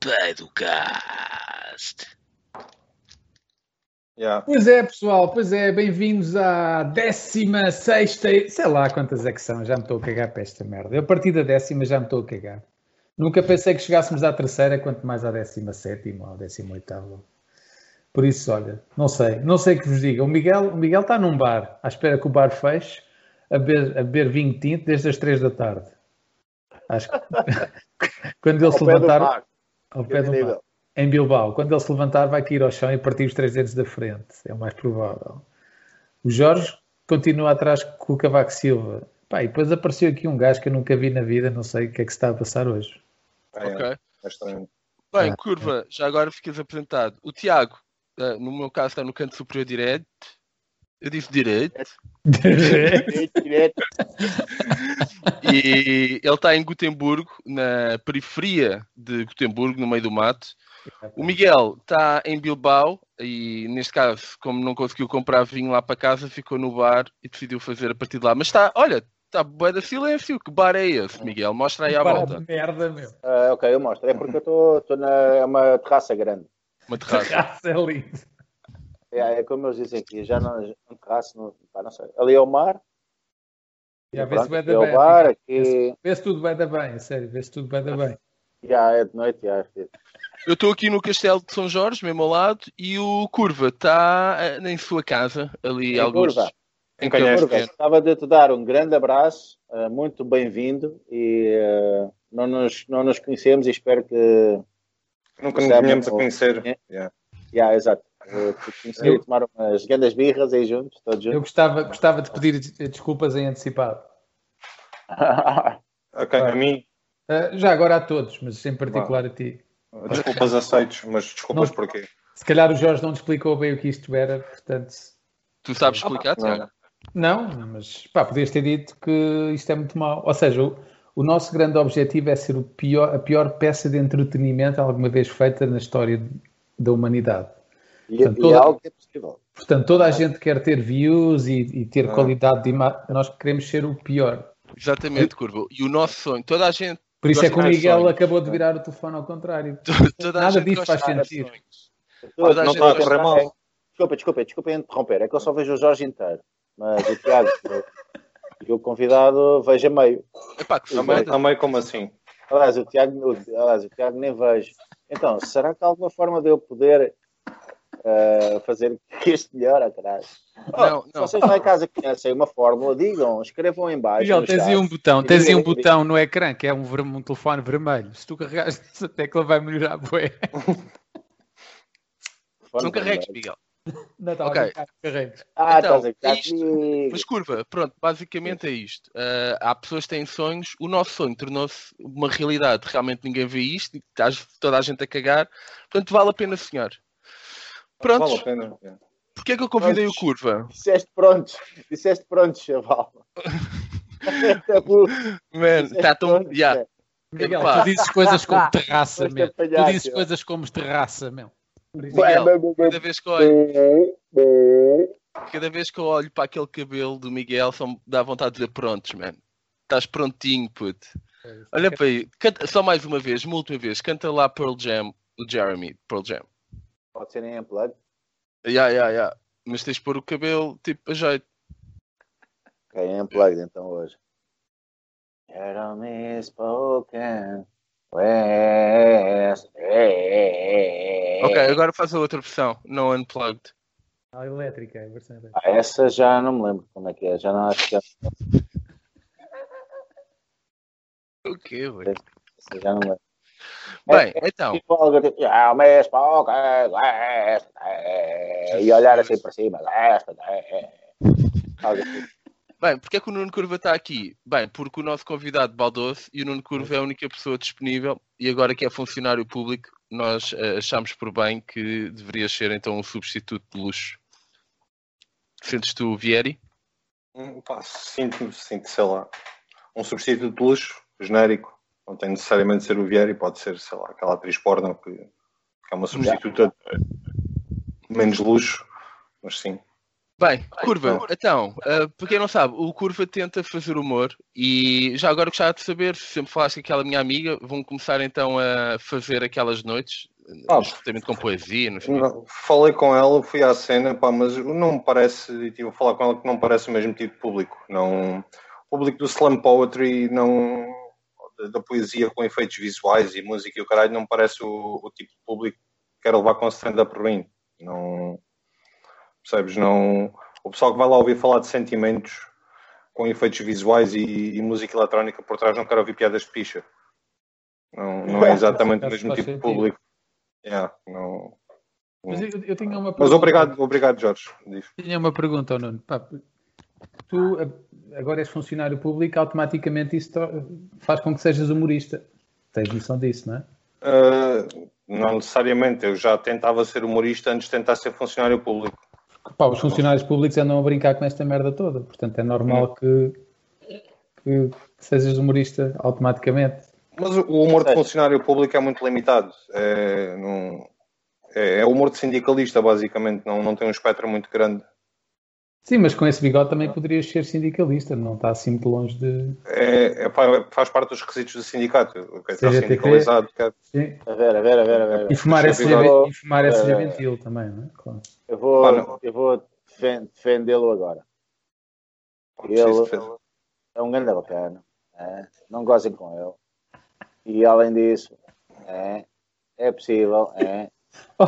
Pedocast. Yeah. Pois é, pessoal, pois é, bem-vindos à 16, sei lá quantas é que são, já me estou a cagar para esta merda. Eu a partir da décima já me estou a cagar. Nunca pensei que chegássemos à terceira, quanto mais à décima sétima ou à décima oitava. Por isso, olha, não sei, não sei o que vos diga. O Miguel, o Miguel está num bar, à espera que o bar feche, a beber, a beber vinho tinto desde as três da tarde. Acho que quando ele se levantar ao pé do mar, em Bilbao, quando ele se levantar vai cair ao chão e partir os três dedos da frente, é o mais provável. O Jorge continua atrás com o Cavaco Silva. Pá, e depois apareceu aqui um gajo que eu nunca vi na vida, não sei o que é que se está a passar hoje. É, Ok. é estranho. Bem, Ah, curva, já agora ficas apresentado. O Tiago, eh, no meu caso, está no canto superior direito. Eu disse direito. Direito, direito. E ele está em Gutemburgo, na periferia de Gutemburgo, no meio do mato. O Miguel está em Bilbao e, neste caso, como não conseguiu comprar vinho lá para casa, ficou no bar e decidiu fazer a partir de lá. Mas está, olha, está bué de silêncio. Que bar é esse, Miguel? Mostra aí à Para volta. merda, meu. Ah, ok, eu mostro. É porque eu estou na é uma terraça grande. Uma terraça. Raça é lindo. É, é como eles dizem aqui, já não um terraço, não, pá, não sei. Ali é o mar. Já vê pronto, se vai aqui é dar o bem. bar, Miguel. aqui Vê se tudo vai dar bem, sério, vê se tudo vai dar bem. já é de noite, já. filho. Eu estou aqui no Castelo de São Jorge, mesmo ao lado, e o Curva está eh, em sua casa, ali Em alguns. Curva. Em Conhece? Curva, Gostava de te dar um grande abraço, ah, muito bem-vindo e ah, não, nos, não nos conhecemos e espero que. Nunca nos Sabe, vinhamos a conhecer. É. Yeah. Já, exato. Uh, te conhecer Eu- tomar umas grandes birras aí juntos, todos Eu juntos. gostava, gostava de pedir des- desculpas em antecipado. Ok, a mim, Ah, já agora a todos, mas em particular a ti. desculpas aceites, mas desculpas Não. porquê? Se calhar o Jorge não te explicou bem o que isto era, portanto. Tu sabes explicar, Tiago? Não, não, mas pá, podias ter dito que isto é muito mau. Ou seja, o, o nosso grande objetivo é ser o pior, a pior peça de entretenimento alguma vez feita na história de- da humanidade. E, Portanto, e toda- é algo que é possível. Portanto, toda a gente quer ter views e, e ter Ah. qualidade de imagem. Nós queremos ser o pior. Exatamente, Curva. E o nosso sonho, toda a gente, Por isso é que o Miguel sonhos. acabou de virar o telefone ao contrário. toda a Nada gente disso faz sentido. Toda a Não gente está a correr mal. Desculpa, desculpa, desculpa interromper. É que eu só vejo o Jorge inteiro. Mas o Tiago e o convidado veja meio. Epá, que se Também, foda. também como assim? Aliás, o Tiago, o, aliás, o Tiago nem vejo. Então, será que há alguma forma de eu poder eh, fazer que este melhor atrás? Não, Se não. vocês lá em casa conhecem uma fórmula, digam, escrevam em baixo. Miguel, tens aí um botão, tens aí um botão no ecrã que é um, um telefone vermelho. Se tu carregares nessa tecla vai melhorar, bué. Não carregues, não? Miguel. Não, estava Ok. carregues. Ah, Então, estás isto. Mas curva, pronto, basicamente é isto. Ah, há pessoas que têm sonhos, o nosso sonho tornou-se uma realidade. Realmente ninguém vê isto, e está toda a gente a cagar, portanto vale a pena sonhar. Vale a Pronto, pena. yeah. porquê é que eu convidei o Prontos. curva? Disseste prontos, disseste prontos, chaval. Man, está tão. prontos, Yeah. é. Miguel, tu dizes coisas como terraça, meu. Tu dizes coisas como terraça, meu. Miguel, cada vez que eu olho, cada vez que eu olho para aquele cabelo do Miguel, só me dá vontade de dizer prontos, man. Estás prontinho, puto. Olha para aí, canta- só mais uma vez, uma última vez, canta lá Pearl Jam, o Jeremy, Pearl Jam. Pode ser em unplug. Ya, ya, ya. Mas tens de pôr o cabelo tipo a jeito. Ok, em unplugged então hoje. Jeremy spoken. West. Ok, agora faz a outra versão, não unplugged. A elétrica, a versão elétrica. Ah, essa já não me lembro como é que é. Já não acho que é. O quê, velho? Essa já não me lembro. Bem, É, é então. E olhar assim para cima. West. Algo assim. bem, porque é que o Nuno Curva está aqui? Bem, porque o nosso convidado Baldoso e o Nuno Curva é a única pessoa disponível e agora que é funcionário público, nós eh, achamos por bem que deveria ser então um substituto de luxo. Sentes tu o Vieri? Hum, pá, Sinto, sinto, sei lá, um substituto de luxo, genérico. Não tem necessariamente de ser o Vieri, pode ser, sei lá, aquela atriz porno que, que é uma substituta de menos luxo, mas sim. Bem, Curva, então, uh, para quem não sabe, o Curva tenta fazer humor e já agora gostava de saber, se sempre falaste com aquela minha amiga, vão começar então a fazer aquelas noites, Ah, justamente com poesia, não sei. Não, falei com ela, fui à cena, pá, mas não me parece, e tive a falar com ela que não parece o mesmo tipo de público. Não, o público do slam poetry, não, da, poesia com efeitos visuais e música e o caralho, não me parece o, o tipo de público que quero levar com stand-up ruim. Não, percebes? Não, o pessoal que vai lá ouvir falar de sentimentos com efeitos visuais e, e música eletrónica por trás não quer ouvir piadas de picha. Não, não é exatamente o mesmo tipo de público. Yeah, não, Mas eu, eu tinha uma mas obrigado, obrigado, Jorge. Diz. Tinha uma pergunta, Nuno. Pá, tu agora és funcionário público, automaticamente isso faz com que sejas humorista. Tens noção disso, não é? Uh, não necessariamente, eu já tentava ser humorista antes de tentar ser funcionário público. Pá, os funcionários públicos andam a brincar com esta merda toda. Portanto, é normal que, que sejas humorista automaticamente. Mas o humor de funcionário público é muito limitado. É, não, é, é humor de sindicalista, basicamente. Não, não tem um espectro muito grande. Sim, mas com esse bigode também poderias ser sindicalista. Não está assim muito longe de. É, é, fa- faz parte dos requisitos do sindicato. Quero estar CGTP. sindicalizado. quero- Sim. A ver, a ver, a ver, a ver. E fumar ver. e fumar esse É. ventil também, não é? Claro. Eu vou, Olha. eu vou defen- defendê-lo agora. Ele é um grande bacana. é, Não gozem com ele. E além disso, é, é possível. É, Ó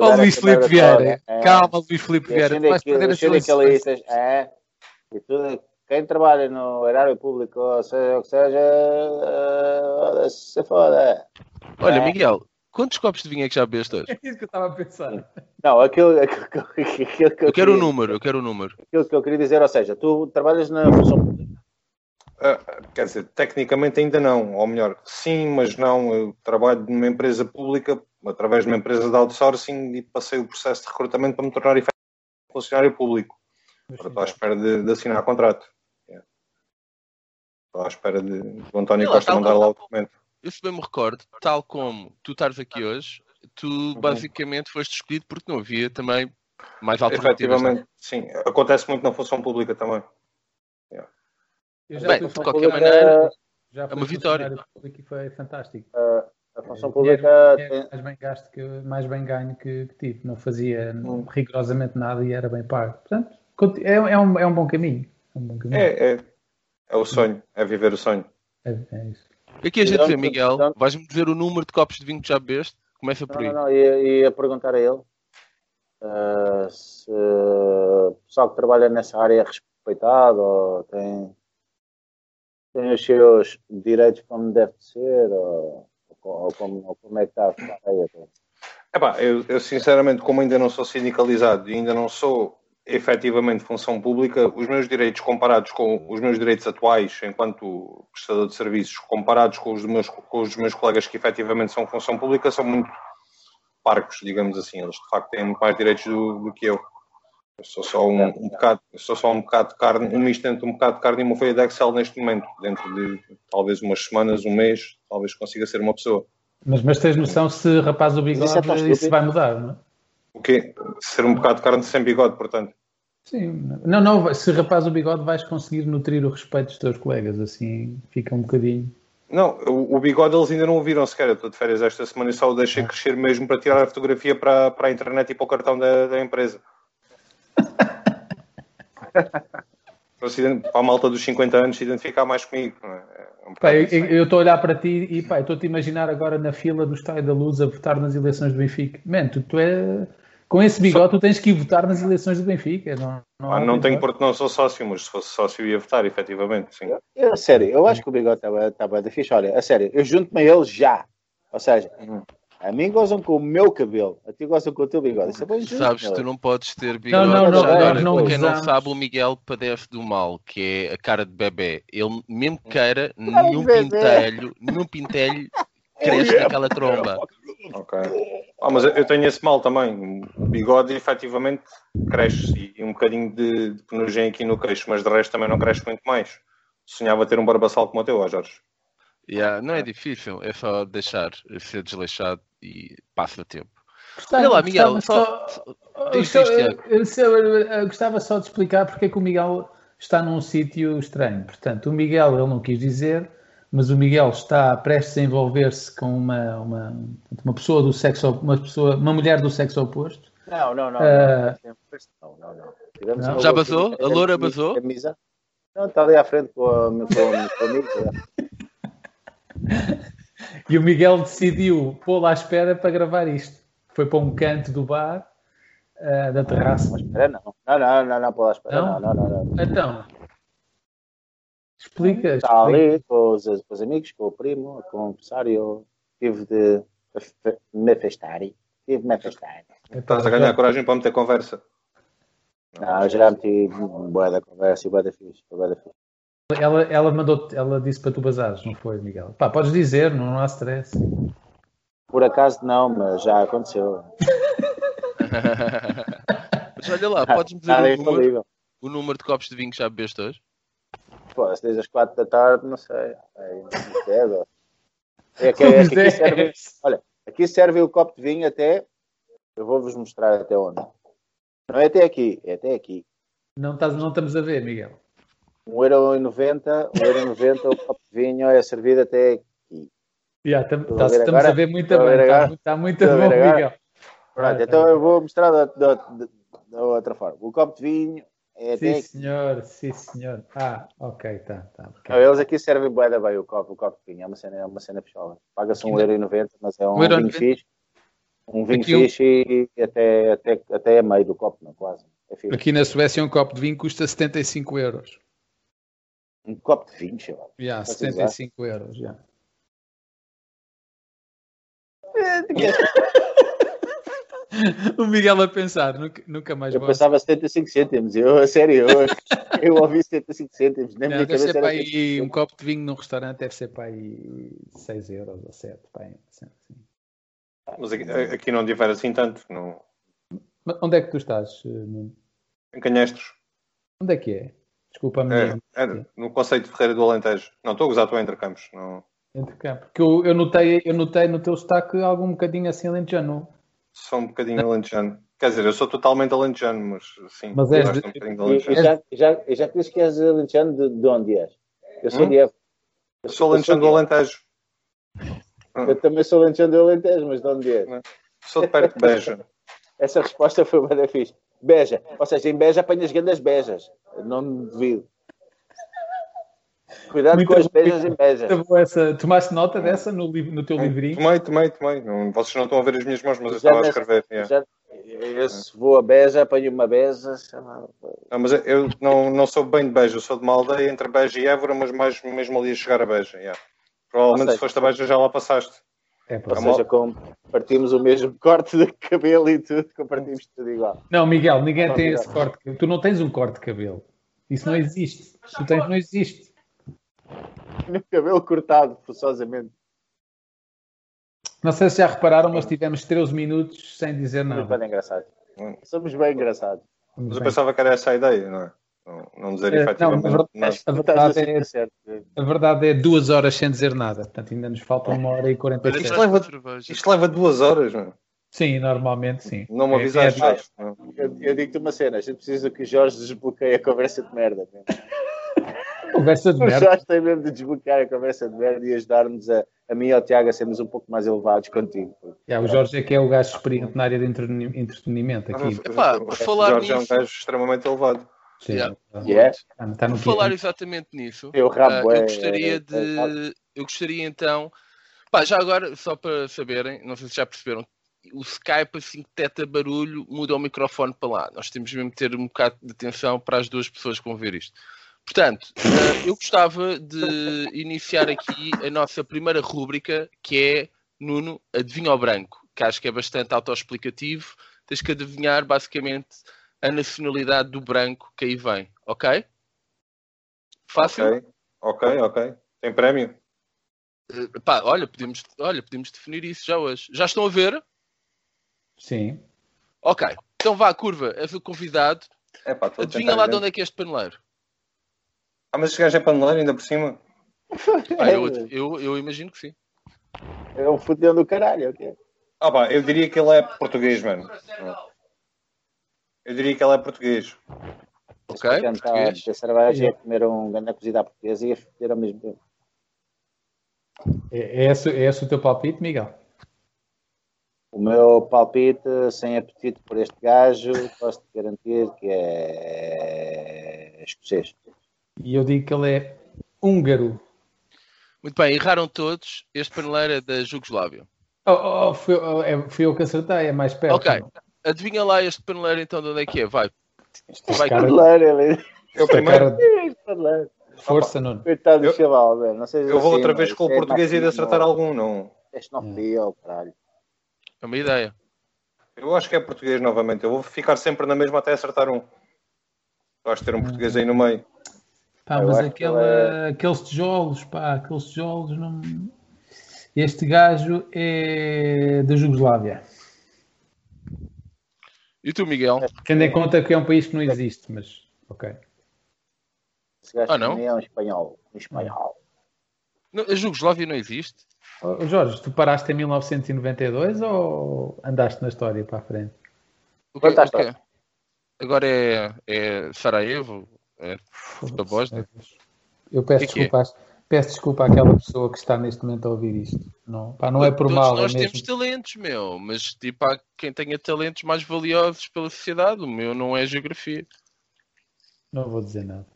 oh, Luís Filipe Vieira, é. calma, Luís Filipe Vieira, tu vais perder as é, e tudo, quem trabalha no erário público, ou seja o que seja, eh, se foda. Olha, É. Miguel, quantos copos de vinho é que já bebeste hoje? É isso que eu estava a pensar. Não, aquilo, aquilo, que eu- aquilo que eu Eu quero o queria- número, eu quero o número. Aquilo que eu queria dizer, ou seja, tu trabalhas na função pública. Ah, quer dizer, tecnicamente ainda não, ou melhor, sim, mas não. Eu trabalho numa empresa pública, através de uma empresa de outsourcing, e passei o processo de recrutamento para me tornar efetivamente funcionário público. Agora estou à espera de, de assinar contrato. Yeah. Estou à espera de, do António E lá Costa mandar lá o documento. Eu se bem me recordo, tal como tu estás aqui hoje, tu basicamente foste escolhido porque não havia também mais alternativas. é? Efetivamente, sim. Acontece muito na função pública também. Eu já Bem, de qualquer maneira, já é uma vitória. público E foi fantástico. A função O pública tem, dinheiro mais bem gasto que mais bem ganho que, que tive. Não fazia Hum. rigorosamente nada e era bem pago. Portanto, é, é um, é um bom caminho. É um bom caminho. É, é, é o sonho, é viver o sonho. É, é isso. Aqui a gente vê, Miguel, vais-me dizer o número de copos de vinho que já bebeste? Começa por Não, aí. não, não, ia, ia perguntar a ele ah, se o pessoal que trabalha nessa área é respeitado ou tem, tem os seus direitos como deve ser ou, ou como, como é que está a ficar aí até. Epá, eu, eu sinceramente, como ainda não sou sindicalizado e ainda não sou efetivamente função pública, os meus direitos comparados com os meus direitos atuais enquanto prestador de serviços, comparados com os, meus, com os meus colegas que efetivamente são função pública, são muito parcos, digamos assim. Eles de facto têm muito mais direitos do, do que eu. Eu sou só um, um bocado, sou só um bocado de carne, um misto entre um bocado de carne e uma folha de Excel neste momento. Dentro de talvez umas semanas, um mês, talvez consiga ser uma pessoa. Mas, mas tens noção se rapaz o bigode Isso é isso, vai mudar, não é? O quê? Ser um bocado de carne sem bigode, portanto. Sim. Não, não, se rapaz o bigode vais conseguir nutrir o respeito dos teus colegas. Assim fica um bocadinho. Não, o, o bigode eles ainda não o viram sequer. Eu estou de férias esta semana e só o deixei crescer mesmo para tirar a fotografia para, para a internet e para o cartão da, da empresa. para, a malta dos 50 anos se identificar mais comigo. é? É um Pá, bocado eu eu estou a olhar para ti e eu estou-te a imaginar agora na fila do Estádio da Luz a votar nas eleições do Benfica. Man, tu, tu é. Com esse bigode, tu tens que ir votar nas eleições do Benfica. Não, não, Ah, não tenho porque não sou sócio, mas se fosse sócio ia votar, efetivamente. Sim. Eu, a sério, eu acho que o bigode está tá bem difícil. Olha, a sério, eu junto-me a ele já. Ou seja, Uhum. A mim gozam com o meu cabelo, a ti gozam com o teu bigode. Isso é bem justo. Sabes, tu não podes ter bigode. não, não, Já agora, não para quem não sabe, o Miguel padece do mal, que é a cara de bebê. Ele, mesmo que queira, de nenhum bebé. pintelho, nenhum pintelho cresce naquela tromba. Ok. Ah, mas eu- eu tenho esse mal também. O bigode efetivamente cresce e um bocadinho de, de penugem aqui no queixo, mas de resto também não cresce muito mais. Sonhava ter um barbaçal como o teu, ó Jorge. Yeah, não é difícil, é só deixar ser desleixado e passa tempo. Olha lá, Miguel, só... Diz, diz, eu, eu, eu, gostava só de explicar porque é que o Miguel está num sítio estranho. Portanto, o Miguel, ele não quis dizer, mas o Miguel está prestes a envolver-se com uma, uma, uma pessoa do sexo, uma pessoa, uma mulher do sexo oposto. Não, não, não. Uh, não, não, não. não. Já basou? A loura basou? Não, está ali à frente com a, com, com amigo. E o Miguel decidiu pô-lo à espera para gravar isto. Foi para um canto do bar, uh, da terraça. Não, espera, não. Não, não, não, não, pô-lo à espera. Não? Não, não, não, não. Então, explica. Está ali com os, com os, amigos, com o primo, com o empresário. Tive de me afastar. Tive de me afastar. Estás a ganhar coragem para meter conversa. Não, já meti boa da conversa e boa da fixe. Boa da fixe. Ela, ela mandou, ela disse para tu bazares, não foi, Miguel? Pá, podes dizer, não, não há stress. Por acaso não, mas já aconteceu. mas olha lá, podes-me dizer o número, o número de copos de vinho que já bebeste hoje? Pô, se desde as 4 da tarde, não sei. É, é que, é que aqui serve, olha, aqui serve o copo de vinho até. Eu vou-vos mostrar até onde. Não é até aqui, é até aqui. Não, estás, não estamos a ver, Miguel. 1,90€, 1,90€ o copo de vinho é servido até aqui. Yeah, tam, tá, estamos agora? a ver muito bem, está, está muito bom, Miguel. Pronto, então eu vou mostrar da, da, da, outra forma. O copo de vinho é sim, senhor, sim, senhor. Ah, ok, tá. tá okay. Eles aqui servem bué bem o copo, o copo de vinho, é uma cena, é uma cena pichola. Paga-se 1,90€, mas é um, vinho fixe. Um vinho aqui fixe e até, até, até é meio do copo, não, quase. É aqui na Suécia um copo de vinho custa 75 euros. Um copo de vinho, chaval. Já, yeah, 75 euros, já. Yeah. o Miguel a pensar, nunca, nunca mais Eu gosto. pensava 75 cêntimos, eu, a sério, eu, eu ouvi 75 cêntimos. Na Não, minha deve ser para aí, um copo de vinho num restaurante deve ser para aí 6 euros ou 7, para aí, assim. Mas aqui, aqui, não difere assim tanto. Não... Mas onde é que tu estás, eh, Nuno? Em Canhestros. Onde é que é? Desculpa-me. É, é, no conceito de Ferreira do Alentejo. Não, estou a gozar, estou entre campos. Não... Entre campos. Porque eu, eu, notei, eu notei no teu sotaque algum bocadinho assim alentejano. Sou um bocadinho alentejano. Quer dizer, eu sou totalmente alentejano, mas sim. Mas és de... um de alentejano. Eu já, já, eu já te disse que és alentejano de, de onde és? Eu sou hum? de Évora. Eu sou alentejano do Alentejo. Eu também sou alentejano do Alentejo, mas de onde és? Sou de perto de Beja. Essa resposta foi bem fixe. Beja. Ou seja, em Beja apanhas grandes bejas. Não me devido. Cuidado muito com as beijas em bejas. Essa, tomaste nota dessa no, no teu livrinho? Tomei, tomei, tomei. Não, vocês não estão a ver as minhas mãos, mas eu estava a escrever. Já, eu, se vou a Beja, apanho uma Beja. Não, mas eu não, não sou bem de Beja, eu sou de uma aldeia entre Beja e Évora, mas mais mesmo ali a chegar a Beja. Yeah. Provavelmente seja, se foste a Beja já lá passaste. É, Ou seja, como partimos o mesmo corte de cabelo e tudo, compartimos tudo igual. Não, Miguel, ninguém tem esse corte. Tu não tens um corte de cabelo. Isso não existe. Tu tens, não existe. No cabelo cortado, forçosamente. Não sei se já repararam, mas tivemos 13 minutos sem dizer nada. Somos bem engraçados. Somos bem engraçados. Mas eu pensava que era essa a ideia, não é? Não, não dizer é, efetivamente. Não, a, verdade, é, a verdade é duas horas sem dizer nada. Portanto, ainda nos falta uma hora e 47. Isto leva, isto leva duas horas, não é? Sim, normalmente sim. Não me avisaste. É, é, eu, eu digo-te uma cena: a gente precisa que o Jorge desbloqueie a conversa de merda. Conversa de merda. O Jorge tem mesmo de desbloquear a conversa de merda e ajudar-nos a, a mim e ao Tiago a sermos um pouco mais elevados contigo. Yeah, o Jorge é que é o gajo experiente na área de entretenimento aqui. Epá, por falar o Jorge nisso... é um gajo extremamente elevado. Sim, yeah. Yeah. Está no falar exatamente nisso, eu, rabo, uh, eu gostaria é, de. Eu gostaria então. Pá, já agora, só para saberem, não sei se já perceberam, o Skype assim que detecta barulho, muda o microfone para lá. Nós temos mesmo que ter um bocado de atenção para as duas pessoas que vão ver isto. Portanto, uh, eu gostava de iniciar aqui a nossa primeira rúbrica, que é Nuno, adivinha ao branco, que acho que é bastante autoexplicativo. Tens que adivinhar basicamente a nacionalidade do branco que aí vem, ok? Fácil? Ok, ok, ok. Tem prémio? Uh, pá, olha, podemos, olha, podemos definir isso já hoje. Já estão a ver? Sim. Ok, então vá, curva, és o convidado. É, pá, Adivinha lá de onde é que é este paneleiro. Ah, mas este gajo é paneleiro ainda por cima? Ah, eu, eu, eu, imagino que sim. É um fudeu do caralho, ok? Ah, pá, eu diria que ele é português, mano. Eu diria que ele é português. Ok, português. beber cerveja e comer um grande cozida à portuguesa e a foder ao mesmo tempo. É, é, esse, é esse o teu palpite, Miguel? O meu palpite, sem apetite por este gajo, posso te garantir que é escocês. E eu digo que ele é húngaro. Muito bem, erraram todos. Este paneleiro é da Jugoslávia. Oh, oh, fui, oh, é, fui eu que acertei, é mais perto. Ok. Adivinha lá este paneleiro então de onde é que é? Vai. Vai, cara- Paneleiro, ele- Eu Esta primeiro, cara- Paneleiro. Força, Nuno. Coitado do Eu- chaval, velho. Não eu vou assim, outra vez com o é português e de acertar algum, não. É xenofobia, oh, caralho. É uma ideia. Eu acho que é português novamente. Eu vou ficar sempre na mesma até acertar um. De ter um português aí no meio. Pá, Eu mas acho que aquela, ele aqueles tijolos, pá, aqueles tijolos não. Este gajo é da Jugoslávia. E tu, Miguel? Tendo em conta que é um país que não existe, mas ok. Gajo Ah, não? é um espanhol. Um espanhol. Não, a Jugoslávia não existe? Ô, Jorge, tu paraste em 1992 ou andaste na história para a frente? O a O quê? Agora é, é Sarajevo? É da Bósnia? Eu peço Que que é? Peço desculpa àquela pessoa que está neste momento a ouvir isto. Não, pá, não é por Todos mal, é nós mesmo. temos talentos, meu. Mas tipo, há quem tenha talentos mais valiosos pela sociedade. O meu não é geografia. Não vou dizer nada.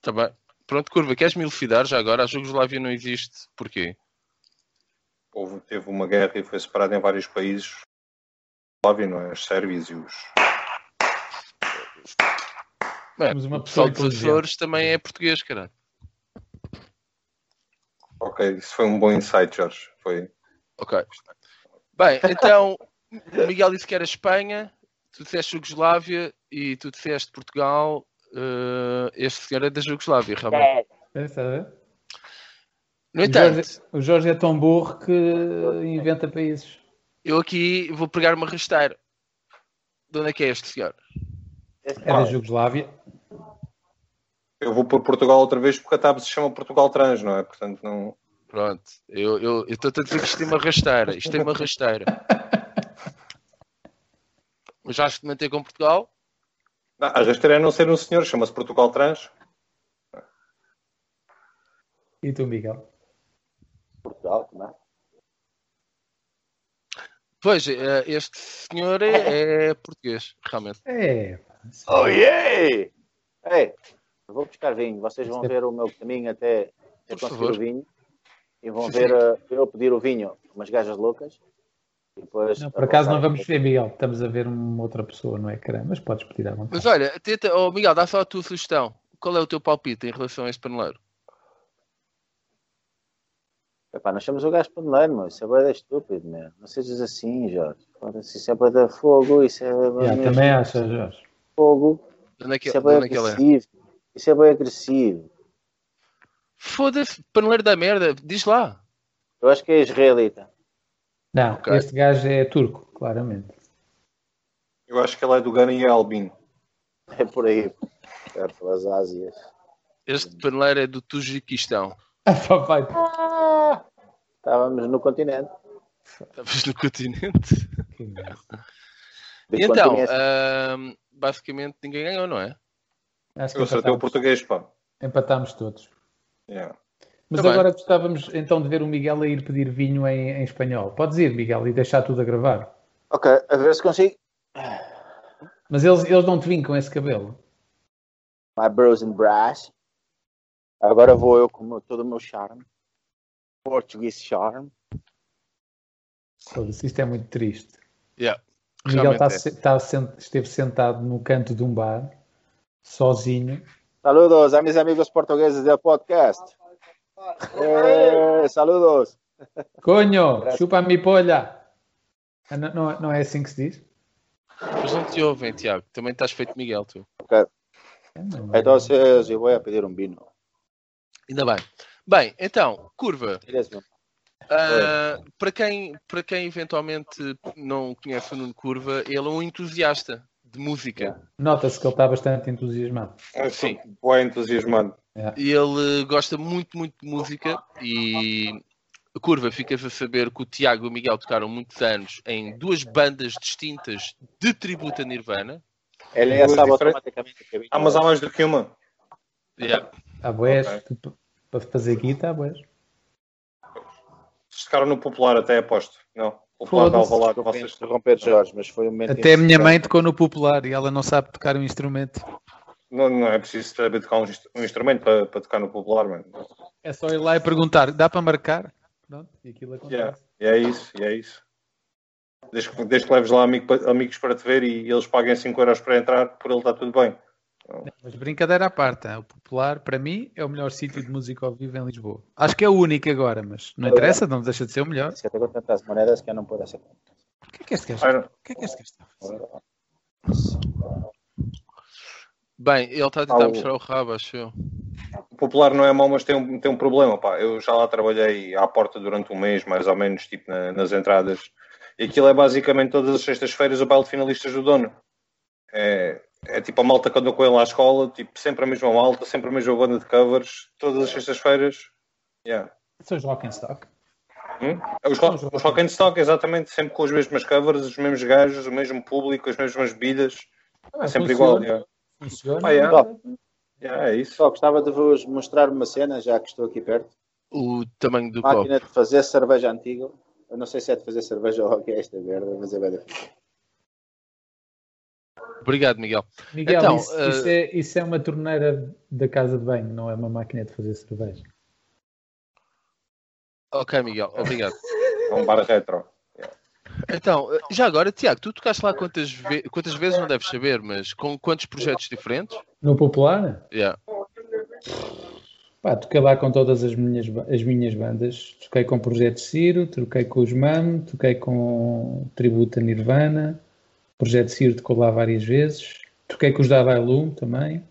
Tá bem. Pronto, curva, queres me elucidar já agora? A Jugoslávia não existe. Porquê? Houve, teve uma guerra e foi separado em vários países. Óbvio, não é? Os sérvios e os. É, Temos uma o pessoal dos. Açores também é português, caralho. Ok, isso foi um bom insight, Jorge. Foi. Ok. Bem, então, o Miguel disse que era Espanha, tu disseste Jugoslávia e tu disseste Portugal. eh, este senhor é da Jugoslávia, realmente. É, está a ver? No O entanto, Jorge, o Jorge é tão burro que inventa países. eu aqui vou pegar uma rasteira. De onde é que é este senhor? É da. Jugoslávia. Eu vou por Portugal outra vez porque a TAP se chama Portugal Trans, não é? Portanto, não. Pronto, eu eu- eu estou a dizer que isto tem uma rasteira. Isto tem uma rasteira. Mas já manter com Portugal? Não, a rasteira é não ser um senhor, chama-se Portugal Trans. E tu, Miguel? Portugal, também. Pois, eh, este senhor é, é português, realmente. É. Oh, yeah! Ei, eu vou buscar vinho. Vocês vão ver o meu caminho até, conseguir favor. o vinho. E vão ver uh, eu pedir o vinho umas gajas loucas. E depois, Não, por acaso não vamos ver, Miguel. Estamos a ver uma outra pessoa no ecrã, mas podes pedir à vontade. Mas olha, tenta, oh, Miguel, dá só a tua sugestão. Qual é o teu palpite em relação a este paneleiro? Epá, nós chamamos o gajo paneleiro, meu. Isso é bem estúpido, meu. Não sejas assim, Jorge. Isso é de fogo. Isso é mesmo também acha, Jorge? fogo. De onde é que, Isso é onde é, que ele é? Isso é bem agressivo. Foda-se, paneleiro da merda, diz lá. Eu acho que é israelita. Não, Ok. este gajo é turco, claramente. Eu acho que ele é do Gana e é albino. É por aí. É pelas Ásias. Este paneleiro é do Tajiquistão. Ah. Estávamos no continente. Estavas no continente. Que merda. Do então, ahm, basicamente ninguém ganhou, não é? Acho que Eu acertei o empatámos, português, pá. empatámos todos. Yeah. Mas Tá bem. agora gostávamos então de ver o Miguel a ir pedir vinho em, em espanhol. Podes ir, Miguel, e deixar tudo a gravar. Ok, a ver se consigo. Mas eles, eles não te vêm com esse cabelo. My bros and brass. Agora vou eu com todo o meu charme. Português charme. Isto é muito triste. Yeah. O Miguel está, é. está sen- esteve sentado no canto de um bar, sozinho. Saludos a mis amigos portugueses del podcast. Eh, saludos. Conho, Graças. chupa a mi polha. Ah, Não, não, não é assim que se diz? Mas não te ouvem, Tiago. Também estás feito Miguel, tu. É, não. Entonces eu vou a pedir um vino. Ainda bem. Bem, então, curva. Ah, para, quem, para quem eventualmente não conhece o Nuno Curva, ele é um entusiasta de música. Nota-se que ele está bastante entusiasmado. Eu Sim. sou bué entusiasmado. E ele gosta muito, muito de música e Curva, ficas a saber que o Tiago e o Miguel tocaram muitos anos em duas bandas distintas de tributo a Nirvana. Ele é Ah, mas há mais do que uma. Yeah. Há boés, Ok. tu- para fazer guita, há boés. Tocaram no popular até aposto. Não. O. Alvalade, vocês. interromper, Jorge, mas foi um momento Até a minha mãe tocou no popular e ela não sabe tocar um instrumento. Não, não é preciso saber tocar um, inst- um instrumento para, para tocar no popular, mano. É só ir lá e perguntar, dá para marcar? Pronto, e aquilo acontece. Yeah. E é isso, e é isso. Desde que, desde que leves lá amigo amigos para te ver e eles paguem 5 euros para entrar, por ele está tudo bem. Mas brincadeira à parte, hein? o popular, para mim, é o melhor sítio de música ao vivo em Lisboa. Acho que é o único agora, mas não interessa, não deixa de ser o melhor. Se até com tantas moedas que eu não puedo aceitar. O que é que este gajo, o que é que este gajo está a fazer? Bem, ele está a tentar Ah, o- mostrar o rabo, acho eu. O popular não é mau, mas tem um, tem um problema, pá. Eu já lá trabalhei à porta durante um mês, mais ou menos, tipo na- nas entradas. E aquilo é basicamente todas as sextas-feiras o baile de finalistas do dono. É, é tipo a malta que andou com ele à escola, tipo, sempre a mesma malta, sempre a mesma banda de covers, todas as sextas-feiras. Yeah. São os Rock and Stock. Hum? É Os, rock, os rock and stock, exatamente, sempre com as mesmas covers, os mesmos gajos, o mesmo público, as mesmas bebidas. É sempre igual. Yeah. Funciona. Ah, é? Top. Yeah, é isso. Só gostava de vos mostrar uma cena, já que estou aqui perto. O tamanho do copo. Máquina de fazer cerveja antiga. Eu não sei se é de fazer cerveja ou o que é esta merda, mas é bem difícil. Obrigado, Miguel. Miguel, Então, isso, eh, isso é, isso é uma torneira da casa de banho, não é uma máquina de fazer cerveja. Ok, Miguel, obrigado. É um bar retro. Então, eh, já agora, Tiago, tu tocaste lá quantas, ve- quantas vezes, não deves saber, mas com quantos projetos diferentes? No popular, Yeah. pá, toquei lá com todas as minhas, as minhas bandas. Toquei com o Projeto Ciro, toquei com os MAM, toquei com Tributo a Nirvana. Projeto Ciro tocou lá várias vezes. Toquei com os Dadai Lume também.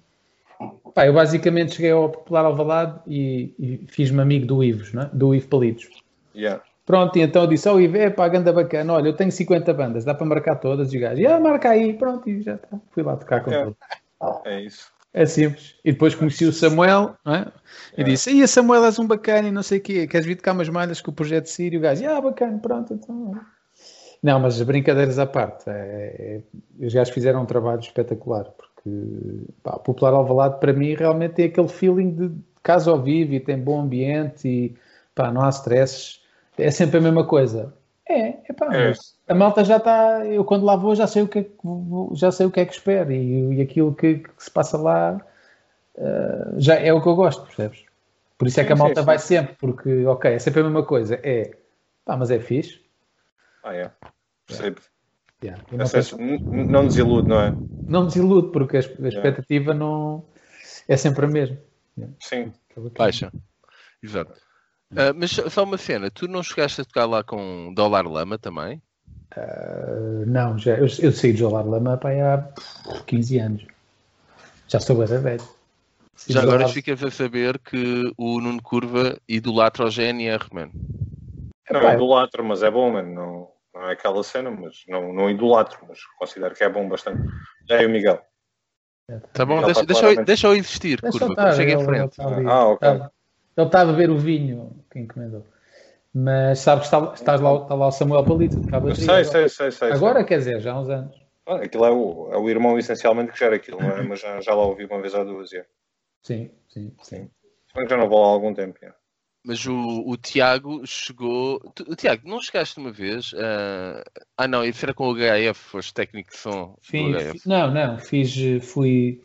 Pá, eu basicamente cheguei ao Popular Alvalade e, e fiz-me amigo do Ivos, não é? do Ivo Palitos. Yeah. Pronto, e então eu disse, oh Ivo, é pá, ganda bacana, olha, eu tenho 50 bandas, dá para marcar todas, e o gajo, ah, marca aí, pronto, e já está. Fui lá tocar com É. todos. É isso. É simples. E depois conheci o Samuel, é? E É. disse, e a Samuel és um bacana e não sei o quê, queres vir tocar umas malhas com o Projeto Sírio? O gajo, ah, bacana, pronto, então... Não, mas brincadeiras à parte, é, é, os gajos fizeram um trabalho espetacular, porque pá, o Popular Alvalade para mim realmente tem aquele feeling de casa ao vivo e tem bom ambiente e pá, não há stresses, é sempre a mesma coisa. É, é pá, É. a malta já está, eu quando lá vou já sei o que é que, já sei o que, é que espero e, e aquilo que, que se passa lá eh, já é o que eu gosto, percebes? Por isso é que a malta vai sempre, porque, ok, é sempre a mesma coisa, é, pá, mas é fixe. Ah, é. Percebo. Yeah, eu não desilude, não é? não desilude, porque a, expectativa não é sempre a mesma. Sim. Baixa. Exato. Ah, mas só- uma cena, tu não chegaste a tocar lá com Dólar Lama também? Uh, não, já, eu, eu saí de Jolar Lama pá, há 15 anos. Já sou bem velho. Saí Já agora ficas a saber que o Nuno Curva idolatra o GNR, man. Não idolatro, mas é bom, mano. Não, não é aquela cena, mas não, não idolatro, mas considero que é bom bastante. Já é o Miguel. Tá bom, Ele deixa, tá deixa, eu, claramente- deixa eu existir, Deixa Curva, estar, chega em ele- ele frente. ali. Ah, ok. Ele está a beber o vinho que encomendou. Mas sabes que está, estás lá, está lá o Samuel Palito, sei, sei, sei, sei. Agora, quer dizer, já há uns anos. Ah, aquilo é o, é o irmão essencialmente que gera aquilo, não é? Mas já, já lá ouvi uma vez ou duas. Sim, sim, sim. Se bem que já não vou lá há algum tempo. é. Mas o, o Tiago chegou. Tu, Tiago, não chegaste uma vez? ah, ah, não, isso era com o HF, foste técnico de som do Fiz, HF. não, não, fiz, fui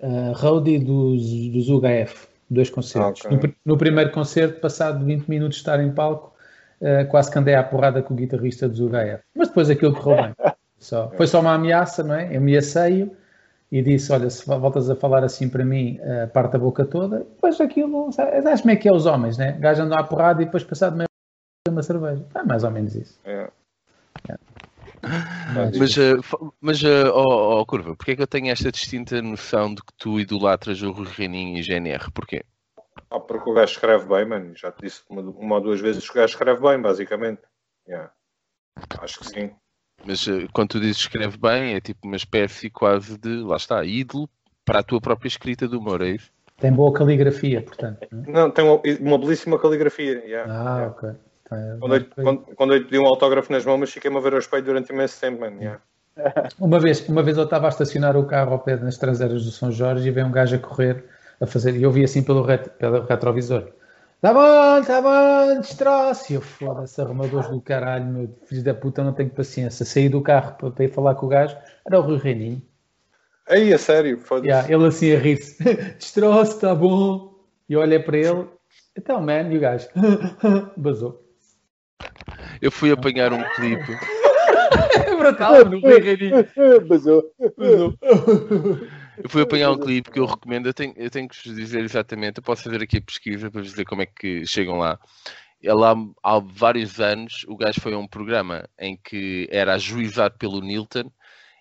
uh, roadie dos, dos UHF, dois concertos. Ah, ok. no, no primeiro concerto, passado 20 minutos de estar em palco, eh, quase que andei à porrada com o guitarrista dos UHF. Mas depois aquilo correu bem. Só, foi só uma ameaça, não é? Eu ameacei-o e disse: Olha, se voltas a falar assim para mim, eh, parte a boca toda. Depois aquilo, sabe, sabes como é que é os homens, né? O gajo andou à porrada e depois, passado meia hora, uma cerveja. É mais ou menos isso. É. Mas- Mas, ah, fa- mas ó ó, Curva, porque é que eu tenho esta distinta noção de que tu idolatras o Rui Reininho e GNR? Porquê? Ah, porque o gajo escreve bem, mano. Já te disse uma, uma ou duas vezes que o gajo escreve bem, basicamente. Yeah. Acho que sim. Mas ah, quando tu dizes escreve bem, é tipo uma espécie quase de, lá está, ídolo para a tua própria escrita do humor, é isso? Tem boa caligrafia, portanto. não é? Não, tem uma, uma belíssima caligrafia. Yeah. Ah, Yeah. ok. Quando eu, quando, quando eu pedi um autógrafo nas mãos, fiquei-me a ver ao espelho durante imenso tempo, man. Yeah. Uma vez, uma vez eu estava a estacionar o carro ao pé nas traseiras do São Jorge e veio um gajo a correr a fazer, e eu vi assim pelo, ret, pelo retrovisor. Tá bom, tá bom, destroço. E eu, foda-se, arrumadores do caralho, meu filho da puta, não tenho paciência. Saí do carro para, para ir falar com o gajo, era o Rui Reininho. Aí, a sério, foda-se. Yeah, ele assim a rir-se, destroço, tá bom. E eu olhei para ele, então, man, e o gajo, basou. Eu fui apanhar um clipe. É brutal, no Rui Reininho. Basou. Basou. Eu fui apanhar um clipe que eu recomendo. Eu tenho, eu tenho que vos dizer exatamente. Eu posso fazer aqui a pesquisa para vos dizer como é que chegam lá. Ele há, há vários anos, o gajo foi a um programa em que era ajuizado pelo Nilton,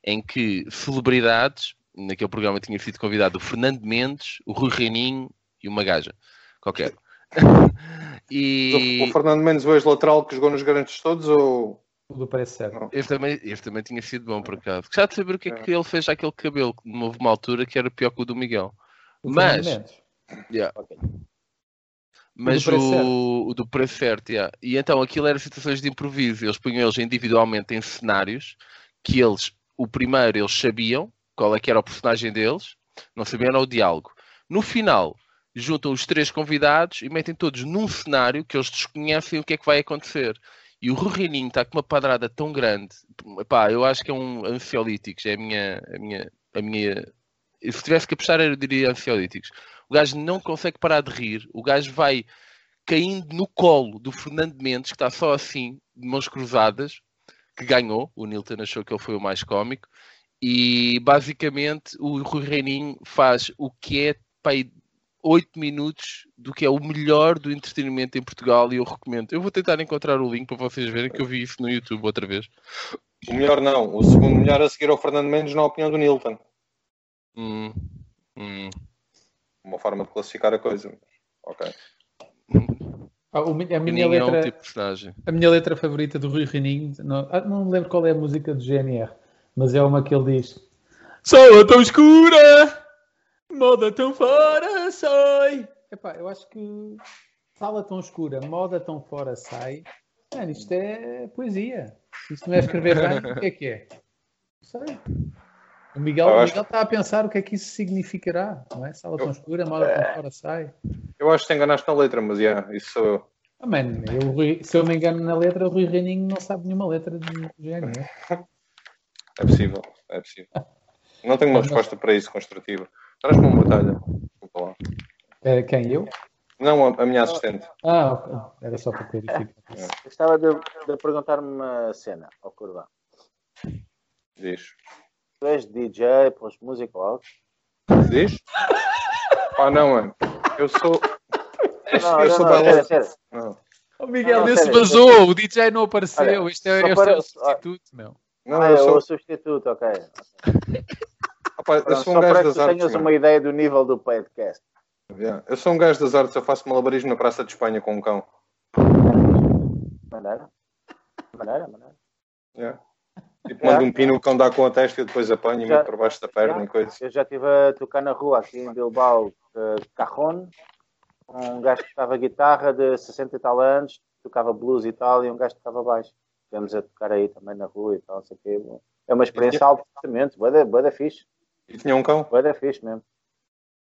em que celebridades, naquele programa tinha sido convidado o Fernando Mendes, o Rui Reininho e uma gaja qualquer. e O Fernando Mendes, o ex-lateral que jogou nos grandes todos, ou... Tudo parece certo. este também, este também tinha sido bom por acaso. Já de saber o que é que ele fez àquele cabelo, que houve uma altura que era pior que o do Miguel. O Mas, yeah, Ok. mas o, o do preço certo, yeah. e então aquilo era situações de improviso. Eles punham eles individualmente em cenários que eles, o primeiro, eles sabiam qual é que era o personagem deles, não sabiam era o diálogo. No final, juntam os três convidados e metem todos num cenário que eles desconhecem o que é que vai acontecer. E o Rui Reininho está com uma padrada tão grande, pá, eu acho que é um ansiolíticos, é a minha, a minha, a minha. Se tivesse que apostar, eu diria ansiolíticos. O gajo não consegue parar de rir, o gajo vai caindo no colo do Fernando Mendes, que está só assim, de mãos cruzadas, que ganhou. O Nilton achou que ele foi o mais cómico. E basicamente o Rui Reininho faz o que é pá, aí, 8 minutos do que é o melhor do entretenimento em Portugal e eu recomendo. Eu vou tentar encontrar o link para vocês verem que eu vi isso no YouTube outra vez. O melhor não. O segundo melhor a seguir ao Fernando Mendes, na opinião do Nilton. Hum, hum. Uma forma de classificar a coisa. Ok. Ah, a, minha Reininho é um letra, tipo a minha letra favorita do Rui Reininho, não, ah, não me lembro qual é a música do GNR, mas é uma que ele diz: Sala tão escura, moda tão fora sai. Epá, eu acho que sala tão escura, moda tão fora sai. Mano, isto é poesia. Se Isto não é escrever bem, o que é que é? Não sei. O Miguel, Eu o Miguel está a pensar o que é que isso significará, não é? Sala tão escura, moda tão fora sai. Eu acho que te enganaste na letra, mas yeah, isso sou eu. Ah, mano, eu, se eu me engano na letra, o Rui Reininho não sabe nenhuma letra de GNR. É possível. É possível. Não tenho uma resposta para isso construtiva. Traz-me uma batalha. Desculpa lá. É, quem? Eu? Não, a, a minha assistente. Ah, ok. Era só para clarificar. Gostava de, de perguntar-me uma cena ao Curvão. Diz. Tu és DJ, pôs música alto? Diz? Pá, não, mano. Eu sou. Não, eu não, sou não, sério, sério. Não. O Miguel Não, sério, vazou, o DJ não apareceu. Olha, este é, este para- é o substituto, meu. Não, Ah, eu é sou, o substituto, ok. Eu Pronto, sou só um gajo que das artes. tenhas mano. uma ideia do nível do podcast. Yeah. Eu sou um gajo das artes, eu faço malabarismo na Praça de Espanha com um cão. Maneira? Maneira, maneira. Yeah. Tipo, mando um pino, o cão dá com a testa e eu depois apanho e Já- meto por baixo da perna já. e coisa. Eu já estive a tocar na rua aqui em Bilbao, de Cajon, um gajo que tocava guitarra de 60 e tal anos, tocava blues e tal, e um gajo que tocava baixo. Estivemos a tocar aí também na rua e tal, não sei o quê. É uma experiência altamente, boa da fixe, E tinha um cão. boa da fixe mesmo.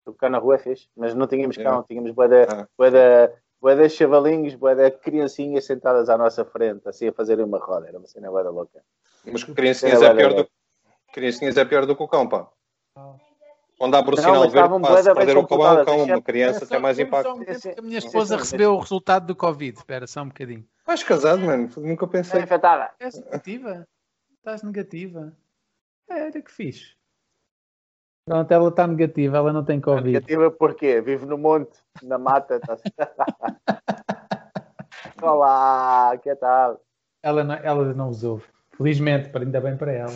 Tocar na rua é fixe, mas não tínhamos cão, Yeah. tínhamos boa da, Ah. boa da, boa da chavalinhos, boa da criancinhas sentadas à nossa frente, assim a fazerem uma roda, era uma cena boa da louca. Mas criancinhas É, é pior do Criancinhas é pior do que o cão, pá. Quando abre o Não, sinal verde, pá, se bem perder o cão, o computadas, cão, é- uma criança tem mais impacto. A minha esposa sim, recebeu o resultado do Covid. Espera só um bocadinho. Estás casado, mano? Nunca É pensei. infectada. És negativa? Estás negativa? Era que fixe. Pronto, ela está negativa, ela não tem Covid. Negativa porquê? Vive no monte, na mata. Tá... Olá, que tal? Ela não, ela não os ouve. Felizmente, para- ainda bem para ela.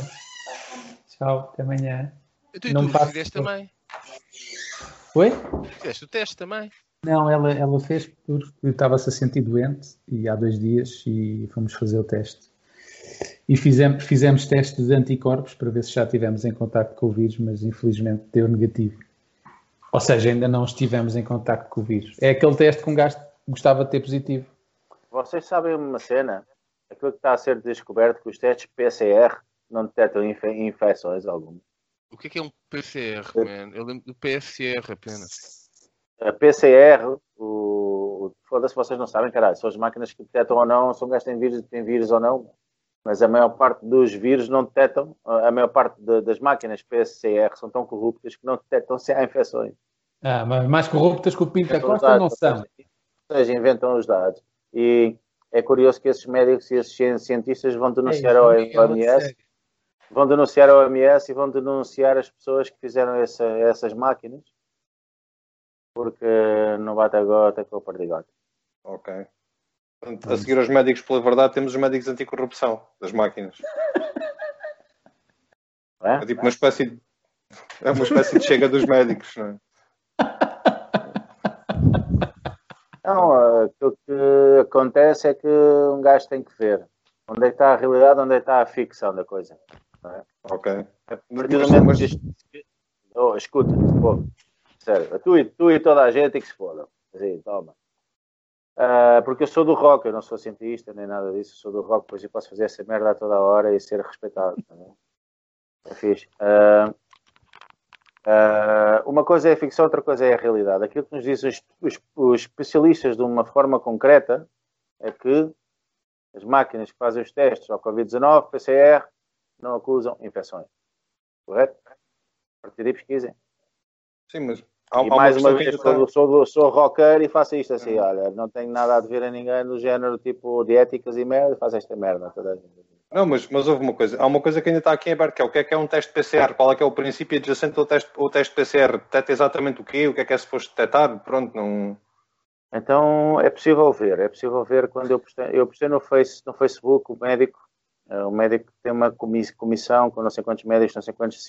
Tchau, até amanhã. Tu, e Não tu faço- fizeste também. Oi? Fizeste o teste também. Não, ela, ela fez porque estava-se a sentir doente e há dois dias e fomos fazer o teste. E fizemos, fizemos testes de anticorpos para ver se já estivemos em contato com o vírus, mas infelizmente deu negativo. Ou seja, ainda não estivemos em contato com o vírus. É aquele teste que um gajo gostava de ter positivo. vocês sabem uma cena? Aquilo que está a ser descoberto que os testes PCR não detectam infe infecções alguma. O que é que é um PCR, man? Eu lembro do PSR apenas. A PCR, o... foda-se, vocês não sabem, caralho. São as máquinas que detectam ou não, são gajos que têm vírus, têm vírus ou não. Mas a maior parte dos vírus não detectam, a maior parte de, das máquinas PCR são tão corruptas que não detectam se há infecções. Ah, mas mais corruptas que o Pinto da Costa não são. Ou seja, inventam os dados. E é curioso que esses médicos e esses cientistas vão denunciar ao OMS vão denunciar ao OMS e vão denunciar as pessoas que fizeram essa, essas máquinas porque não bate a gota com o perdigote. Ok. A seguir aos médicos pela verdade temos os médicos anticorrupção das máquinas. É, é tipo uma espécie de... é uma espécie de chega dos médicos, não é? Não, aquilo que acontece é que um gajo tem que ver onde é que está a realidade, onde é que está a ficção da coisa. É? Ok. A partir do momento que... Oh, escuta, pô, sério, tu e, tu e toda a gente que se foda. Assim, toma. Uh, porque eu sou do rock, eu não sou cientista nem nada disso, eu sou do rock, pois eu posso fazer essa merda a toda hora e ser respeitado. Tá é fixe. Uh, Uh, uma coisa é a ficção, outra coisa é a realidade. Aquilo que nos dizem os, os, os, especialistas de uma forma concreta é que as máquinas que fazem os testes ao Covid-19, PCR, não acusam infecções. Correto? A partir daí pesquisem. Sim, mas há, e há mais uma, uma vez, sou, sou, sou rocker e faço isto assim, uhum. olha, não tenho nada a dever a ninguém do género tipo de éticas e merda, faço esta merda toda a gente. Não, mas, mas houve uma coisa. Há uma coisa que ainda está aqui em aberto, que é o que é que é um teste PCR, qual é que é o princípio adjacente ao teste, o teste PCR, detecta exatamente o quê, o que é que é suposto detectar, pronto, não... Então é possível ver, é possível ver quando eu postei, eu postei no, face, no Facebook o médico, eh, o médico tem uma comissão com não sei quantos médicos, não sei quantos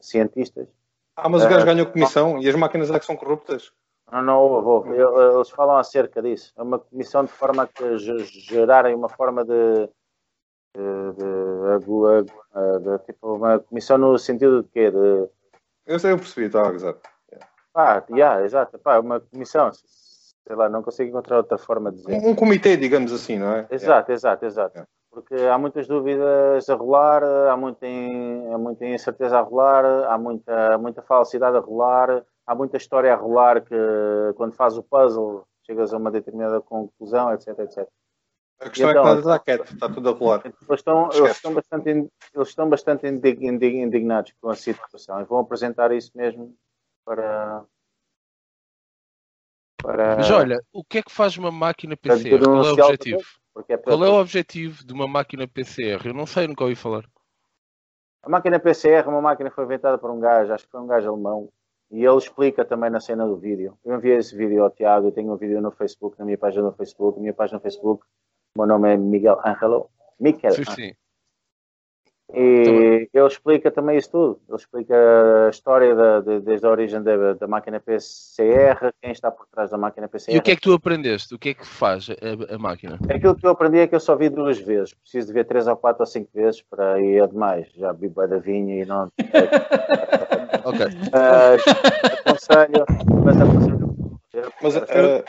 cientistas. Ah, mas o gajo uh, ganhou comissão e as máquinas é que são corruptas? Não, não houve, Eles falam acerca disso. É uma comissão de forma a gerarem uma forma de de, de, de, tipo uma comissão no sentido de quê? De... Eu sei, eu percebi, estava a gozar. Ah, yeah, exato, pá, uma comissão, sei lá, não consigo encontrar outra forma de dizer. Um, um comitê, digamos assim, não é? Exato, é. exato, exato. É. Porque há muitas dúvidas a rolar, há muita, há muita incerteza a rolar, há muita, muita falsidade a rolar, há muita história a rolar que quando faz o puzzle chegas a uma determinada conclusão, etc, etc. A questão então, é que nada está quieto, está tudo a rolar. Eles estão, eles estão, bastante, eles estão bastante indignados com a situação e vão apresentar isso mesmo para. para Mas olha, o que é que faz uma máquina PCR? Qual é o objetivo? É Qual é o objetivo de uma máquina PCR? Eu não sei, nunca ouvi falar. A máquina PCR é uma máquina que foi inventada por um gajo, acho que foi um gajo alemão, e ele explica também na cena do vídeo. Eu enviei esse vídeo ao Tiago, eu tenho um vídeo no Facebook, na minha página no Facebook, minha página no Facebook o meu nome é Miguel Angelo. Miquel. Sim, sim. E ele explica também isso tudo. Ele explica a história da, de, desde a origem da, da, máquina PCR, quem está por trás da máquina PCR. E o que é que tu aprendeste? O que é que faz a, a máquina? Aquilo que eu aprendi é que eu só vi duas vezes. Preciso de ver três ou quatro ou cinco vezes para ir a demais. Já vi bem da vinha e não. ok. Uh, aconselho, mas aconselho. Mas, uh,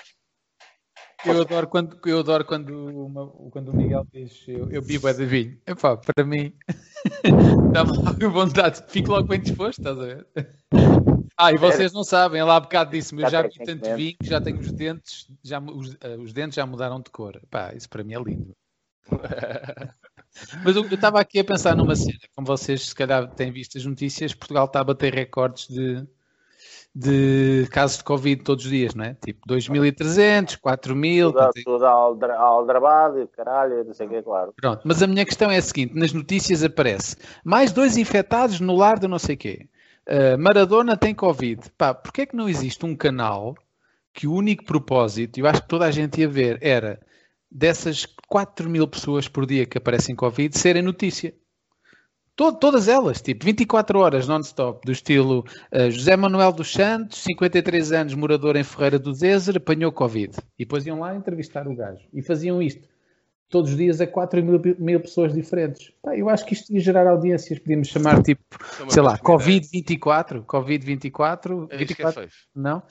eu adoro quando, eu adoro quando, uma, quando o Miguel diz eu, eu bibo é de vinho. Epá, para mim dá-me logo vontade, fico logo bem disposto, estás a ver? Ah, e vocês não sabem, lá há bocado disse-me, eu já vi tanto vinho que já tenho os dentes, já, os, eh, os dentes já mudaram de cor. Pá, isso para mim é lindo. Mas eu estava aqui a pensar numa cena, como vocês se calhar têm visto as notícias, Portugal está a bater recordes de, de casos de Covid todos os dias, não é? Tipo 2.300, 4.000. Tudo, tudo aldrabado, caralho, não sei o que, claro. Pronto, mas a minha questão é a seguinte: nas notícias aparece mais dois infectados no lar do não sei quê. Uh, Maradona tem Covid. Pá, porquê é que não existe um canal que o único propósito, eu acho que toda a gente ia ver, era dessas 4 mil pessoas por dia que aparecem Covid serem notícia? Todas elas, tipo 24 horas non-stop, do estilo uh, José Manuel dos Santos, 53 anos, morador em Ferreira do Zezer, apanhou Covid. E depois iam lá entrevistar o gajo. E faziam isto todos os dias a 4 mil, mil pessoas diferentes. Pá, eu acho que isto ia gerar audiências. Podíamos chamar tipo, sei lá, Covid-24, Covid-24. É 24, não?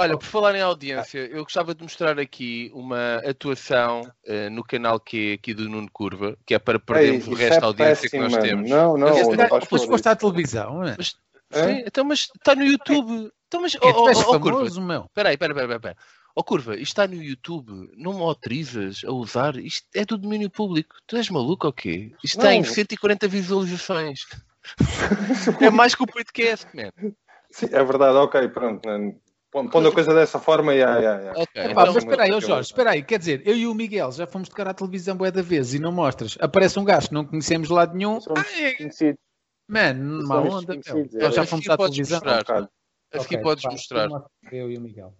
Olha, por falar em audiência, eu gostava de mostrar aqui uma atuação uh, no canal Q aqui do Nuno Curva, que é para perdermos Ei, o resto isso da é audiência péssimo, que nós temos. Não, não, Mas não pôr posto à televisão, é? Mas, É? sim, então, mas está no YouTube. Então, mas, É, oh, oh, oh, Curva, famoso, meu. Espera aí, espera, espera, espera. Ó Curva, isto está no YouTube, não me autorizas a usar, isto é do domínio público. Tu és maluco ou quê? Isto tem Não. 140 visualizações. é mais que o podcast, man. Sim, é verdade, ok, pronto. não- Pondo a coisa dessa forma, yeah, yeah, yeah. Ok, Epá, então, mas espera aí, eu- Jorge, espera aí, quer dizer, eu e o Miguel já fomos tocar à televisão bué da vez e não mostras. Aparece um gajo que não conhecemos de lado nenhum. Somos Ah, é- conhecidos. Mano, Somos onda, é. Nós já Aqui fomos à podes televisão. mostrar. Bocado. a seguir Ok, podes pá, mostrar. mostra Eu e o Miguel,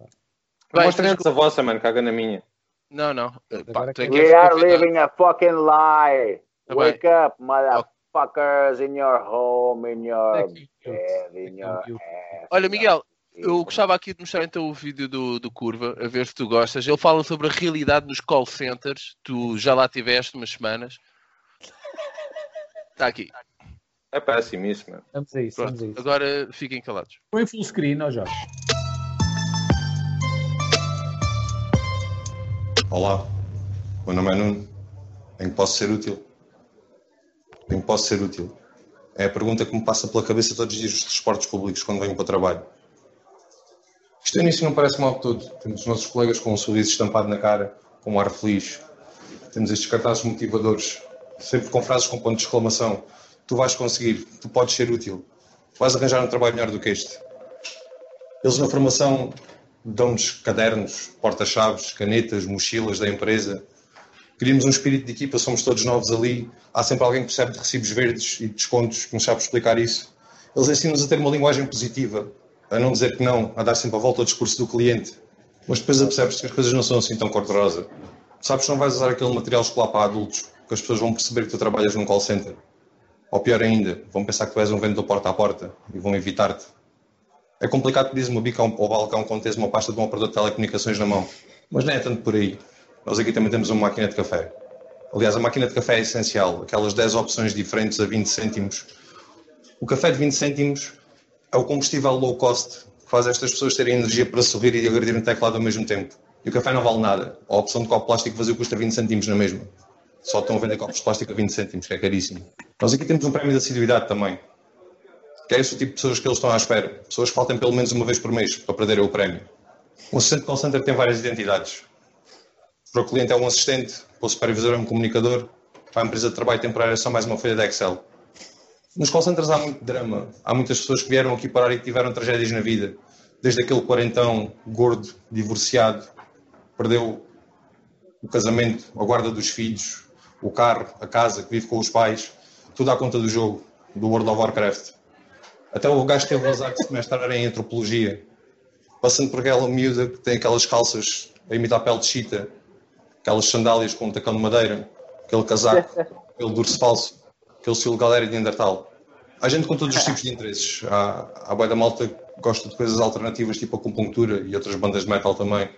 tens antes a vossa, mano, caga na minha. Não, não. Eh, Pá, tu é We are living a fucking lie. Tá Wake up, motherfuckers, in your home, in your bed, in your you. ass. Olha, Miguel, eu gostava aqui de mostrar então o vídeo do, do Curva, a ver se tu gostas. Ele fala sobre a realidade nos call centers. Tu já lá tiveste umas semanas. Está aqui. É péssimo isso, mano. Vamos a isso, vamos a isso. Agora fiquem calados. Põe full screen, ó Jorge. Olá, meu nome é Nuno. Em que posso ser útil? Em que posso ser útil? É a pergunta que me passa pela cabeça todos os dias nos transportes públicos quando venho para o trabalho. Isto no início não parece mal de todo. Temos os nossos colegas com um sorriso estampado na cara, com um ar feliz. Temos estes cartazes motivadores, sempre com frases com ponto de exclamação. Tu vais conseguir, tu podes ser útil. Vais arranjar um trabalho melhor do que este. Eles na formação dão-nos cadernos, porta-chaves, canetas, mochilas da empresa. Criamos um espírito de equipa, somos todos novos ali. Há sempre alguém que percebe de recibos verdes e de descontos, que nos sabe explicar isso. Eles ensinam-nos a ter uma linguagem positiva, a não dizer que não, a dar sempre a volta ao discurso do cliente. Mas depois percebes que as coisas não são assim tão cor-de-rosa. Sabes que não vais usar aquele material escolar para adultos, que as pessoas vão perceber que tu trabalhas num call center. Ou pior ainda, vão pensar que tu és um vendedor porta a porta e vão evitar-te. É complicado pedir uma bica ao balcão quando tens uma pasta de um operador de telecomunicações na mão. Mas não é tanto por aí. Nós aqui também temos uma máquina de café. Aliás, a máquina de café é essencial. Aquelas 10 opções diferentes a 20 cêntimos. O café de 20 cêntimos é o combustível low cost que faz estas pessoas terem energia para sorrir e agredir um teclado ao mesmo tempo. E o café não vale nada. A opção de copo plástico vazio custa 20 cêntimos na mesma. Só estão a vender copos de plástico a 20 cêntimos, que é caríssimo. Nós aqui temos um prémio de assiduidade também que é esse o tipo de pessoas que eles estão à espera. Pessoas que faltem pelo menos uma vez por mês para perderem o prémio. Um assistente call center tem várias identidades. Para o cliente é um assistente, para o supervisor é um comunicador, para a empresa de trabalho temporário é só mais uma folha de Excel. Nos call centers há muito drama. Há muitas pessoas que vieram aqui parar e que tiveram tragédias na vida. Desde aquele quarentão, gordo, divorciado, perdeu o casamento, a guarda dos filhos, o carro, a casa, que vive com os pais, tudo à conta do jogo, do World of Warcraft. Até o gajo teve o azar de se mestrar em antropologia, passando por aquela miúda que tem aquelas calças a imitar pele de chita, aquelas sandálias com um tacão de madeira, aquele casaco, aquele dorso falso, aquele estilo galera de Neandertal. Há gente com todos os tipos de interesses. Há, há boia da malta que gosta de coisas alternativas, tipo a acupuntura e outras bandas de metal também.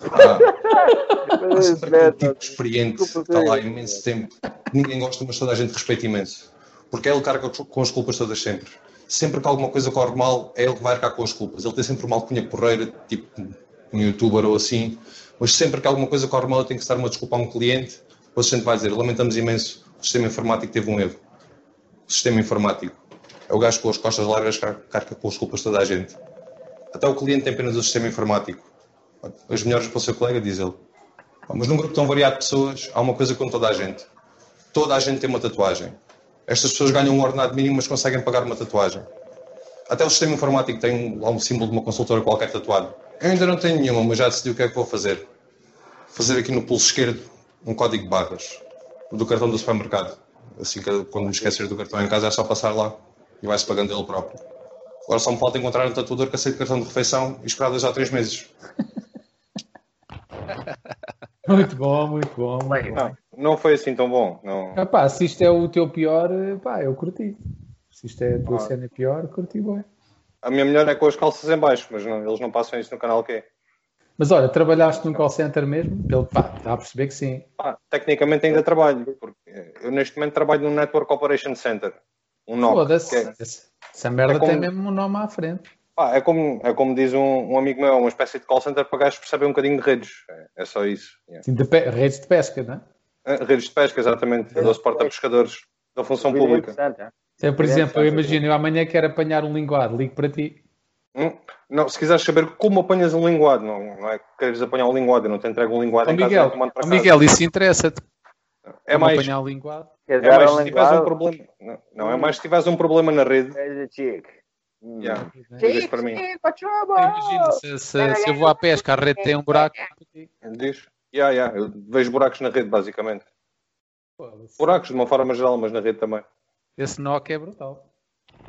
Há, há sempre aquele tipo experiente que está lá há imenso tempo. Ninguém gosta, mas toda a gente respeita imenso. Porque é ele que carga com as culpas todas sempre. Sempre que alguma coisa corre mal, é ele que vai arcar com as culpas. Ele tem sempre uma alcunha porreira, tipo um youtuber ou assim. Mas sempre que alguma coisa corre mal, tem que estar uma desculpa a um cliente. O assistente vai dizer: Lamentamos imenso, o sistema informático teve um erro. O sistema informático é o gajo com as costas largas que carga com as culpas toda a gente. Até o cliente tem apenas o sistema informático. As melhores para o seu colega, diz ele. Mas num grupo tão variado de pessoas, há uma coisa com toda a gente. Toda a gente tem uma tatuagem. Estas pessoas ganham um ordenado mínimo, mas conseguem pagar uma tatuagem. Até o sistema informático tem lá um símbolo de uma consultora qualquer tatuado. Eu ainda não tenho nenhuma, mas já decidi o que é que vou fazer. Fazer aqui no pulso esquerdo um código de barras do cartão do supermercado. Assim que quando me esquecer do cartão em casa é só passar lá e vai-se pagando ele próprio. Agora só me falta encontrar um tatuador que aceite cartão de refeição e esperar dois ou três meses. Muito bom, muito bom. Muito bom. Não, não foi assim tão bom. Não. Epá, se isto é o teu pior, pá, eu curti. Se isto é a tua Ah. cena pior, curti bem. A minha melhor é com as calças em baixo, mas não- eles não passam isso no canal Q. Mas olha, trabalhaste num call center mesmo? Pelo, pá, está a perceber que sim. Pá, tecnicamente ainda trabalho, porque eu neste momento trabalho no Network Operation Center. Um NOC. Foda-se. que é- Essa- merda é como- tem mesmo um nome à frente. Ah, é, como, é como diz um, um amigo meu, uma espécie de call center para gajos que percebem um bocadinho de redes. É, é só isso. Yeah. Sim, de pe- redes de pesca, não é? Ah, Redes de pesca, exatamente. Eu dou suporte a pescadores da função pública. hein? Então, por É exemplo, eu imagino, eu amanhã quero apanhar um linguado, ligo para ti. Hum? Não, se quiseres saber como apanhas um linguado, não, não é que queres apanhar um linguado, eu não te entrego um linguado Ó em Miguel, ó, casa. Miguel, isso interessa-te. é Como mais, apanhar linguado. É mais um se tiveres um problema. Não, não, é mais se tiveres um problema na rede. Hum. Yeah, ligas para mim. Imagina, se, se- se eu vou à pesca, a rede tem um buraco. Diz? Yeah, yeah, eu vejo buracos na rede, basicamente. Buracos de uma forma geral, mas na rede também. Esse knock é brutal.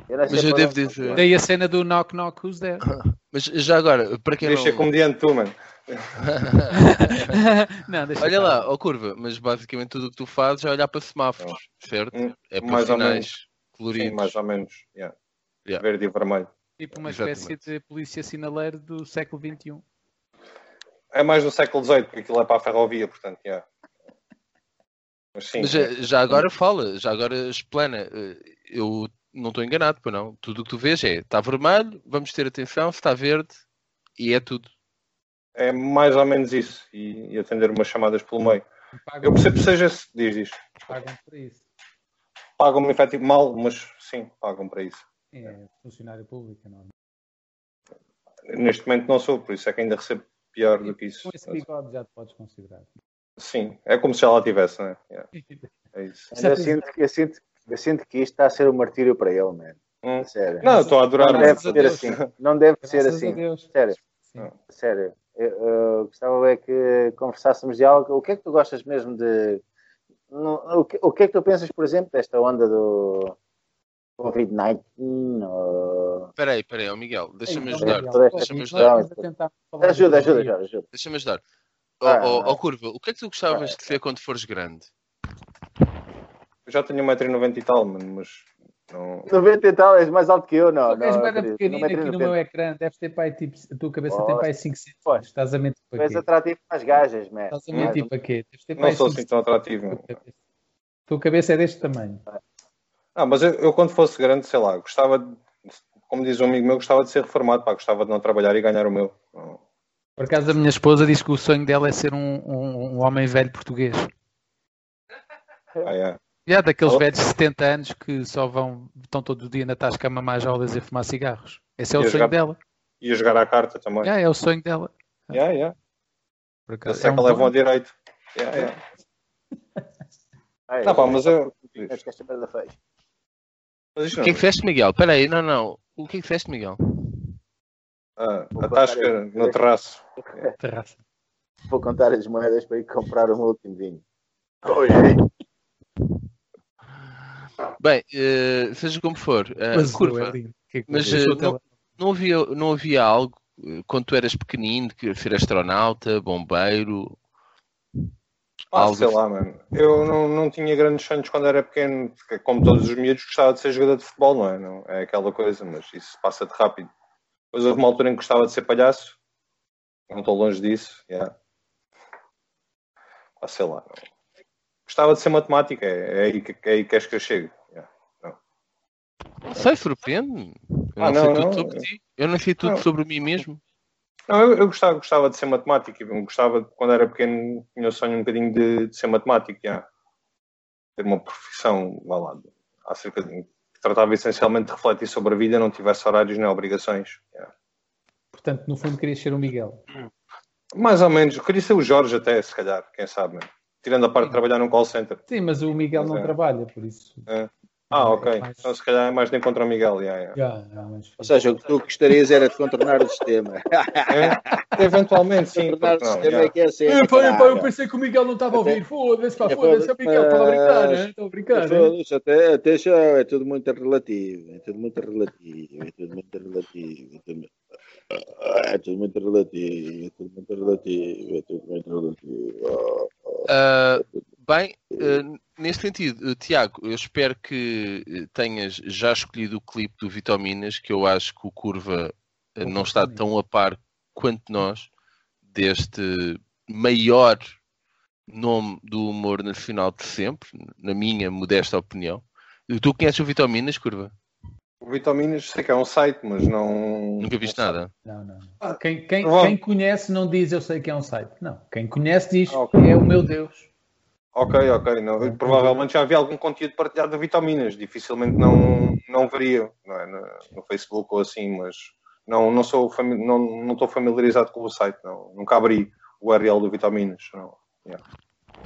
Eu Mas eu devo dizer- Daí a cena do knock knock who's there. Mas já agora, para quem ser não... comediante tu, mano. não, deixa Olha lá, ó curva, mas basicamente tudo o que tu fazes é olhar para semáforos, certo? Hum, É para mais ou sinais Sim, coloridos. mais ou menos. Yeah. Yeah. Verde e vermelho. Tipo uma Exatamente. espécie de polícia sinaleiro do século um. XXI. É mais do século XVIII, porque aquilo é para a ferrovia, portanto, yeah. Mas sim, Mas já, já agora fala, já agora explana. Eh, Eu não estou enganado, pois não. Tudo o que tu vês é, está vermelho, vamos ter atenção, se está verde, e é tudo. é mais ou menos isso. E, e atender umas chamadas pelo meio. Pagam, Eu percebo que seja esse, diz isto. pagam por isso. Pagam-me efetivo mal, mas sim, pagam para isso. É funcionário público, não. Neste momento não sou, por isso é que ainda recebo pior do que isso. Com esse bigode já te podes considerar. Sim, é como se já lá tivesse, não é? Yeah, é isso. Eu sinto, que- eu, sinto, eu sinto que isto está a ser um martírio para ele, mano. Hum. Sério. Não, estou a adorar. Não deve ser Deus. assim. Não deve ser assim. Sério. Sim. Sério. Eu, eu gostava é que conversássemos de algo. O que é que tu gostas mesmo de. o, que, o que é que tu pensas, por exemplo, desta onda do Covid-19? ou- Espera aí, espera aí, ó Miguel, deixa-me Então, ajudar. Deixa-me nós ajudar. Ajuda, ajuda, ajuda. ajuda. Deixa-me ajudar. Ó Ah, ó, ah. ó, Curva, o que é que tu gostavas de ser quando fores grande? Já tenho 1,90m e tal, mano, mas não. 90 e tal, és mais alto que eu, não. Tu és querido. pequenino aqui no 1,90m. meu ecrã, deves ter pai tipo, a tua cabeça tem pai 5 centímetros. Estás a mentir Tu para és quê? atrativo para as gajas, man. Estás a mentir para quê? Deves ter Não pai sou 5 assim tão atrativo. A tua cabeça é deste tamanho. Ah, mas eu, eu quando fosse grande, sei lá, gostava de, como diz um amigo meu, gostava de ser reformado, pá, gostava de não trabalhar e ganhar o meu. Por acaso a minha esposa diz que o sonho dela é ser um, um, um homem velho português. Ah, é. Já daqueles Oh. velhos de 70 anos que só vão, estão todo o dia na tasca a mamar jolas e a fumar cigarros. Esse é o E sonho jogar- dela. E a jogar à carta também. Já, é o sonho dela. Yeah, yeah. Por acaso. É que um levam a direito. Yeah, yeah. Ai, Não, pá, mas eu. Acho que esta merda fez. O que é que fizeste, Miguel? Espera aí, não, não. O que é que fizeste, Miguel? Ah, a tasca no terraço. terraça. Vou contar as moedas para ir comprar o meu último vinho. Oi, Bem, eh, seja como for, eh, Mas curva, é lindo. Que é Mas, deixou eh, o tele- não havia, não havia algo eh, quando tu eras pequenino de querer ser astronauta, bombeiro? Ah, Algo sei assim. lá, mano. Eu não, não tinha grandes sonhos quando era pequeno, porque, como todos os miúdos, gostava de ser jogador de futebol, não é? Não, é aquela coisa, mas isso passa-te rápido. Depois houve uma altura em que gostava de ser palhaço, não estou longe disso, yeah. ah, sei lá. Não. Gostava de ser matemática, é, é aí que, é aí que és que eu chego. yeah. Não sei, surpreende-me. Eu Ah, não, sei não, tudo não. sobre ti. Eu não sei tudo Não. sobre mim mesmo. Não, eu, eu gostava, gostava de ser matemático, eu gostava, quando era pequeno, tinha o sonho um bocadinho de, de ser matemático, yeah. ter uma profissão, vá lá, acerca de, que tratava essencialmente de refletir sobre a vida, não tivesse horários nem obrigações. yeah. Portanto, no fundo, querias ser o Miguel. Mais ou menos, eu queria ser o Jorge até, se calhar, quem sabe, mano. Tirando a parte de trabalhar num call center. Sim, mas o Miguel Mas não é. trabalha, por isso. Ah, É ok, mais- então se calhar é mais de encontro ao Miguel, yeah, yeah. Já, mas- Ou seja, o que tu gostarias era de contornar o sistema. É, eventualmente, sim, contornar o sistema yeah. é que é ser. Epá, epá, eu pensei que o Miguel não estava a ouvir. Foda-se, pá, É, foda-se, é o Miguel, estava a brincar, né? Estava a brincar, né? Foda-se, Até, até já é tudo muito relativo. É tudo muito relativo. É tudo muito relativo. É tudo, é tudo muito relativo. É tudo muito relativo. É tudo muito relativo. Ah, bem, ah, nesse sentido, eh, Tiago, eu espero que eh, tenhas já escolhido o clipe do Vitaminas, que eu acho que o Curva eh, não está tão a par quanto nós deste maior nome do humor nacional de sempre, na minha modesta opinião. Tu conheces o Vitaminas, Curva? O Vitaminas sei que é um site, mas não. Nunca viste nada. Não, não. não. Quem, quem, quem conhece não diz eu sei que é um site. Não. Quem conhece diz Ah, ok. é o meu Deus. Ok, ok. Não, eu provavelmente já havia algum conteúdo partilhado de vitaminas. Dificilmente não, não veria não é? no, no Facebook ou assim, mas não, não, sou fami- não, não estou familiarizado com o site. Não. Nunca abri o URL do vitaminas. Não.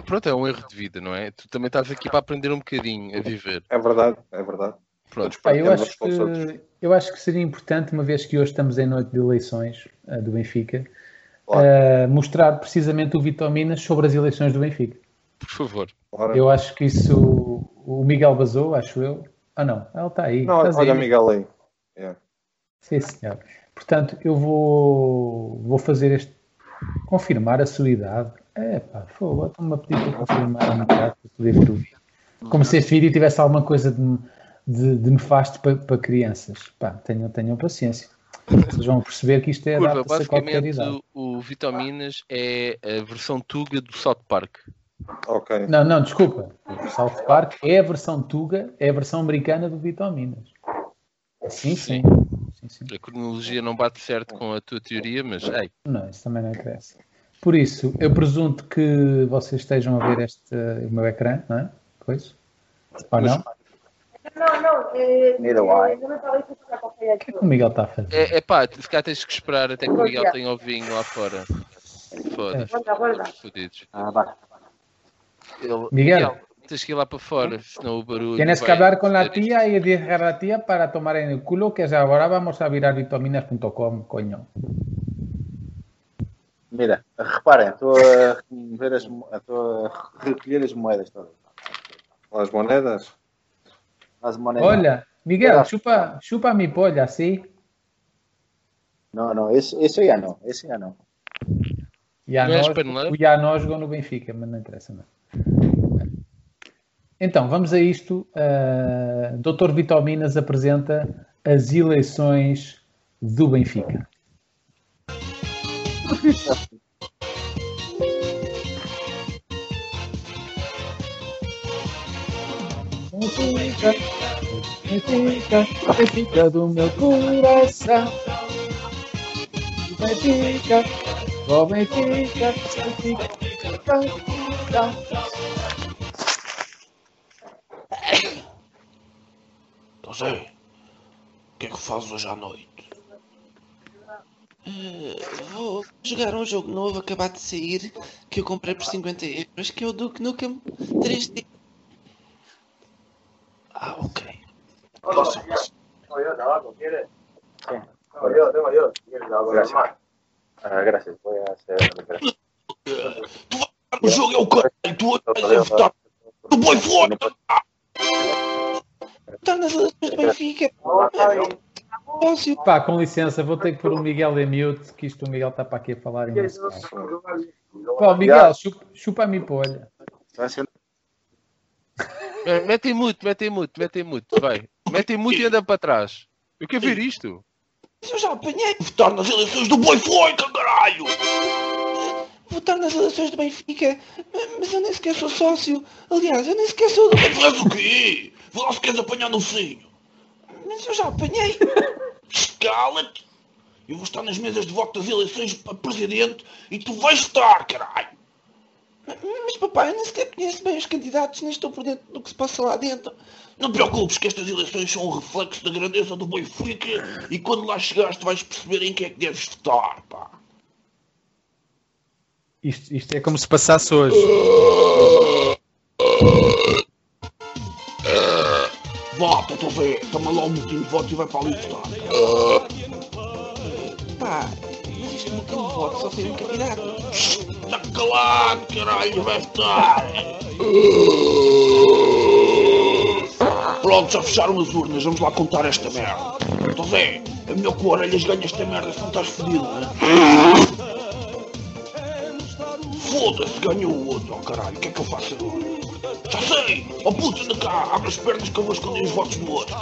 Pronto, é um erro de vida, não é? Tu também estás aqui para aprender um bocadinho a viver. É verdade, é verdade. Pronto. Pá, eu, partilhamos acho que, eu acho que seria importante, uma vez que hoje estamos em noite de eleições eh, do Benfica, Claro. eh, mostrar precisamente o Vitaminas sobre as eleições do Benfica. Por favor. Ora. Eu acho que isso o Miguel basou, acho eu. Ah, não, ele está aí. Não, Estás olha, aí. Miguel aí. Yeah. Sim, senhor. Portanto, eu vou, vou fazer este. Confirmar a sua idade. É pá, estão-me a pedir para confirmar a minha idade para poder ver o vídeo. Como se este vídeo tivesse alguma coisa de, de, de nefasto para, para crianças. Pá, tenham, tenham paciência. Vocês vão perceber que isto é Curva, adapta-se a qualquer basicamente idade. o, o Vitaminas é a versão Tuga do South Park. Ok. Não, não, desculpa. O South Park é a versão Tuga, é a versão americana do Vitaminas. Sim, sim. sim, sim. A cronologia não bate certo com a tua teoria, mas ei, Não, isso também não interessa. Por isso, eu presunto que vocês estejam a ver este o meu ecrã, não é? Pois? Ou não? O Neither que é que o Miguel está a fazer? é, é pá, se calhar tens que esperar até que o Miguel tenha o vinho lá fora. Foda-se, fodidos. Ah. Ele- Miguel. tens que ir lá para fora, senão o barulho. Tienes que hablar la fazer isto. tía y decir a tía para tomar en el culo que ahora vamos a virar vitaminas.com, coño. Mira, reparem, estou a remover as, estou a recolher as moedas todas. As moedas. As moedas. Hola, Miguel, chupa, chupa mi polla, ¿sí? Não, não, esse, esse já não, esse já não. Já Não és nós, paneleiro? o já nós jogou no Benfica, mas não interessa não. Então, vamos a isto. Uh, Dr. Vitaminas apresenta as eleições do Benfica. Benfica, Benfica, Benfica do meu coração. Benfica, ó Benfica, Benfica, Benfica. Então, Zé, o que é que fazes hoje à noite? Eh, vou jogar um jogo novo, acabar de sair, que eu comprei por 50 euros, que é o Duke Nukem 3D. Ah, ok. Ah, graças, vou a ser. O jogo é o caralho, tu vais a votar no boi fora! Está do Benfica. Pá, com licença, vou ter que pôr o Miguel em mute, que isto o Miguel está para aqui a falar. Pá, Miguel, chupa, chupa polha. Vai ser É, Mete em mute, mete em mute, mete em mute, vai. Mete em mute e anda para trás. Eu quero ver isto. Mas eu já apanhei. Votar nas eleições do boi fora, caralho! Votar nas eleições do Benfica. Mas eu nem sequer sou sócio. Aliás, eu nem sequer sou do Tu és o quê? Vê lá se queres apanhar no focinho. Mas eu já apanhei. Cala-te! Eu vou estar nas mesas de voto das eleições para presidente e tu vais estar, caralho! Mas papai, eu nem sequer conheço bem os candidatos, nem estou por dentro do que se passa lá dentro. Não te preocupes que estas eleições são um reflexo da grandeza do Benfica e quando lá chegares tu vais perceber em quem é que deves votar, pá. Isto, isto é como se passasse hoje. Vota, estou a ver. Toma lá um motivo de voto e vai para ali votar. Pá, mas isto não tem voto, só tem um candidato. Está calado, caralho, vai votar. Pronto, já fecharam as urnas, vamos lá contar esta merda. Então Zé, é melhor que o Orelhas ganhe esta merda, se não estás fodido, não é? Foda-se, ganhou o outro, oh caralho, o que é que eu faço agora? Já sei! Oh puta, anda cá, abre as pernas que eu vou esconder os votos do outro.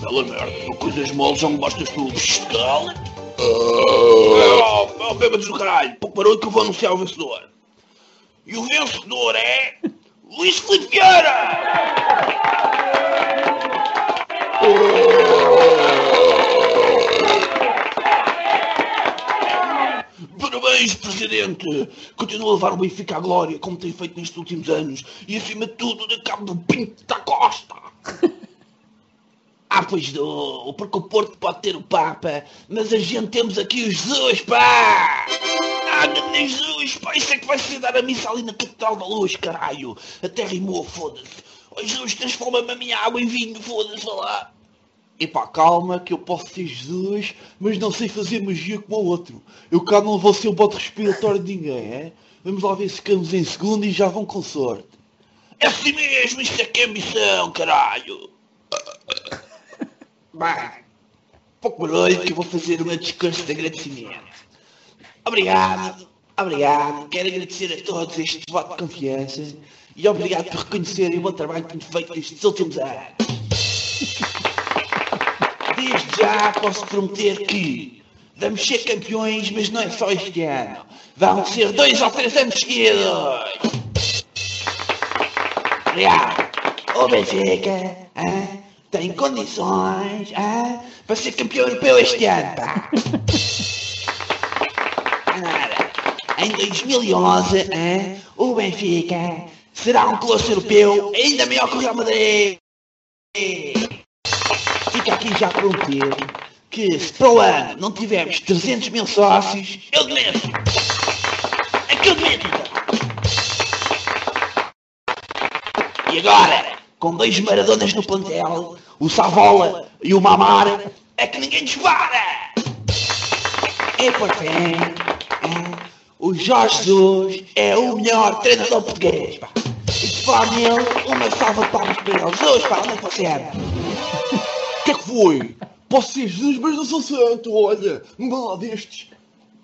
Bela merda, uma coisa esmola, já me bastas tu. Cala! Oh, oh, bêbado do caralho, parou que eu vou anunciar o vencedor. E o vencedor é. Luís Felipe Vieira! Parabéns, Presidente! Continua a levar o Benfica à glória, como tem feito nestes últimos anos, e acima de tudo, da cabo do Pinto da Costa! Ah, pois do, porque o Porto pode ter o Papa, mas a gente temos aqui o Jesus, pá! Ah, grande Jesus, pá, isso é que vai ser dar a missa ali na Catedral da Luz, caralho! Até rimou, foda-se! Oh, Jesus, transforma-me a minha água em vinho, foda-se, lá! Epá, calma, que eu posso ser Jesus, mas não sei fazer magia como o outro. Eu cá não vou ser o bote respiratório de ninguém, é? Vamos lá ver se ficamos em segundo e já vão com sorte. É assim mesmo, isto é que é missão, caralho! Bem, pouco barulho que eu vou fazer o meu discurso de agradecimento. Obrigado, obrigado. Quero agradecer a todos este voto de confiança e obrigado por reconhecerem o bom trabalho que tenho feito nestes últimos anos. Desde já posso prometer que vamos ser campeões, mas não é só este ano. Vão ser dois ou três anos seguidos. Obrigado. O Benfica ah, tem condições ah, para ser campeão europeu este ano. Pá. Em 2011, ah, o Benfica será um colosso europeu ainda maior que o Real Madrid. Fica aqui já prometido que se para o ano não tivermos 300 mil sócios, eu demito. É que eu demito. E agora, com dois maradonas no plantel, o Savola e o Mamar, é que ninguém dispara. E por fim, é, o Jorge Jesus é o melhor treinador português. Pá. E de falar nele, uma salva de palmas para ele. Jesus, pá, onde é que você é? O que é que foi? Posso ser Jesus, mas não sou santo, olha, um balão destes.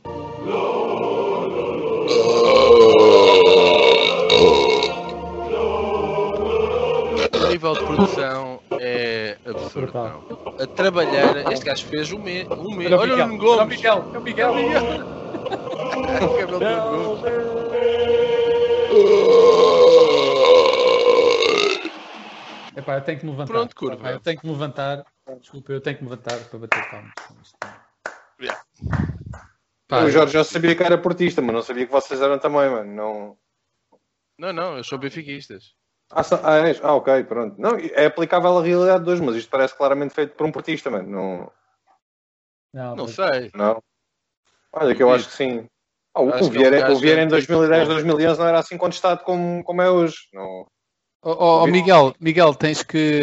O nível de produção é absurdo. não. A trabalhar, este gajo fez um mês. Um mês. Olha o Miguel, Nuno o Gomes. Miguel, é o Miguel, Miguel. O cabelo do Nuno Gomes. Epá, eu tenho que me levantar. Pronto, curva. Epá, eu tenho que me levantar. Desculpa, eu tenho que me levantar para bater palmas. Yeah. Pá, o Jorge já sabia que era portista, mas não sabia que vocês eram também, mano. Não... Não, não, eu sou benfiquistas. Ah, ah, és? ah, ok, pronto. Não, é aplicável à realidade de hoje, mas isto parece claramente feito por um portista, mano. Não, não, Não mas- sei. não. Olha, que eu acho que sim. Ah, o, Acho Vieira, é um gajo o Vieira em que tem 2010, futebol. 2011 não era assim contestado como, como é hoje. Não. Oh, oh, oh, Miguel, Miguel, tens que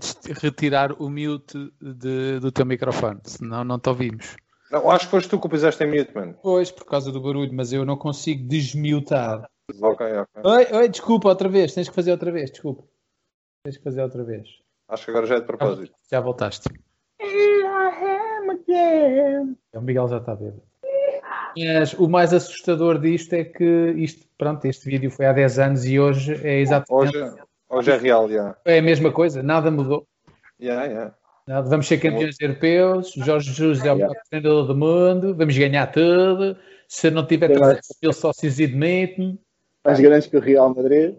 dest- retirar o mute de- do teu microfone, senão não te ouvimos. não, acho que foste tu que o puseste em mute, mano. Pois, por causa do barulho, mas eu não consigo desmutar. Ok, ok. Oi, oi, desculpa, outra vez, tens que fazer outra vez, desculpa. Tens que fazer outra vez. Acho que agora já é de propósito. Já voltaste. O Miguel já está bêbado. Mas o mais assustador disto é que isto, pronto, este vídeo foi há 10 anos e hoje é exatamente Hoje, hoje é real, já. é a mesma coisa, nada mudou. Yeah, yeah. Nada, vamos ser campeões europeus, Jorge Jesus é o melhor treinador do mundo, vamos ganhar tudo. Se não tiver 300 mil sócios demite-me, Mais grandes que o Real Madrid.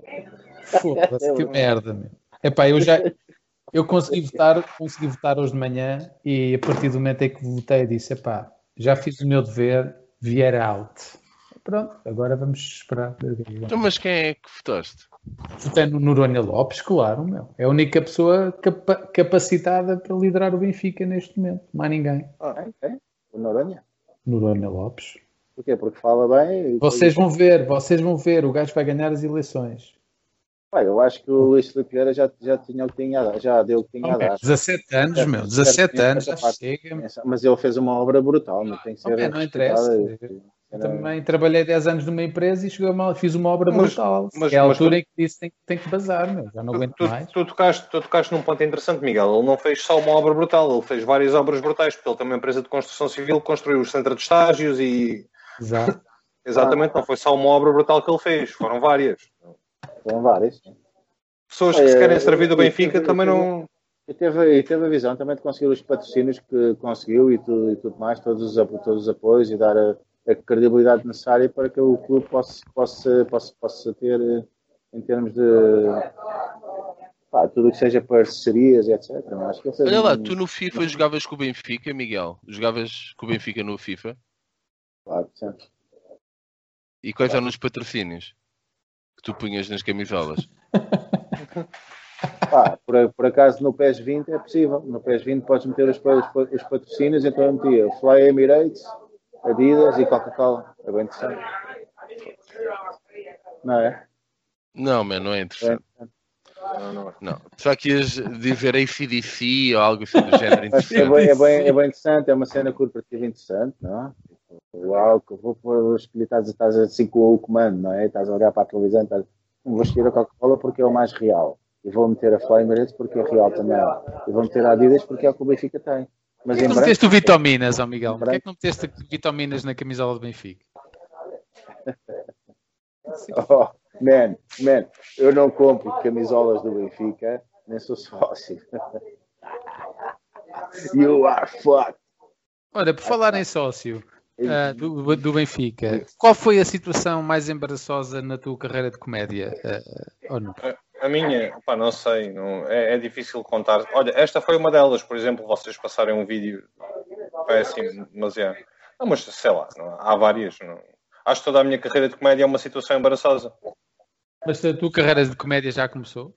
foda-se, que merda, meu. Epá, eu já eu consegui votar, consegui votar hoje de manhã e a partir do momento em que votei disse, epá, já fiz o meu dever, vier out. Pronto, agora vamos esperar. é. Então, mas quem é que votaste? Votei no Noronha Lopes, claro, meu. É a única pessoa capa- capacitada para liderar o Benfica neste momento. Mais ninguém. Ah, ok. O Noronha. Noronha Lopes. Porquê? Porque fala bem. Vocês vão ver, vocês vão ver. O gajo vai ganhar as eleições. Pá, eu acho que o Luís Filipe Vieira já, já tinha o que tinha a dar. Já deu o que tinha a dar. 17 anos, meu. 17 anos. Já chega. Mas ele fez uma obra brutal, mas tem que ser. Não interessa. Eu também trabalhei 10 anos numa empresa e chegou uma, fiz uma obra Mas- brutal. mas- é a mas altura tu- em que disse tem, tem que bazar, meu. Já não Tu, aguento tu, mais. tu tocaste, tu tocaste num ponto interessante, Miguel. Ele não fez só uma obra brutal, ele fez várias obras brutais, porque ele tem uma empresa de construção civil que construiu o centro de estágios e. Exato. Exatamente, não foi só uma obra brutal que ele fez, foram várias. Foram vários. sim. Pessoas que se querem servir do Benfica também não. E teve, e teve a visão também de conseguir os patrocínios que conseguiu e tudo, e tudo mais, todos os, todos os apoios e dar a, a credibilidade necessária para que o clube possa, possa, possa, possa ter, eh, em termos de pá, tudo o que seja parcerias, etc. Acho que Olha lá, um- tu no FIFA jogavas com o Benfica, Miguel? Jogavas com o Benfica no FIFA? Claro. E quais eram os patrocínios que tu punhas nas camisolas? Pá, por, por acaso no PES 20 é possível. No PES 20 podes meter os, os, os patrocínios, então eu metia Fly Emirates, Adidas e Coca-Cola. É bem interessante. Não é? Não, man, não é É interessante. interessante. Não, não é. Não. Só que ias dizer ACDC ou algo assim do género Mas é, interessante. bem, é, bem, é bem interessante, é uma cena corporativa interessante, não é? Uau, que vou pôr escolher, estás, estás assim com o comando, não é? Estás a olhar para a televisão, estás, "Não vou escolher a Coca-Cola porque é o mais real. E vou meter a Fly Emirates porque é real também. E vou meter a Adidas porque é o que o Benfica tem. Mas em não branco, meteste o Vitaminas, ó Miguel? Porquê branco. que não meteste Vitaminas na camisola do Benfica? Oh, man, man, eu não compro camisolas do Benfica, nem sou sócio. you are fucked. Olha, por falar em sócio ah, do, do Benfica, qual foi a situação mais embaraçosa na tua carreira de comédia? Ah, ou não? A minha, pá, não sei, não, é, é difícil contar. Olha, esta foi uma delas, por exemplo, vocês passarem um vídeo péssimo, mas é. Não, mas sei lá, não, há várias. Não. Acho que toda a minha carreira de comédia é uma situação embaraçosa. Mas a tua carreira de comédia já começou?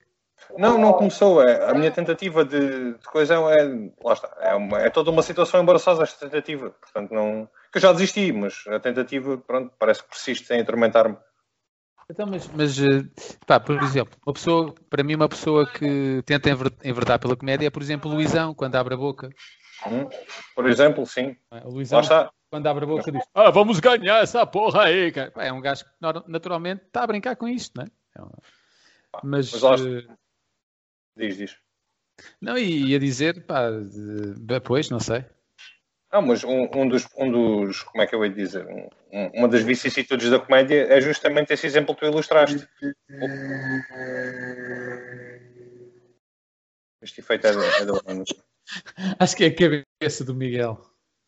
Não, não começou. É, a minha tentativa de, de coisa é, lá está, é, uma- é toda uma situação embaraçosa esta tentativa. Portanto, não. Que eu já desisti, mas a tentativa, pronto, parece que persiste em atormentar-me. Então, mas, mas eh, pá, por exemplo, uma pessoa, para mim, uma pessoa que tenta enver- enverdar pela comédia é, por exemplo, o Luizão, quando abre a boca. Hum? Por exemplo, sim. é? O Luizão, quando abre a boca, diz: Ah, vamos ganhar essa porra aí. cara." É um gajo que naturalmente está a brincar com isto, não é? É um- Mas, mas lá- eh, Diz, diz. não, e ia dizer, pá, de- depois, não sei. Não, mas um, um dos, um dos, como é que eu ia dizer, Um- um- uma das vicissitudes da comédia é justamente esse exemplo que tu ilustraste. Este efeito é, da- é da Acho que é a cabeça do Miguel.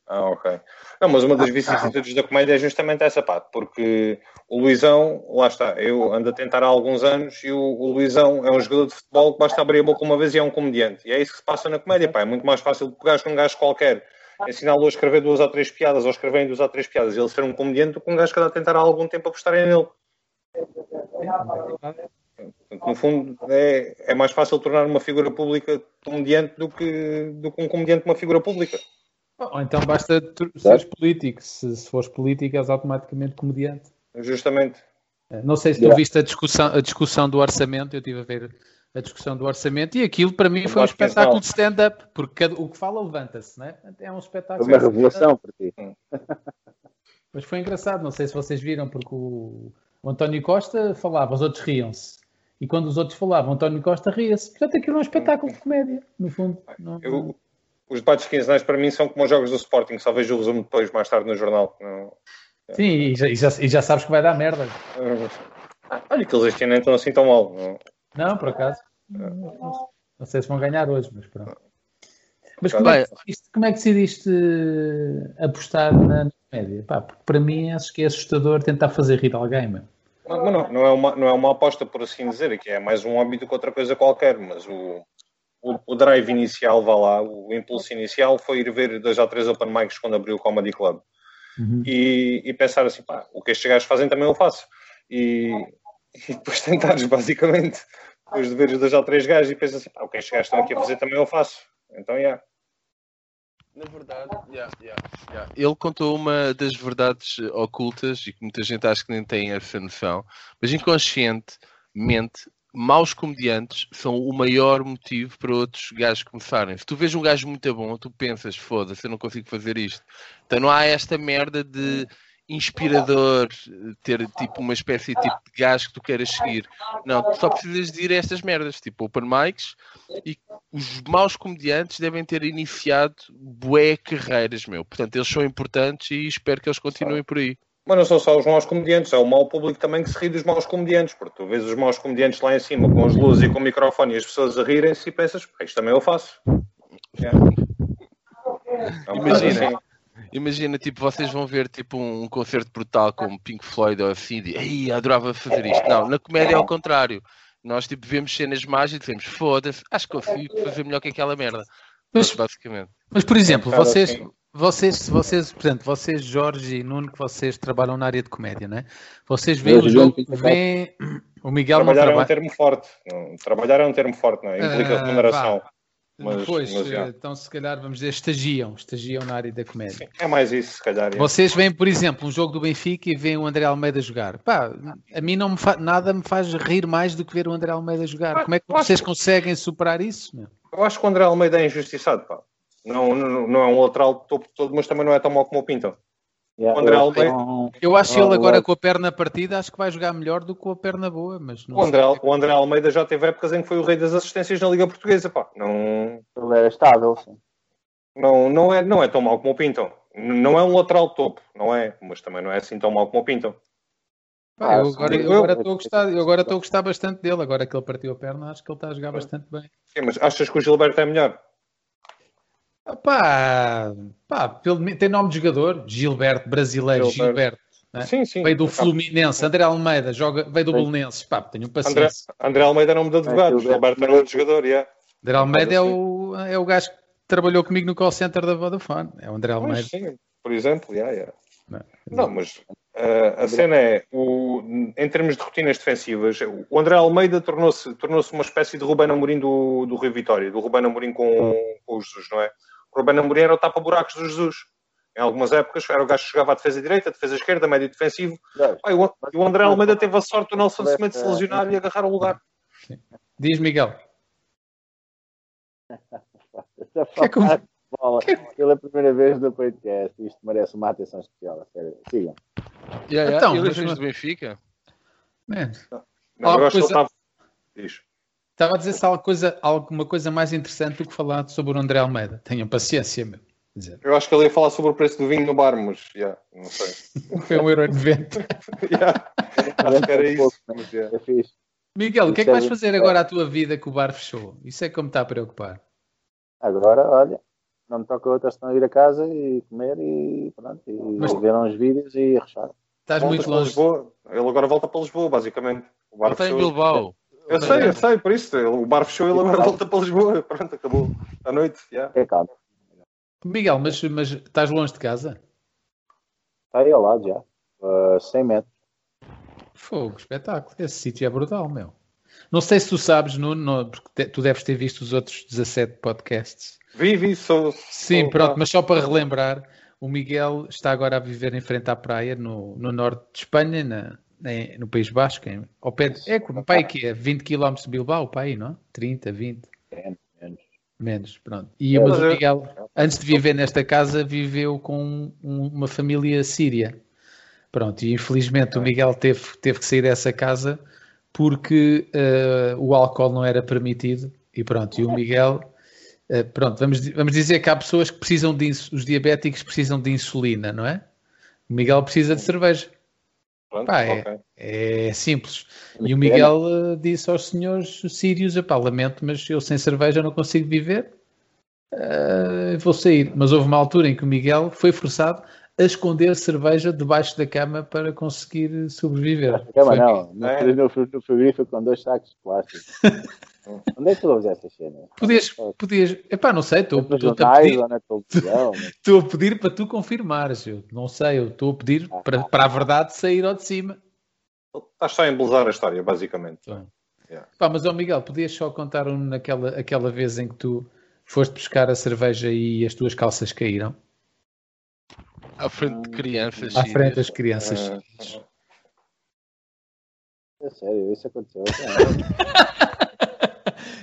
Ah, ok. Não, mas uma das vicissitudes da comédia é justamente essa, pá, porque o Luizão, lá está, eu ando a tentar há alguns anos e o, o Luizão é um jogador de futebol que basta abrir a boca uma vez e é um comediante. E é isso que se passa na comédia, pá, é muito mais fácil pegar com um gajo qualquer, ensiná-lo a escrever duas ou três piadas ou escrever em duas ou três piadas e ele ser um comediante do que um gajo que anda a tentar há algum tempo apostarem nele. Portanto, no fundo, é, é mais fácil tornar uma figura pública comediante do que, do que um comediante uma figura pública. Ou então basta seres político. Se, se fores político, és automaticamente comediante. Justamente. Não sei se tu Yeah. viste a discussão, a discussão do orçamento, eu estive a ver a discussão do orçamento e aquilo para mim foi um que espetáculo de stand-up, porque cada- o que fala levanta-se, não é? É um Foi espetáculo. uma revelação para ti. Mas foi engraçado, não sei se vocês viram, porque o, o António Costa falava, os outros riam-se. E quando os outros falavam, António Costa ria-se. Portanto, aquilo é um espetáculo de comédia, no fundo. Não- Eu- os debates quinzenais para mim são como os jogos do Sporting, só vejo o resumo depois, mais tarde no jornal. Não- Sim, e já, e já- e já sabes que vai dar merda. Ah, Olha que eles este ano não estão assim tão mal. não. Não, por acaso. Não sei se vão ganhar hoje, mas pronto. Mas como é, que decidiste, como é que decidiste eh, apostar na comédia? Pá, porque para mim acho que é assustador tentar fazer rir alguém, mano. Mas mas não, não, é uma, não é uma aposta, por assim dizer, que é mais um do que outra coisa qualquer, mas o, o, o drive inicial, vá lá, o impulso inicial foi ir ver dois ou três open mics quando abriu o Comedy Club. e, e pensar assim, pá, o que estes gajos fazem também eu faço. E, e depois tentares, basicamente, depois de veres dois ou três gajos e pensas assim, pá, o que estes gajos estão aqui a fazer também eu faço. Então, já. Na verdade, yeah, yeah, yeah. ele contou uma das verdades ocultas e que muita gente acha que nem tem essa noção, mas inconscientemente, maus comediantes são o maior motivo para outros gajos começarem. Se tu vês um gajo muito bom, tu pensas, foda-se, eu não consigo fazer isto. Então não há esta merda de inspirador, ter tipo uma espécie de, tipo de gajo que tu queiras seguir. Não, tu só precisas de ir a estas merdas, tipo open mics, e os maus comediantes devem ter iniciado bué carreiras, meu. Portanto, eles são importantes e espero que eles continuem por aí. Mas não são só os maus comediantes, é o mau público também que se ri dos maus comediantes, porque tu vês os maus comediantes lá em cima com as luzes e com o microfone e as pessoas a rirem-se e pensas, isto também eu faço. É. É Imagina. Imagina, tipo, vocês vão ver tipo um concerto brutal como Pink Floyd ou assim, de Ei, adorava fazer isto. Não, na comédia é ao contrário. Nós tipo vemos cenas mágicas e dizemos, foda-se, acho que consigo fazer melhor que aquela merda. Mas- basicamente. Mas, por exemplo, vocês, assim. vocês, vocês, portanto, vocês, Jorge e Nuno, que vocês trabalham na área de comédia, não é? Vocês veem Eu o jogo jogo, veem... O Miguel não Trabalhar é um trabalha. termo forte. Não, Trabalhar é um termo forte, não é? Implica Ah, remuneração. vá. Mas- pois, mas, então se calhar vamos dizer estagiam, estagiam na área da comédia. É mais isso, se calhar. é. Vocês veem, por exemplo, um jogo do Benfica e veem o André Almeida jogar. Pá, a mim não me nada me faz rir mais do que ver o André Almeida jogar. Como é que acho vocês que- conseguem superar isso? meu? Eu acho que o André Almeida é injustiçado, pá. Não, não, não é um lateral topo todo, mas também não é tão mau como o Pinto. Yeah, André eu acho que Almeida- Eu acho Não, ele agora eu- com a perna partida, acho que vai jogar melhor do que com a perna boa, mas não O André, sei. o André Almeida já teve épocas em que foi o rei das assistências na Liga Portuguesa, pá. Não, Ele era estável, sim. não, não, é, não é tão mau como o Pinto. N- Não é um lateral de topo, não é, mas também não é assim tão mau como o Pinto. Pá, eu Ah, eu agora estou a gostar, eu agora estou a gostar bastante dele. Agora que ele partiu a perna, acho que ele está a jogar bastante bem. Sim, mas achas que o Gilberto é melhor? Pá, pá, pelo menos- tem nome de jogador, Gilberto, brasileiro, Gilberto. Gilberto. né? Sim, sim. Veio do Fluminense, André Almeida, joga, veio do Sim. Belenenses. Pá, tenho André, paciência. André Almeida é nome de advogado, Gilberto. Gilberto é nome de jogador, yeah. André Almeida é o, é o gajo que trabalhou comigo no call center da Vodafone. É o André Almeida. sim, por exemplo, yeah, yeah. Não, Não, mas eh, a cena é, o, em termos de rotinas defensivas, o André Almeida tornou-se tornou uma espécie de Rubén Amorim do, do Rio Vitória, do Rubén Amorim com, com o Jesus, não é? O Rubén Amorim era o tapa-buracos do Jesus. Em algumas épocas era o gajo que jogava a defesa direita, a defesa esquerda, médio defensivo. Ah, e o, e o André Almeida teve a sorte do Nelson Semedo se lesionar e agarrar o lugar. Diz Miguel. Essa Que é como- bola, Pela primeira vez no podcast, isto merece uma atenção especial. Sigam. Yeah, yeah. Então, Ele mas- fez do Benfica? Man, Não, Ah, eu acho que ele pois é. estava... Diz. Estava a dizer se há alguma coisa, alguma coisa mais interessante do que falar sobre o André Almeida. Tenham paciência, meu. Dizer, Eu acho que ele ia falar sobre o preço do vinho no bar, mas yeah, não sei. Foi 1,90€. Yeah. Acho que era Um isso. mas, yeah. É fixe. Miguel, o que é que é vais fazer agora à tua vida que o bar fechou? Isso é que me está a preocupar. Agora, olha, não me toca outra senão ir a casa e comer e pronto, e Mas- ver uns vídeos e rechar. Estás Voltas muito longe. Lisboa. Ele agora volta para Lisboa, basicamente. O bar Ele está em. Bilbao. Eu sei, eu sei, por isso. O bar fechou e ele agora volta para Lisboa. Pronto, acabou. À noite, yeah. É calma. Miguel, mas, mas estás longe de casa? Está aí ao lado já. Uh, 100 metros. Fogo, espetáculo. Esse sítio é brutal, meu. Não sei se tu sabes, Nuno, não, porque te- tu deves ter visto os outros 17 podcasts. Vi, vi, sou. Sim, sou- pronto, mas só para relembrar, o Miguel está agora a viver em frente à praia, no, no norte de Espanha, na, em- no País Basco, em, ao pé de, é, como pai que é 20 km de Bilbao, pai, não? 30, 20, Menos, menos. menos, pronto. E, É, mas o eu- Miguel, antes de viver nesta casa, viveu com um- uma família síria. Pronto, e infelizmente o Miguel teve, teve que sair dessa casa porque eh, o álcool não era permitido e pronto, e o Miguel eh, pronto, vamos, vamos dizer que há pessoas que precisam de ins- os diabéticos precisam de insulina, não é? O Miguel precisa de cerveja. Pronto, Pá, é, ok. é simples. E o Miguel eh, disse aos senhores sírios, epá, lamento, mas eu sem cerveja não consigo viver. Eh, vou sair. Mas houve uma altura em que o Miguel foi forçado a esconder cerveja debaixo da cama para conseguir sobreviver. Cama Foi- não. Não É. no, fri- no frigorífico com dois sacos de plástico. Onde é que tu ouves essas cenas? Podias, podias, epá, não sei, estou Nos estou-te a pedir, estou a pedir para tu confirmares. Eu não sei, eu estou a pedir para, para a verdade sair ao de cima. Estás só a embelezar a história, basicamente. Yeah. Pá, mas ó Miguel, podias só contar um naquela aquela vez em que tu foste buscar a cerveja e as tuas calças caíram À frente de crianças. à frente das crianças. Ah, É sério, isso aconteceu.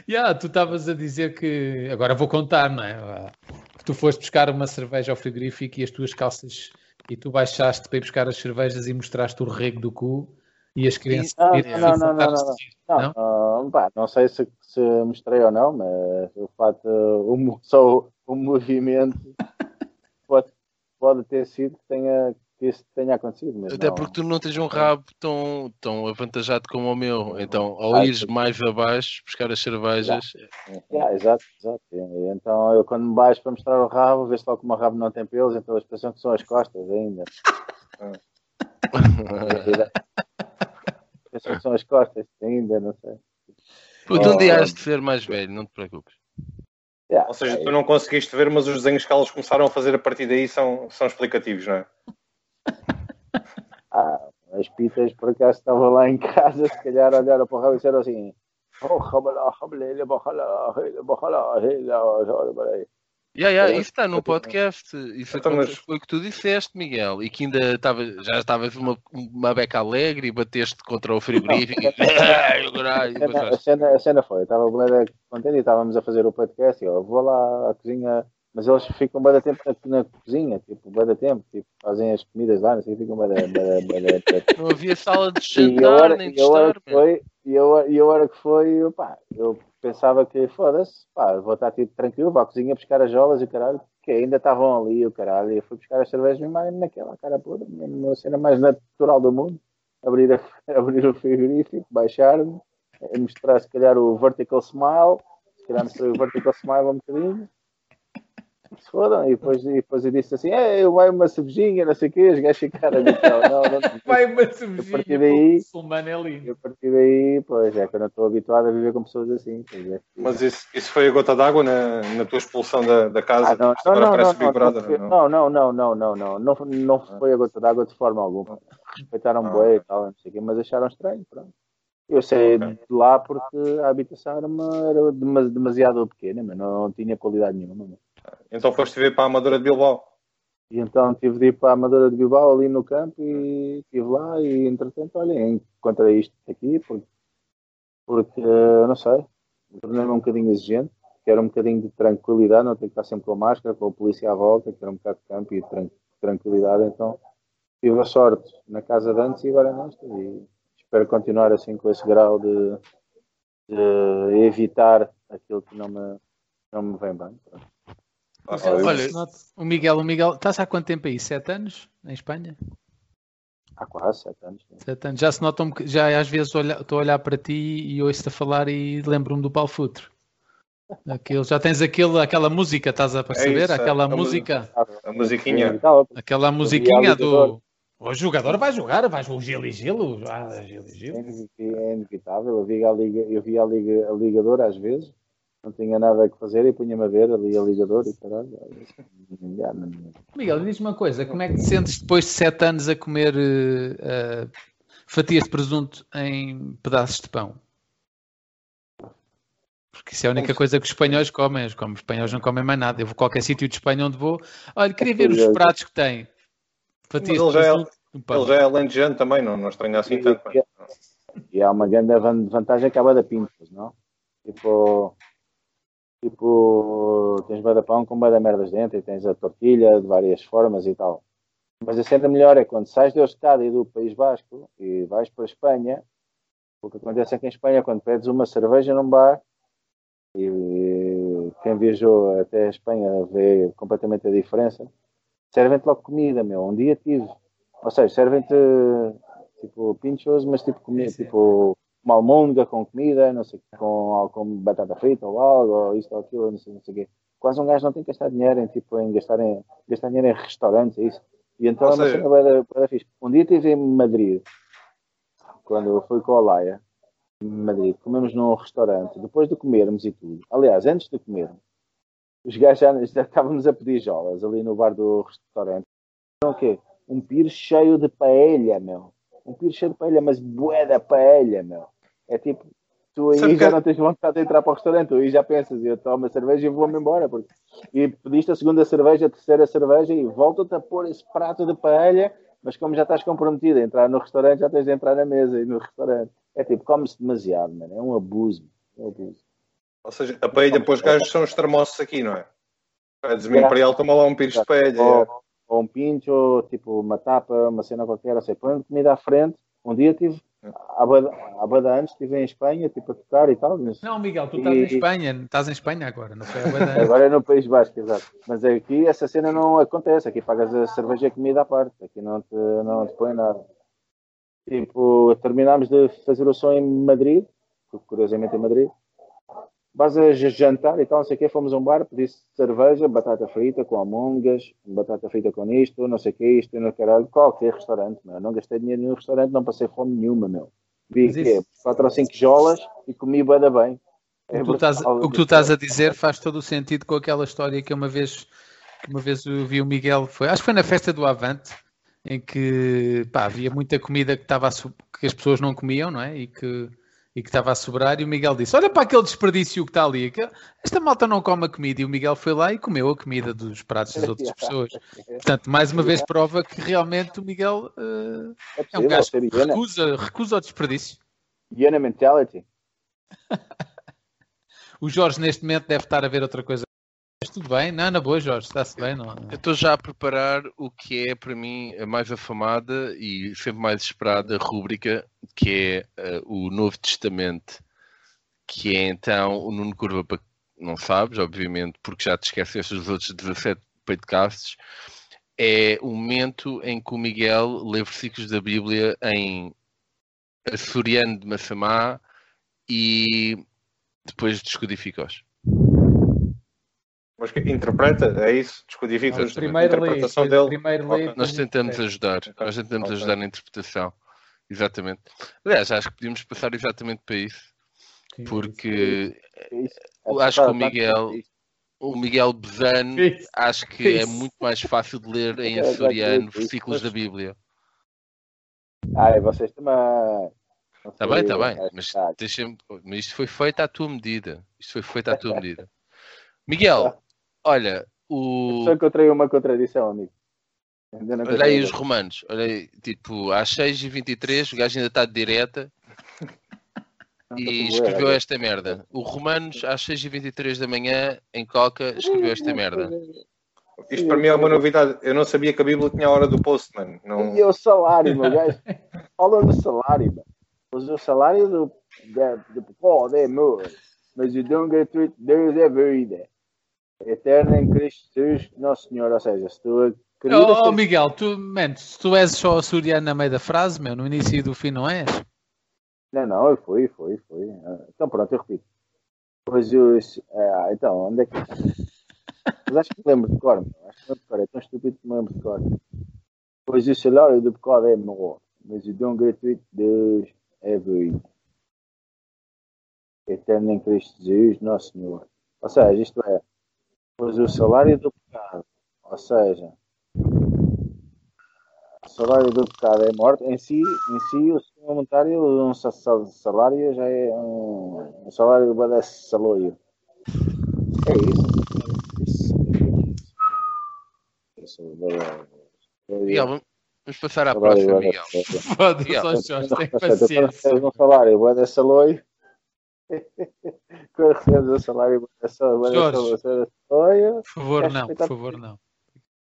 Yeah, tu estavas a dizer que agora vou contar, não é? Ah, Que tu foste buscar uma cerveja ao frigorífico e as tuas calças e tu baixaste para ir buscar as cervejas e mostraste o rego do cu e as crianças Não, viram não, não, não, não. Não, Não? ah, pá, não sei se, se mostrei ou não, mas o fato, o, só o, o movimento pode, ter sido que, tenha, que isso tenha acontecido. Mas Até não. porque tu não tens um rabo tão, tão avantajado como o meu. Então, ao Ah, ires sim. mais abaixo, buscar as cervejas, Yeah, exato, exato. E então eu quando me baixo para mostrar o rabo, vejo logo que o meu rabo não tem pelos, então eles pensam que são as costas ainda. pensam que são as costas ainda, não sei. Puto, um dia Oh. has de ser mais velho, não te preocupes. Yeah, Ou seja, é, tu não conseguiste ver, mas os desenhos que elas começaram a fazer a partir daí são, são explicativos, não é? ah, as pitas, por acaso, estavam lá em casa, se calhar olharam para o rabo e disseram assim: Oh, rabalá, rabalé, bajalá, bajalá, olha para aí. Yeah, yeah, isso está no podcast. Isso Então, mas- foi o que tu disseste, Miguel. E que ainda estava, já estavas uma, uma beca alegre e bateste contra o frigorífico. e- A cena, a cena, foi, estava bem contente e estávamos a fazer o podcast e eu vou lá à cozinha, mas eles ficam bem tempo na, na cozinha, tipo, bem tempo, tipo, fazem as comidas lá, não sei, ficam bem Não havia sala de jantar, nem de e a hora estar. que meu. foi, e a, hora- que foi, pá, eu pensava que foda-se, pá, vou estar tranquilo, vou à cozinha buscar as jolas e o caralho, que ainda estavam ali o caralho, e eu fui buscar as cervejas mesmo naquela cara podre, mesmo a cena mais natural do mundo, abrir, a, abrir o frigorífico, baixar-me, mostrar se calhar o vertical smile, se calhar mostrei o vertical smile um bocadinho, se fodam, e depois, e depois eu disse assim, é, vai uma cervejinha, não sei o quê, os gajos ficaram ali, não, não, não, Vai uma A cervejinha, partir daí- muçulmano é lindo. a partir daí, pois é que eu não estou habituado a viver com pessoas assim. dizer, Mas isso, isso foi a gota d'água na, na tua expulsão da, da casa? Ah, não, agora não, parece não, Big Brother, não, não? não, não, não, não, não, não, não, não foi a gota d'água de forma alguma. Respeitaram Ah, bem e tal, não sei o quê, mas acharam estranho, pronto. Eu saí Ok. de lá porque a habitação era, uma, era dema- demasiado pequena, mas não tinha qualidade nenhuma. meu. Então foste ver para a Amadora de Bilbao. E então tive de ir para a Amadora de Bilbao ali no campo e estive lá e entretanto, olha, encontrei isto aqui porque, porque eh, não sei, tornei-me um bocadinho exigente, quero um bocadinho de tranquilidade, não tenho que estar sempre com a máscara, com a polícia à volta, quero um bocado de campo e de tran- tranquilidade, então tive a sorte na casa de antes e agora nesta e espero continuar assim com esse grau de, de evitar aquilo que não me, não me vem bem. pronto. Ah, Olha, o Miguel, o Miguel, estás há quanto tempo aí? Sete anos em Espanha? Há quase sete anos. né? Sete anos. Já se nota um já às vezes olha- estou a olhar para ti e ouço-te a falar e lembro-me do Paulo Futre. Aquele, já tens aquele, aquela música, estás a perceber? isso, é. aquela A música, a musiquinha. E tal, aquela musiquinha do. O jogador vai jogar, vai o Gil e Gilo. Ah, Gil e É Gil. é inevitável. Eu via a, liga, eu via a, liga, a ligadora às vezes, não tinha nada a que fazer e punha-me a ver ali a ligadora e caralho. Miguel, diz-me uma coisa: como é que te sentes depois de sete anos a comer eh, fatias de presunto em pedaços de pão? Porque isso é a única coisa que os espanhóis comem. Os como- os espanhóis não comem mais nada. Eu vou a qualquer sítio de Espanha onde vou. Olha, queria ver os pratos que tem. Fatias Mas de ele já é-. Ele já é também, não, não estranha assim tanto. mas- E há uma grande van- vantagem que há da pintas, não? Tipo, tipo, tens bada pão com bada merdas dentro e tens a tortilha de várias formas e tal. Mas a cena melhor é quando sais da Euskadi e do País Basco e vais para a Espanha, o que acontece é que em Espanha, quando pedes uma cerveja num bar, e quem viajou até a Espanha vê completamente a diferença, servem-te logo comida, meu. Um dia tive, ou seja, servem-te tipo pinchos, mas tipo comida, tipo uma almôndega com comida, não sei, com, com batata frita ou algo, ou isto ou aquilo, não sei, não sei o quê. Quase um gajo não tem que gastar dinheiro em, tipo, em gastar, em, gastar dinheiro em restaurantes, é isso. E então Ou é uma seja- cena bué da fixe. Um dia estive em Madrid, quando eu fui com a Laia, em Madrid, comemos num restaurante, depois de comermos e tudo. Aliás, antes de comermos, os gajos já, já estávamos a pedir jolas ali no bar do restaurante. Então o quê? Um piro cheio de paella, meu. Um piro cheio de paella, mas bué da paella, meu. É tipo, tu aí Sabe já que- não tens vontade de entrar para o restaurante, tu aí já pensas, eu tomo a cerveja e vou-me embora. Porque... E pediste a segunda cerveja, a terceira cerveja e volta-te a pôr esse prato de paella, mas como já estás comprometido a entrar no restaurante, já tens de entrar na mesa e no restaurante. É tipo, come-se demasiado, mano. É um abuso. É um abuso. Ou seja, a paella para os gajos são os termossos aqui, não é? Pedes uma imperial, toma lá um pires de paella. ou, ou um pincho, ou tipo uma tapa, uma cena qualquer, ou seja, põe comida à frente. Um dia tive, há bada, há bada antes, estive em Espanha, tipo a tocar e tal. mas Não, Miguel, tu estás em E- Espanha. Estás em Espanha agora, não foi? há anos. Agora é no País Basco, exato. Mas aqui essa cena não acontece. Aqui pagas a cerveja e a comida à parte. Aqui não te, não te põe nada. Tipo, terminámos de fazer o som em Madrid, curiosamente em Madrid. Vas a jantar e tal, não sei o quê, fomos a um bar, pediste cerveja, batata frita com almongas, batata frita com isto, não sei o quê, isto e no caralho, qualquer restaurante, meu. Não gastei dinheiro nenhum restaurante, não passei fome nenhuma, meu. Vi Mas que isso- 4 ou 5 jolas e comi bué da bem. É O que, tu estás, brutal. o que tu estás a dizer faz todo o sentido com aquela história que uma vez, que uma vez eu vi o Miguel, foi, acho que foi na festa do Avante, em que pá, havia muita comida que, estava que as pessoas não comiam, não é? E que, e que estava a sobrar, e o Miguel disse: Olha para aquele desperdício que está ali, que esta malta não come a comida. E o Miguel foi lá e comeu a comida dos pratos das outras pessoas. Portanto, mais uma vez prova que realmente o Miguel eh, É um gajo que recusa, recusa o desperdício. Hiena mentality. O Jorge, neste momento, deve estar a ver outra coisa. Tudo bem, não, na boa, Jorge, está-se bem. Não, Eu estou já a preparar o que é para mim a mais afamada e sempre mais esperada rúbrica, que é eh, o Novo Testamento, que é então o Nuno Curva, para não sabes, obviamente, porque já te esqueceste dos outros 17 podcasts, é o momento em que o Miguel lê versículos da Bíblia em açoriano de Massamá e depois descodifica-os. Mas que interpreta, é isso? Descodifica a interpretação dele. primeiro Ok. lê, Nós tentamos ajudar, nós tentamos Ok. ajudar na interpretação. Exatamente. Aliás, acho que podíamos passar exatamente para isso, Sim. porque É isso. Eu acho que o Tá, tá, Miguel- tá, o Miguel Bezano Isso. acho que é Isso. muito mais fácil de ler em É, açoriano versículos da Bíblia. Ai, vocês também. Está Tá bem, está bem, mas, tá. deixa-me- mas isto foi feito à tua medida. Isto foi feito à tua medida. Miguel, olha, o... Só encontrei uma contradição, amigo. Olha aí os romanos. Olha aí, tipo, às 6h23 o gajo ainda está de direta Não e escreveu esta merda. O Romanos às 6h23 da manhã em Coca escreveu esta merda. Isto para mim é uma novidade. Eu não sabia que a Bíblia tinha a hora do postman. Não... E o salário, meu gajo. Fala do salário, mano. Mas o salário do, do pode é meu. Mas o dom gratuito de Deus é vida. Eterna em Cristo Jesus, Nosso Senhor. Ou seja, se tu querias Oh, oh, Miguel, tu, man, se tu és só açoriano na meio da frase, meu, no início e do fim não és? Não, não, eu fui, fui, fui. Então pronto, eu repito. Pois eu. Ah, então, onde é que. Mas acho que me lembro de cor, meu. acho que me lembro de cor. É tão estúpido que me lembro de cor. Pois o salário do pecado é morrer, mas o dom gratuito de Deus é vida. Eterno em Cristo Jesus, Nosso Senhor. Ou seja, isto é, pois o salário do pecado, ou seja, o salário do pecado é morte, em si, em si o sistema monetário, um sa- sa- salário já é um, um salário obedece salário. É isso. Isso. Isso, é- Miguel, vamos passar à próxima, Miguel. salário. Foda-se, Miguel. ó, Jorge, tem paciência. um salário, salário. Quando recebes um salário, dar salário. Jorge. salário. Por favor, não, por respeitar- favor, não.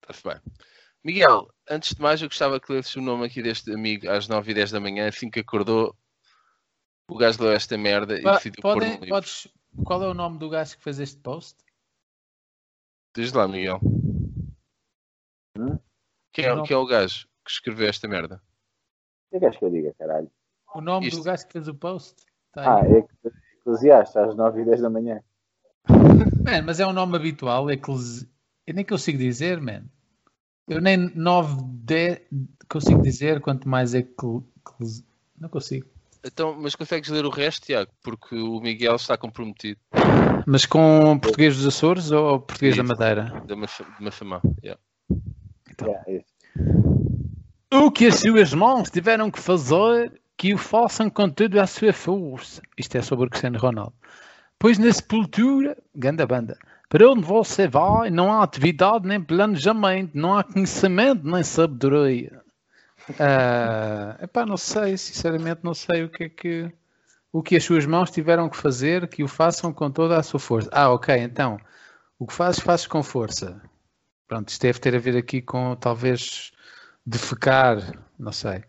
Está-se bem. Miguel, antes de mais, eu gostava que lesses o nome aqui deste amigo às 9h10 da manhã, assim que acordou. O gajo leu esta merda e decidiu pôr podem, livro. podes, qual é o nome do gajo que fez este post? Diz lá, Miguel. Hum? Quem, é, quem é o gajo que escreveu esta merda? O que é que queres que eu diga, caralho? O nome Isto. do gajo que fez o post? Tá Ah, é que eclesiastes às 9 e 10 da manhã. Man, mas é um nome habitual, eclesi... eu nem consigo dizer, man. Eu nem 9, 10 consigo dizer, quanto mais ecl... eclesi- Não consigo. Então, mas consegues ler o resto, Tiago? Porque o Miguel está comprometido Mas com português dos Açores ou português da Isso. Madeira? de Massamá. Yeah. Então. Yeah, isso. O que as suas mãos tiveram que fazer, que o façam com toda a sua força. Isto é sobre o Cristiano Ronaldo. Pois na sepultura, ganda banda, para onde você vai, não há atividade nem planejamento, não há conhecimento nem sabedoria. Ah, epá, não sei, sinceramente não sei o que é que o que as suas mãos tiveram que fazer, que o façam com toda a sua força. Ah, ok, então, o que fazes, fazes com força. Pronto, isto deve ter a ver aqui com talvez defecar, não sei.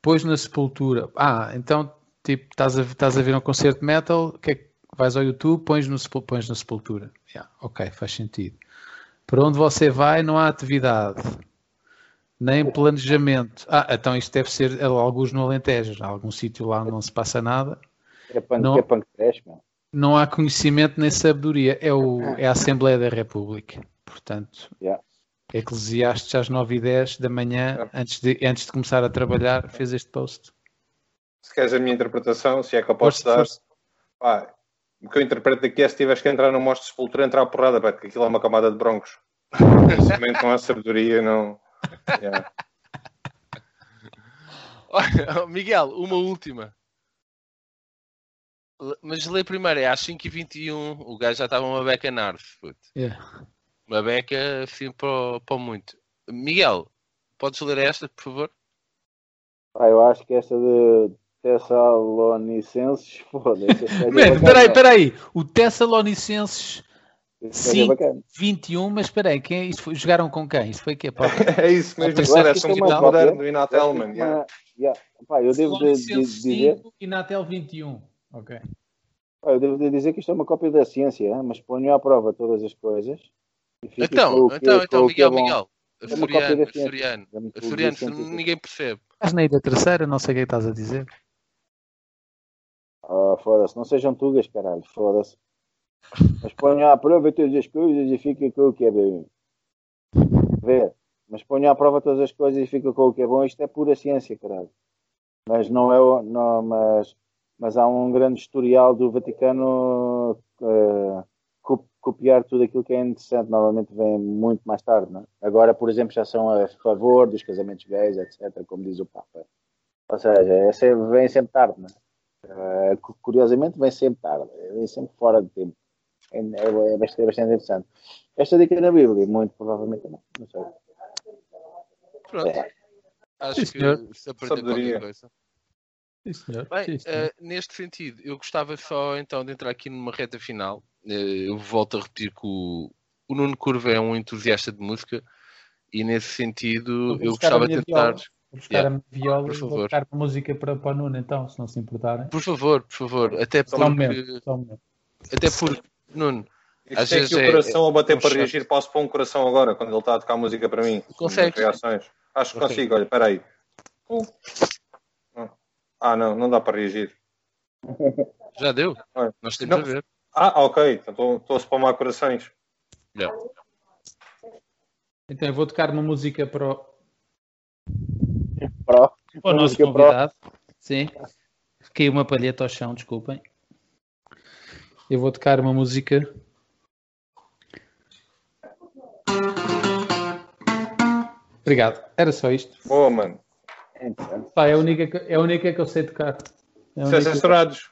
Depois na sepultura. Ah, então, tipo, estás a, estás a ver um concerto metal, que é que vais ao YouTube, pões, no, pões na sepultura. Yeah, ok, faz sentido. Para onde você vai, não há atividade, nem planejamento. Ah, então isto deve ser alguns no Alentejo, algum sítio lá onde não se passa nada. É punk, Não. é punk trash, meu. Não há conhecimento nem sabedoria. É, o, é a Assembleia da República. Portanto, Yeah. Eclesiastes às 9 e 10 da manhã, antes de, antes de começar a trabalhar, fez este post. Se queres a minha interpretação, se é que eu posso dar, pá, o que eu interpreto daqui é se tiveres que entrar no mostre de sepultura, entrar a porrada, pá, porque aquilo é uma camada de broncos. Simplesmente com a sabedoria, não. Yeah. Olha, Miguel, uma última. Le- Mas lê primeiro, é às 5h21. O gajo já estava uma beca narce, puto. Yeah. Uma beca assim para para muito. Miguel, podes ler esta, por favor? Ah, eu acho que esta de Tessalonicenses, foda-se. esta é Man, bacana. peraí, peraí. O Tessalonicenses é Sim. bacana. 21, mas peraí, quem é isto? Foi- jogaram com quem? Isto foi o quê? Pá? É isso mesmo, isso um que isto é tipo uma moderno cópia. do Inatel, Acho man. que yeah. yeah. Pá, eu devo de, de- dizer, 5 e Natel 21. Ok. pá, eu devo de dizer que isto é uma cópia da ciência, mas ponho à prova todas as coisas. Então, então, então, é Miguel. Miguel. Cópia Açoriano, açoriano. Ninguém percebe. Estás na da terceira, não sei o que é que estás a dizer. Ah, foda-se, não sejam tugas, caralho, foda-se. Mas ponho à prova todas as coisas e fica com o que é bom. Vê, mas ponho à prova todas as coisas e fica com o que é bom. Isto é pura ciência, caralho. Mas não é o. Não, mas, mas há um grande historial do Vaticano co- copiar tudo aquilo que é interessante. Normalmente vem muito mais tarde, não é? Agora, por exemplo, já são a favor dos casamentos gays, etc., como diz o Papa. Ou seja, é sempre- vem sempre tarde, não é? Uh, cu- curiosamente vem sempre tarde, vem sempre fora de tempo. É, é- é bastante, é bastante interessante. Esta dica na Bíblia, muito provavelmente não. Não sei. Pronto. É. Acho Sim, que se Sabedoria. qualquer coisa. Sim, senhor. Bem, Sim, senhor. eh, neste sentido, eu gostava só então de entrar aqui numa reta final. Eh, eu volto a repetir que o, o Nuno Curva é um entusiasta de música e nesse sentido eu a gostava de tentar. viola. Vou buscar Yeah, a minha viola por e vou favor. buscar uma música para, para o Nuno, então, se não se importarem. Por favor, por favor, até Só um porque, momento, só um momento. até porque Nuno, Isto Às tem vezes aqui o é- coração a bater é um para reagir. Posso pôr um coração agora, quando ele está a tocar música para mim? Consegues? Nas Reações. Acho que Consegue. consigo, olha, espera aí. Ah, não, não dá para reagir. já deu? Olha, Nós temos não. a ver. Ah, ok, então estou- a spamar corações. Já. Então eu vou tocar uma música para o, Pro, para o nosso música pro. convidado. Sim. Caiu uma palheta ao chão, desculpem. Eu vou tocar uma música. Obrigado. Era só isto. Boa, mano. É. Pá, é, a única, que- é a única que eu sei tocar. É é única- censurados.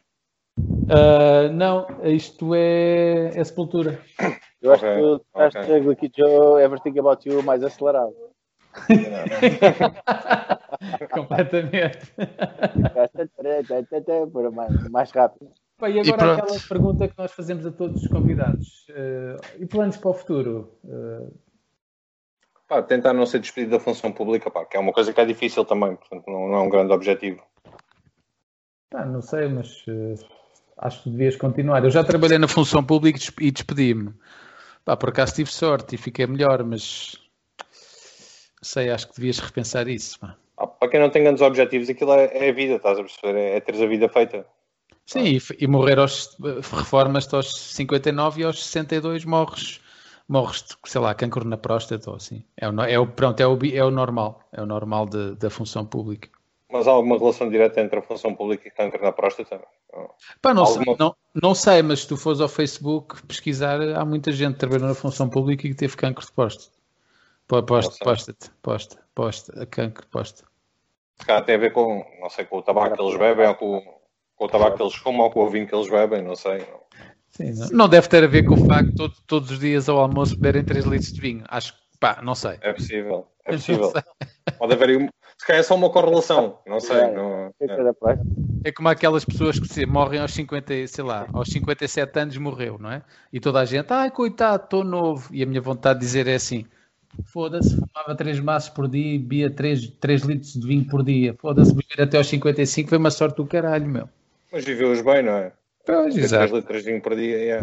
Ah, não, isto é, é sepultura. Eu acho Ok, que tu estás ok. okay. aqui Joe Everything About You mais acelerado. Completamente. Para mais, mais rápido. Pá, e E agora pronto. aquela pergunta que nós fazemos a todos os convidados. Ah, e planos para o futuro? Ah, Pá, tentar não ser despedido da função pública, pá, que é uma coisa que é difícil também, portanto não, não é um grande objetivo. não sei, mas ah, acho que devias continuar. Eu já trabalhei na função pública e des- despedi-me. Pá, por acaso tive sorte e fiquei melhor, mas sei, acho que devias repensar isso. pá. Ah, para quem não tem grandes objetivos, aquilo é, é a vida, estás a perceber? É, é teres a vida feita. Sim, e, e morrer aos. Reformas-te aos 59 e aos 62 morres. Morres, de, sei lá, cancro na próstata ou assim. É o, é o, pronto, é o, é o normal. É o normal de- da função pública. Mas há alguma relação direta entre a função pública e câncer na próstata? Não. Pá, não, Alguma- sei, não, não sei, mas se tu fores ao Facebook pesquisar, há muita gente que trabalhou na função pública e que teve cancro de próstata. Sei. próstata, próstata, próstata, cancro de próstata. Tem a ver com, não sei, com o tabaco que eles bebem, ou com, com o tabaco que eles fumam, ou com o vinho que eles bebem, não sei. Sim, não, não deve ter a ver com o facto de todo- todos os dias ao almoço beberem 3 litros de vinho. Acho que, pá, não sei. É possível, é Não possível. Pode haver aí, um- se calhar é só uma correlação, não sei. Não, é. Da próstata. É como aquelas pessoas que se morrem aos 50, e- sei lá, aos 57 anos morreu, não é? E toda a gente, ai coitado, estou novo. E a minha vontade de dizer é assim: foda-se, fumava 3 maços por dia e bebia 3, 3 litros de vinho por dia. Foda-se, viver até aos 55 foi uma sorte do caralho, meu. Mas viveu-os bem, não é? Pois, exato. 3 litros de vinho por dia, é.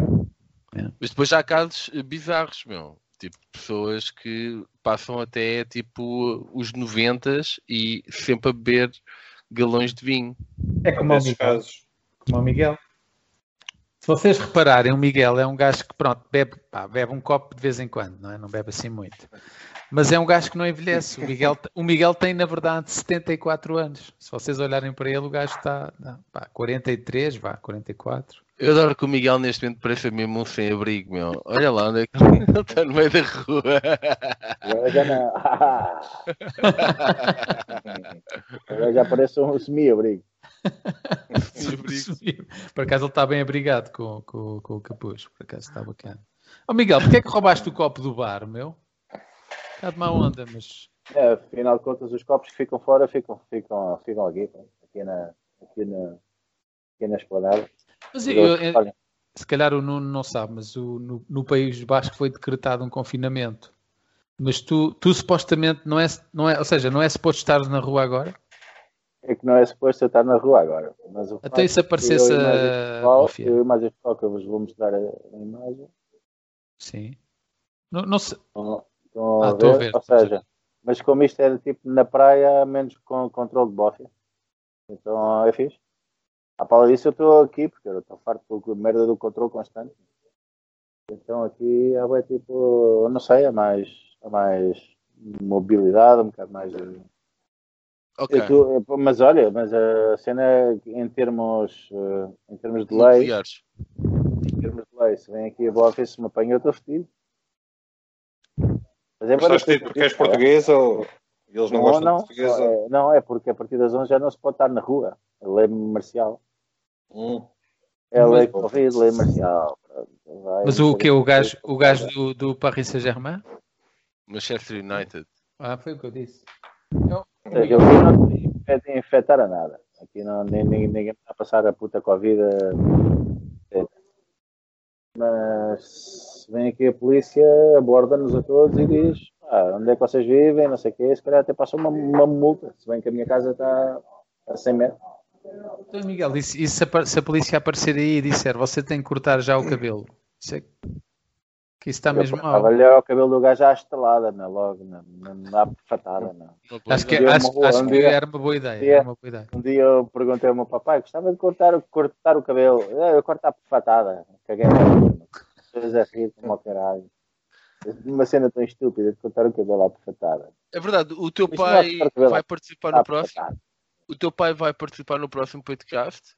Mas depois já há casos bizarros, meu. Tipo, pessoas que passam até tipo os 90 e sempre a beber galões de vinho. É como o Nesses Miguel. casos. Como o Miguel. Se vocês repararem, o Miguel é um gajo que, pronto, bebe, pá, bebe um copo de vez em quando, não é? Não bebe assim muito. Mas é um gajo que não envelhece. O Miguel, o Miguel tem, na verdade, 74 anos. Se vocês olharem para ele, o gajo está não, pá, 43, vá, 44. Eu adoro que o Miguel neste momento parece mesmo um sem-abrigo, meu. Olha lá onde é que ele está no meio da rua. Agora já não. Agora já parece um semi-abrigo. Por acaso ele está bem abrigado com, com, com o capuz. Por acaso está bacana. Ó Miguel, porquê é que roubaste o copo do bar, meu? De má onda, mas. É, afinal de contas, os copos que ficam fora ficam, ficam, ficam aqui, aqui na, aqui na, aqui na esplanada. Mas eu- eu- se calhar o Nuno não sabe, mas o- no, no País Basco foi decretado um confinamento. Mas tu, tu supostamente não é, não é, ou seja, não é suposto estares na rua agora? é que não é suposto eu estar na rua agora. Mas o Até isso que aparecesse eu a pessoal-. Eu este pessoal que eu vos vou mostrar a, a imagem. Sim. Não, não sei. Estão, estão Ah, a ver? ver. Ou seja, mas como isto era tipo na praia, menos com controle de bófia. Então é fixe. À pala disso eu estou aqui, porque eu estou farto com a merda do controle constante. Então aqui é bem tipo, não sei, é mais, é mais mobilidade, um bocado mais. eh, Ok. eu tô- mas olha, mas a cena é em termos, eh, em termos de lei, em termos de lei, se vem aqui a bófia, se me apanha, eu estou fedido. Mas é Mas porque és pá. português ou eles não, gostam não, de português? ou- é, não, é porque a partir das 11 já não se pode estar na rua. A lei marcial. Hum. É a lei Covid, lei marcial. Vai, Mas o que O gajo, o gajo Não, do, do Paris Saint-Germain? Manchester United. Ah, foi o que eu disse. Seja, aqui não te infectar a nada. Aqui não, nem, nem- ninguém está a passar a puta Covid. eh, Mas se vem aqui a polícia, aborda-nos a todos e diz "Ah, onde é que vocês vivem, não sei o quê, se calhar até passa uma, uma multa, se bem que a minha casa está a 100 metros. Então, Miguel, e se, e se a, se a polícia aparecer aí e disser você tem que cortar já o cabelo? Isso é, que isso está mesmo mal. Olha o cabelo do gajo à estalada, não é? Logo, não, não há fatada, pode Acho que, Um dia acho, boa, acho um que dia- era uma boa ideia. dia- Era uma boa ideia. Um dia eu perguntei ao meu papai, gostava de cortar, cortar o cabelo. "Ah, Eu corto à fatada. Caguei na. Pessoas a rir como ao caralho. Uma cena tão estúpida de cortar o cabelo à fatada. É verdade, o teu é pai cabelo. vai participar no próximo. O teu pai vai participar no próximo podcast.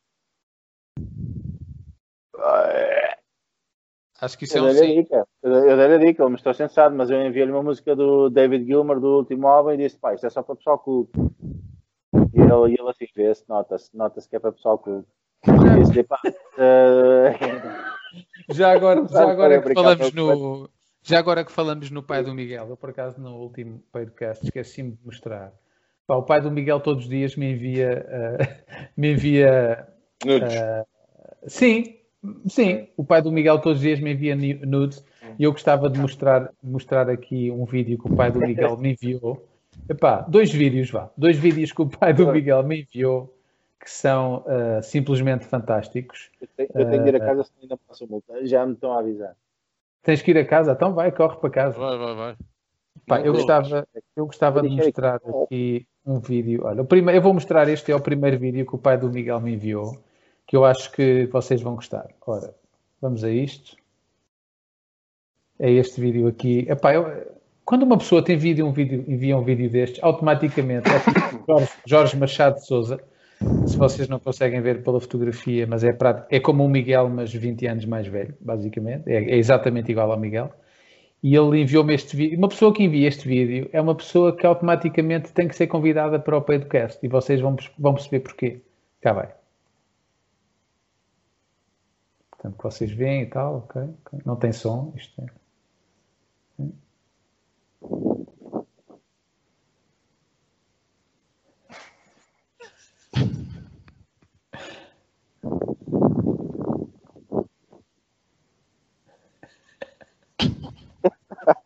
Acho que isso é Eu um dei-lhe a sim. dica. Eu dei- eu a dica, ele me estou sensado, mas eu enviei-lhe uma música do David Gilmer do último álbum e disse, pá, isto é só para pessoal culto. E ele, ele assim vê-se, nota-se, nota-se que é para pessoal culto. E disse, pá, eh, Já agora, já agora que falamos no. Já agora que falamos no pai do Miguel, eu por acaso no último podcast esqueci-me de mostrar. Pá, o pai do Miguel todos os dias me envia, eh, me envia Nudes. Sim, sim. O pai do Miguel todos os dias me envia nu- nudes e eu gostava de mostrar, mostrar aqui um vídeo que o pai do Miguel me enviou. Epá, dois vídeos, vá. Dois vídeos que o pai do Miguel me enviou que são ah, simplesmente fantásticos. eu tenho, eu tenho de ir a casa se ainda passo multa. Já me estão a avisar. Tens que ir a casa? Então vai, corre para casa. Vai, vai, vai. Pá, eu gostava, eu gostava de mostrar aqui um vídeo. Olha, o primeiro, eu vou mostrar este é o primeiro vídeo que o pai do Miguel me enviou, que eu acho que vocês vão gostar. Ora, vamos a isto. É este vídeo aqui. Epá, eu- quando uma pessoa tem vídeo, um vídeo, envia um vídeo destes, automaticamente é tipo Jorge, Jorge Machado de Souza. Se vocês não conseguem ver pela fotografia, mas é, é como o Miguel, mas 20 anos mais velho, basicamente. É, é exatamente igual ao Miguel e ele enviou-me este vídeo. Uma pessoa que envia este vídeo é uma pessoa que automaticamente tem que ser convidada para o podcast e vocês vão, vão perceber porquê. Cá vai. Portanto, vocês veem e tal, ok. Não tem som, isto é.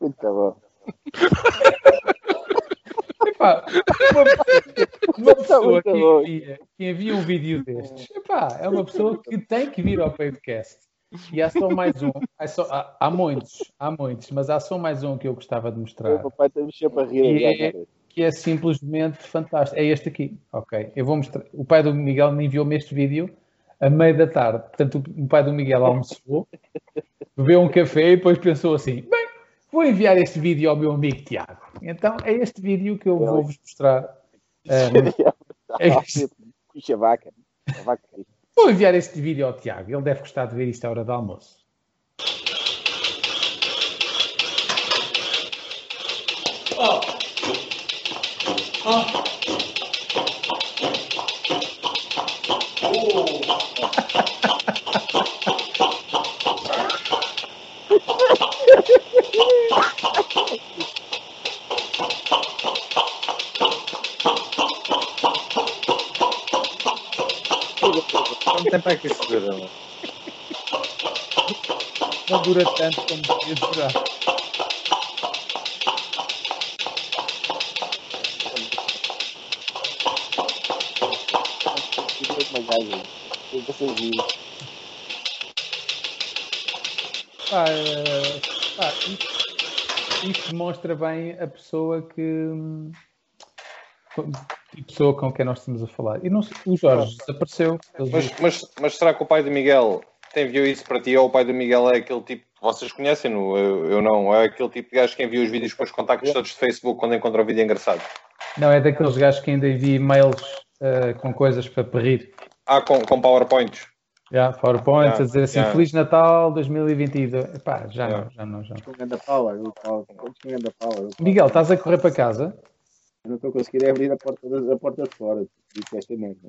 Muito bom. Epá, uma, pessoa que envia, que envia um vídeo destes epá, é uma pessoa que tem que vir ao podcast. E há só mais um. Há, só- há- há muitos, há muitos, mas há só mais um que eu gostava de O mostrar. papai está a mexer para rir. É- que é simplesmente fantástico. É este aqui, ok? Eu vou mostrar. O pai do Miguel me enviou-me este vídeo a meio da tarde. Portanto, o pai do Miguel almoçou, bebeu um café e depois pensou assim: bem, vou enviar este vídeo ao meu amigo Tiago. Então é este vídeo que eu vou-vos mostrar. Um, é este- Puxa vaca. Vou enviar este vídeo ao Tiago. Ele deve gostar de ver isto à hora do almoço. Quanto tempo é que isso dura? não? Não dura tanto como devia durar. Eh, pá, isto, isto demonstra bem a pessoa que. A pessoa com quem nós estamos a falar. E não, o Jorge desapareceu. Mas, mas, mas será que o pai do Miguel te enviou isso para ti ou o pai do Miguel é aquele tipo. Vocês conhecem-no? Eu, eu não. É aquele tipo de gajo que envia os vídeos com os contactos todos de Facebook quando encontra um vídeo engraçado. Não, é daqueles gajos que ainda envia e-mails eh, com coisas para rir. Ah, com, com PowerPoints. Já, PowerPoint, Já, a dizer assim, já. Feliz Natal 2022. Epá, já Já. não, já não, já não. Miguel, estás a correr para casa? Eu não estou a conseguir abrir a porta, de- a porta de fora. Digo esta merda.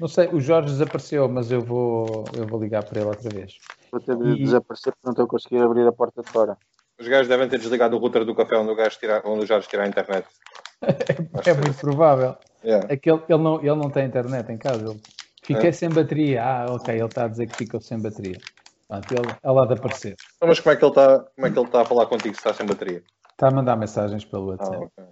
Não sei, o Jorge desapareceu, mas eu vou, eu vou ligar para ele outra vez. Vou ter de E- desaparecer porque não estou a conseguir abrir a porta de fora. Os gajos devem ter desligado o router do café onde o, gajo tira, onde o Jorge tira a internet. É muito provável. Yeah. É que ele, ele, não, ele não tem internet em casa. Ele... Fiquei É? sem bateria. Ah, ok, ele está a dizer que ficou sem bateria. Pronto, ele, ele há de aparecer. Então, Mas como é que ele está como é que ele está a falar contigo se está sem bateria? Está a mandar mensagens pelo Ah, WhatsApp. ok.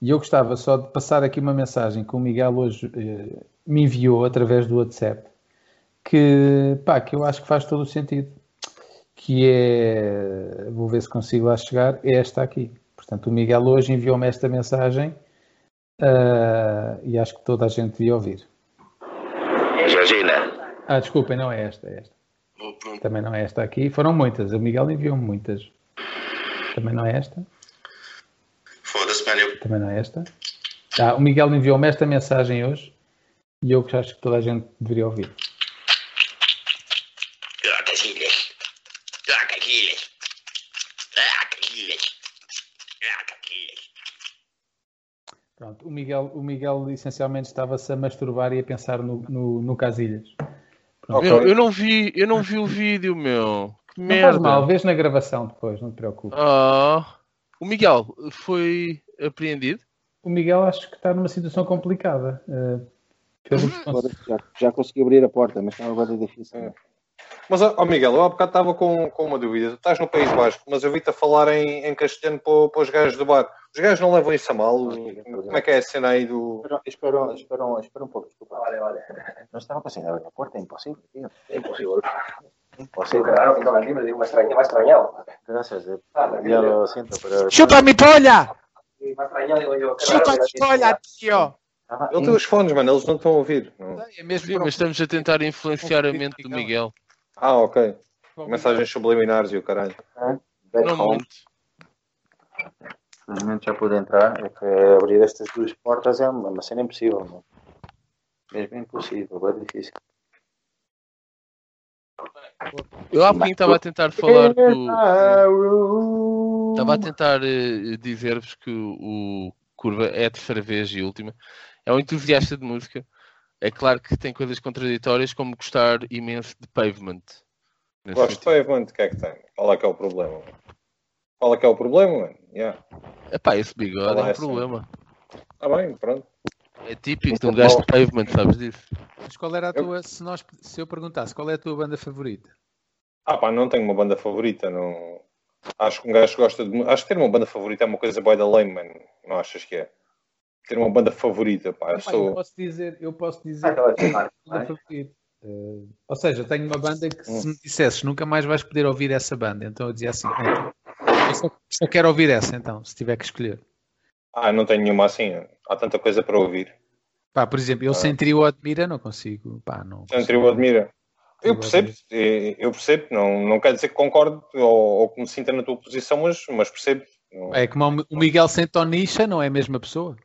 E eu gostava só de passar aqui uma mensagem que o Miguel hoje eh, me enviou através do WhatsApp, que, pá, que eu acho que faz todo o sentido. Que é, vou ver se consigo lá chegar, é esta aqui. Portanto, o Miguel hoje enviou-me esta mensagem ah, e acho que toda a gente devia ouvir. Georgina. Ah, desculpem, não é esta, é esta. Oh. Também não é esta aqui. Foram muitas. O Miguel enviou-me muitas. Também não é esta. Foda-se, mano. Eu... Também não é esta. Ah, o Miguel enviou-me esta mensagem hoje e eu que acho que toda a gente deveria ouvir. O Miguel, o Miguel essencialmente estava-se a masturbar e a pensar no, no, no Casilhas. Eu, eu não vi, eu não vi o vídeo, meu. Que Não merda. faz mal, vês na gravação depois, não te preocupes. Ah, o Miguel foi apreendido? O Miguel acho que está numa situação complicada. Agora Já, já consegui abrir a porta, mas estava agora difícil. É. Mas, ó Miguel, eu há bocado estava com, com uma dúvida. Tu estás no País Basco, mas eu vi-te a falar em, em castelhano para, para os gajos do bar. Os gajos não levam isso a mal? Como é que é a cena aí do. Espera, espera, espera, espera um pouco, desculpa. Vale, vale. Não estava conseguindo abrir a porta, é impossível, tío. É imposible. Impossível. Claro, que no me me digo, me extraña, me ha extrañado. Gracias, eh. Ah, ya lo siento, pero... ¡Chupa mi polla! Me ha extrañado, digo yo, ¡Chupa mi polla, tío! Estava Ele tem os fones, mano, eles não estão a ouvir. Não. É mesmo mas estamos a tentar influenciar a mente do Miguel. Ah, ok. Mensagens subliminares e o caralho. back Não home. muito. Felizmente já pude entrar. É que abrir estas duas portas é uma, uma cena impossível, mano. Mesmo impossível, é difícil. Eu há bocadinho estava a tentar falar com. Estava a tentar eh, dizer-vos que o, o Curva é a terceira vez e última. É um entusiasta de música. É claro que tem coisas contraditórias, como gostar imenso de Pavement. Gosto de pavement, o que é que tem? Qual é que é o problema? Qual é que é o problema, mano? Yeah. Epá, esse bigode é Fala um essa. problema. Ah, bem, pronto. É típico de um gajo de Pavement, sabes disso? Mas qual era a Eu- tua, se, nós, se eu perguntasse, qual é a tua banda favorita? Ah, pá, não tenho uma banda favorita. Não... Acho que um gajo gosta de. Acho que ter uma banda favorita é uma coisa boa da lame, mano. Não achas que é? Ter uma banda favorita, pá. Eu Epá, eu sou. posso dizer, eu posso dizer Ah, banda não é? favorita. Eh, ou seja, tenho uma banda que Hum. se me dissesses nunca mais vais poder ouvir essa banda, então eu dizia assim, "Então, eu só, só quero ouvir essa então, se tiver que escolher. Ah, não tenho nenhuma assim. Há tanta coisa para ouvir. Pá, por exemplo, eu Ah. sem trio admira não consigo, pá, não Sem trio admira. Eu percebo, eh, eu percebo, não, não quer dizer que concordo ou, ou que me sinta na tua posição, mas, mas percebo Não- É como o Miguel sem tonicha, não é a mesma pessoa.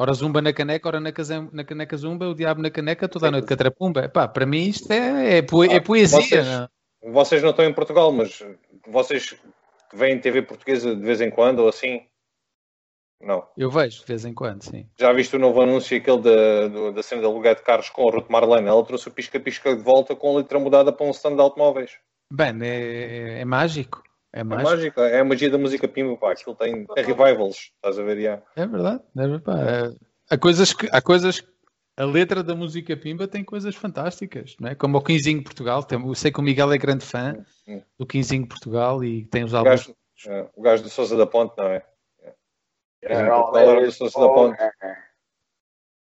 Ora zumba na caneca, ora na, casam- na caneca zumba, o diabo na caneca, toda a noite catrapumba. Epá, para mim isto é, é, poe- é poesia. Vocês, não? vocês não estão em Portugal, mas vocês veem TV portuguesa de vez em quando ou assim? Não. Eu vejo de vez em quando, sim. Já viste o novo anúncio aquele da, do- da cena da aluguer de carros com a Ruth Marlene? Ela trouxe o pisca-pisca de volta com a letra mudada para um stand de automóveis. Bem, é, é mágico. É É mágico. mágico, é a magia da música pimba, pá. Aquilo tem, tem revivals, estás a ver? já. É verdade. É verdade. Pá, é- há coisas que. Há coisas a letra da música Pimba tem coisas fantásticas, não é? Como o Quinzinho Portugal. Tem, eu sei que o Miguel é grande fã Hum. do Quinzinho Portugal e tem os álbuns. é, o gajo do Sousa da Ponte, não é? Era Qual era do Sousa da Ponte?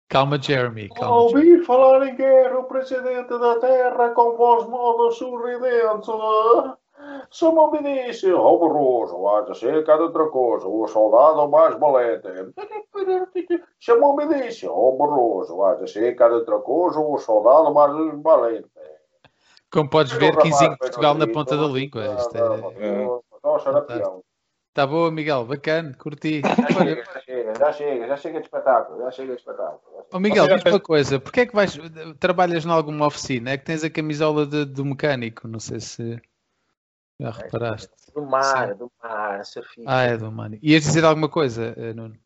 Calma, Jeremy. Calma, Ao Jeremy. ouvir falar em guerra, o presidente da terra, com voz moda sorridente, me disse, ó Barroso, haja ser cada outra coisa, o soldado mais valente. Chamou-me disse, ó Barroso, haja ser cada outra coisa, o soldado mais valente. Como podes ver, rapaz Quinzinho bem Portugal na ponta da língua. Isto é... Nossa, era. Tá boa, Miguel. Bacana. Curti. Já chega, já chega, já chega, já chega de espetáculo, já chega de espetáculo. Ó Miguel, diz uma coisa. Porquê é que vais... Trabalhas em alguma oficina? É que tens a camisola de- do mecânico. Não sei se já reparaste. Do mar, do mar, surfista. Ah, é do Mani. Ias dizer alguma coisa, eh, Nuno?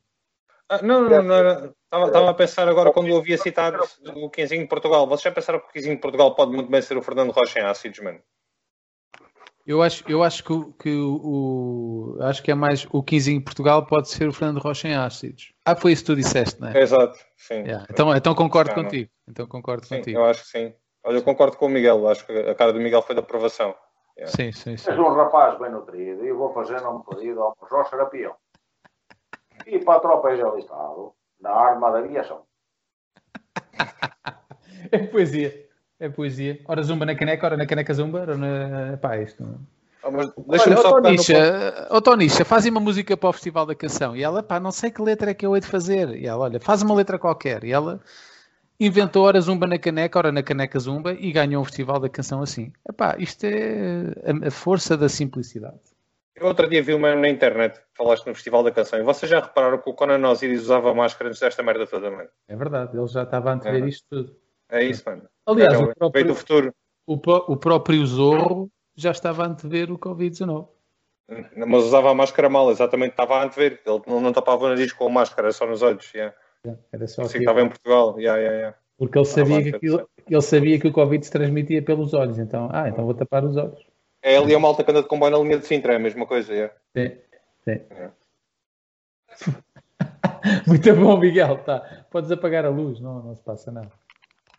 Ah, não, não, não. Estava, estava a pensar agora quando eu ouvia citar o Quinzinho de Portugal. Vocês já pensaram que o Quinzinho de Portugal pode muito bem ser o Fernando Rocha em ácidos, mano? Eu acho, eu acho que, o, que o, o- acho que é mais o 15 em Portugal pode ser o Fernando Rocha em ácidos. Ah, foi isso que tu disseste, não é? Exato, sim. Yeah, Então, então concordo Ah, contigo. Então concordo Sim, contigo. eu acho que sim. Olha, eu concordo com o Miguel. Acho que a cara do Miguel foi da aprovação. Yeah. Sim, sim, sim. És um rapaz bem nutrido e vou fazer um pedido ao Major Serapião. E para a tropa é alistado na arma da aviação. É poesia. É poesia. Ora zumba na caneca, ora na caneca zumba, ora na. Pá, isto. Ah, Deixa-me só ó pegar no Tonisha, ó Tonisha, faz uma música para o Festival da Canção. E ela, pá, não sei que letra é que eu hei de fazer. E ela, olha, faz uma letra qualquer. E ela inventou ora zumba na caneca, ora na caneca zumba e ganhou um Festival da Canção assim. Epá, isto é a, força da simplicidade. Eu outro dia vi uma na internet, falaste no Festival da Canção, e vocês já repararam que o Conan Osiris usava máscara antes desta merda toda, mano? É verdade, ele já estava a antever É. isto tudo. É isso, mano. Aliás, Era o o- veio próprio, do futuro. o, o próprio Zorro já estava a antever o Covid-19. Mas usava a máscara mal, exatamente, estava a antever. Ele não, não tapava o nariz com a máscara, era só nos olhos. Yeah. Era só que aquilo. estava em Portugal. Yeah, yeah, yeah. Porque ele sabia, Ah, que aquilo, ele sabia que o Covid se transmitia pelos olhos. Então, ah, então vou tapar os olhos. É ali a malta que anda de comboio na linha de Sintra, é a mesma coisa. Yeah. Sim, sim. É. Muito bom, Miguel. Tá. Podes apagar a luz, não, não se passa nada.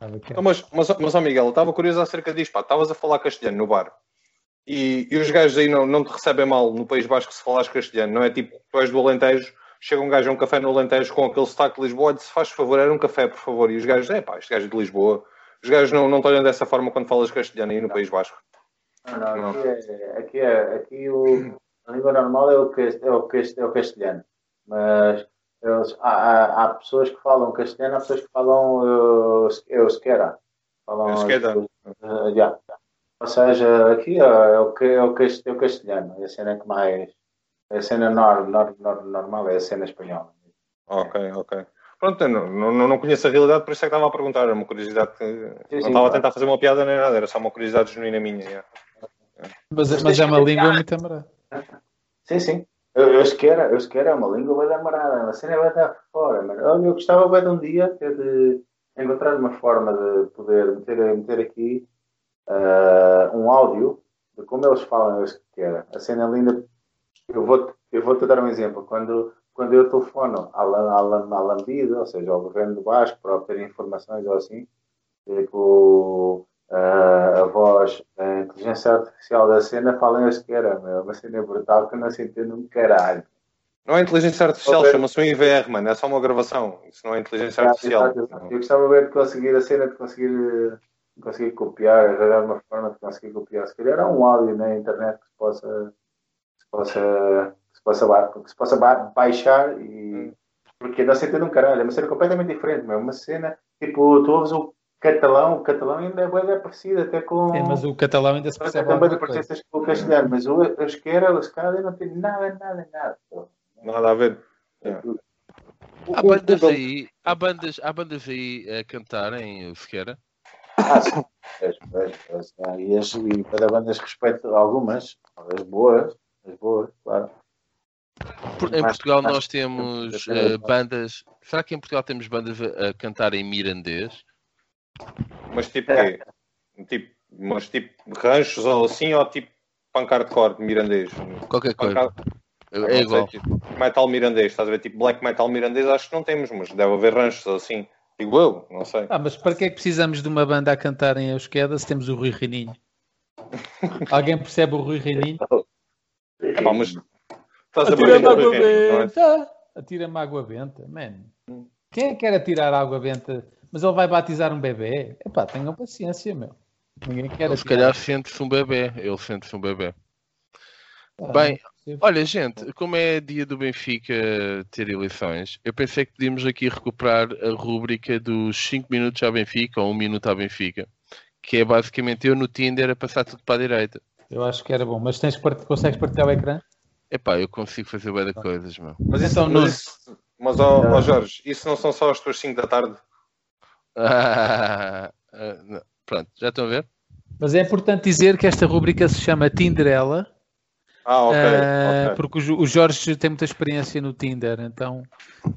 Quieto. Então, mas, mas, mas ó Miguel, eu estava curioso acerca disto. Pá, estavas a falar castelhano no bar. E, e os gajos aí não, não te recebem mal no País Basco se falares castelhano, não é? Tipo, tu és do Alentejo, chega um gajo a um café no Alentejo com aquele sotaque de Lisboa, e diz, faz favor, era um café, por favor. E os gajos, é pá, este gajo é de Lisboa. Os gajos não, não te olham dessa forma quando falas castelhano aí no País Basco. Não, não, aqui, é, aqui, é, aqui o, a língua normal é o, é, o, é o castelhano. Mas eles, há, há, há pessoas que falam castelhano, há pessoas que falam uh, é o esquerda. Falam, esquerda. uh, já. Ou seja, aqui é, é o, que- é, é o castelhano. É a cena que mais. É a cena nor, nor, nor, normal, é a cena espanhola. Ok, ok. Pronto, eu não, não, não conheço a realidade, por isso é que estava a perguntar. Era uma curiosidade que. não estava a claro. tentar fazer uma piada nem nada, era só uma curiosidade genuína minha. yeah. Mas, mas é uma língua muito amarada. Sim, sim. Eu, eu esquerda, eu esquerda é uma língua bem amarada, uma cena vai dar fora. Mas, olha, eu gostava bem de um dia ter de encontrar uma forma de poder meter, meter aqui ah, um áudio de como eles falam eu esquerda. A cena linda. Eu vou, eu vou te dar um exemplo. Quando, quando eu telefono à, à, à Lambida, ou seja, ao governo do Vasco, para obter informações ou assim, tipo, ah, a voz, a inteligência artificial da cena fala em esquerda, meu. Uma cena brutal que eu não se entende um caralho. Não é inteligência artificial, chama-se um IVR, mano. É só uma gravação. Isso não é inteligência artificial. Exato, exato. Eu gostava bem de conseguir a cena de conseguir, de conseguir copiar, arranjar uma forma de conseguir copiar. Se calhar há um áudio na internet que se possa, possa, que se possa, que se possa ba- baixar e. Porque não se entende um caralho, é uma cena completamente diferente, meu. Uma cena, tipo, tu ouves o catalão, o catalão ainda é bem parecido, até com. É, mas o catalão ainda se percebe também coisa. parecem com o castelhano, mas o euskera, o escada não tem nada, nada, nada. Nada a ver. Há bandas aí, há bandas, há bandas aí a cantarem o Sequeira. Ah, sim. E, as, e para bandas respeito algumas, as boas, as boas, claro. Por- Em Portugal mais- nós temos eh, bandas. Será que em Portugal temos bandas a, cantar em mirandês? Mas tipo quê? Tipo, mas tipo ranchos ou assim, ou tipo pancard core mirandês? Qualquer coisa. Pancard- É, é sei, igual. tipo, metal mirandês, estás a ver? Tipo black metal mirandês, acho que não temos, mas deve haver ranchos ou assim. Digo eu, não sei. Ah, mas para que é que precisamos de uma banda a cantar em Euskeda se temos o Rui Reininho? Alguém percebe o Rui Reininho? Epá, mas estás a Atira-me água é? benta! Atira-me água benta, man. Quem é que quer atirar água benta? Mas ele vai batizar um bebê? Epá, tenham paciência, meu. Ninguém quer Ele se calhar sente-se um bebê. Ele sente-se um bebê. Ah, Bem, olha, gente, como é dia do Benfica ter eleições, eu pensei que podíamos aqui recuperar a rúbrica dos 5 minutos à Benfica ou 1 minuto à Benfica, que é basicamente eu no Tinder a passar tudo para a direita. Eu acho que era bom, mas tens part... consegues partilhar o ecrã? Epá, eu consigo fazer bem de coisas, meu. Mas Então, mas, isso, mas ó, ó, Jorge, isso não são só as tuas 5 da tarde? Ah, ah. Pronto, já estão a ver? Mas é importante dizer que esta rubrica se chama Tinderela, Ah, ok. ah, ok. porque o Jo- o Jorge tem muita experiência no Tinder, então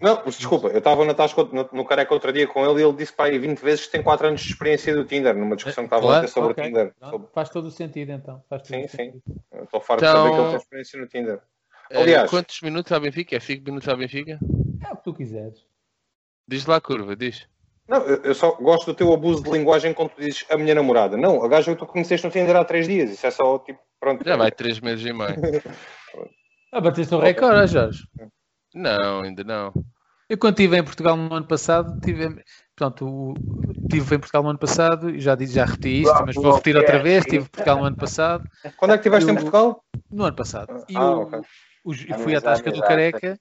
Não, desculpa, eu estava na Tasca no, no Careca outro dia com ele e ele disse para aí 20 vezes que tem 4 anos de experiência do Tinder, numa discussão que estava a Claro, ter sobre ok. o Tinder. Pronto, Sobre- faz todo o sentido então. Faz todo Sim, o sim. sentido. Eu Estou farto Então- de saber que ele tem experiência no Tinder. Eh, Aliás- quantos minutos à Benfica? É 5 minutos à Benfica? É o que tu quiseres. Diz lá a curva, diz. Não, eu só gosto do teu abuso de linguagem quando tu dizes a minha namorada. Não, a gaja que tu conheceste no Tinder há 3 dias. Isso é só tipo, pronto. Já vai 3 meses e meio. Ah, bateste o recorde, ah, Jorge. Não, ainda não. Eu quando estive em Portugal no ano passado, tive, portanto, estive em Portugal no ano passado, e já, disse, já repeti isto, mas vou repetir outra vez, estive em Portugal no ano passado. Quando é que estiveste em Portugal? No ano passado. E Ah, o- ok. o- fui à Tasca do Amizade, Careca.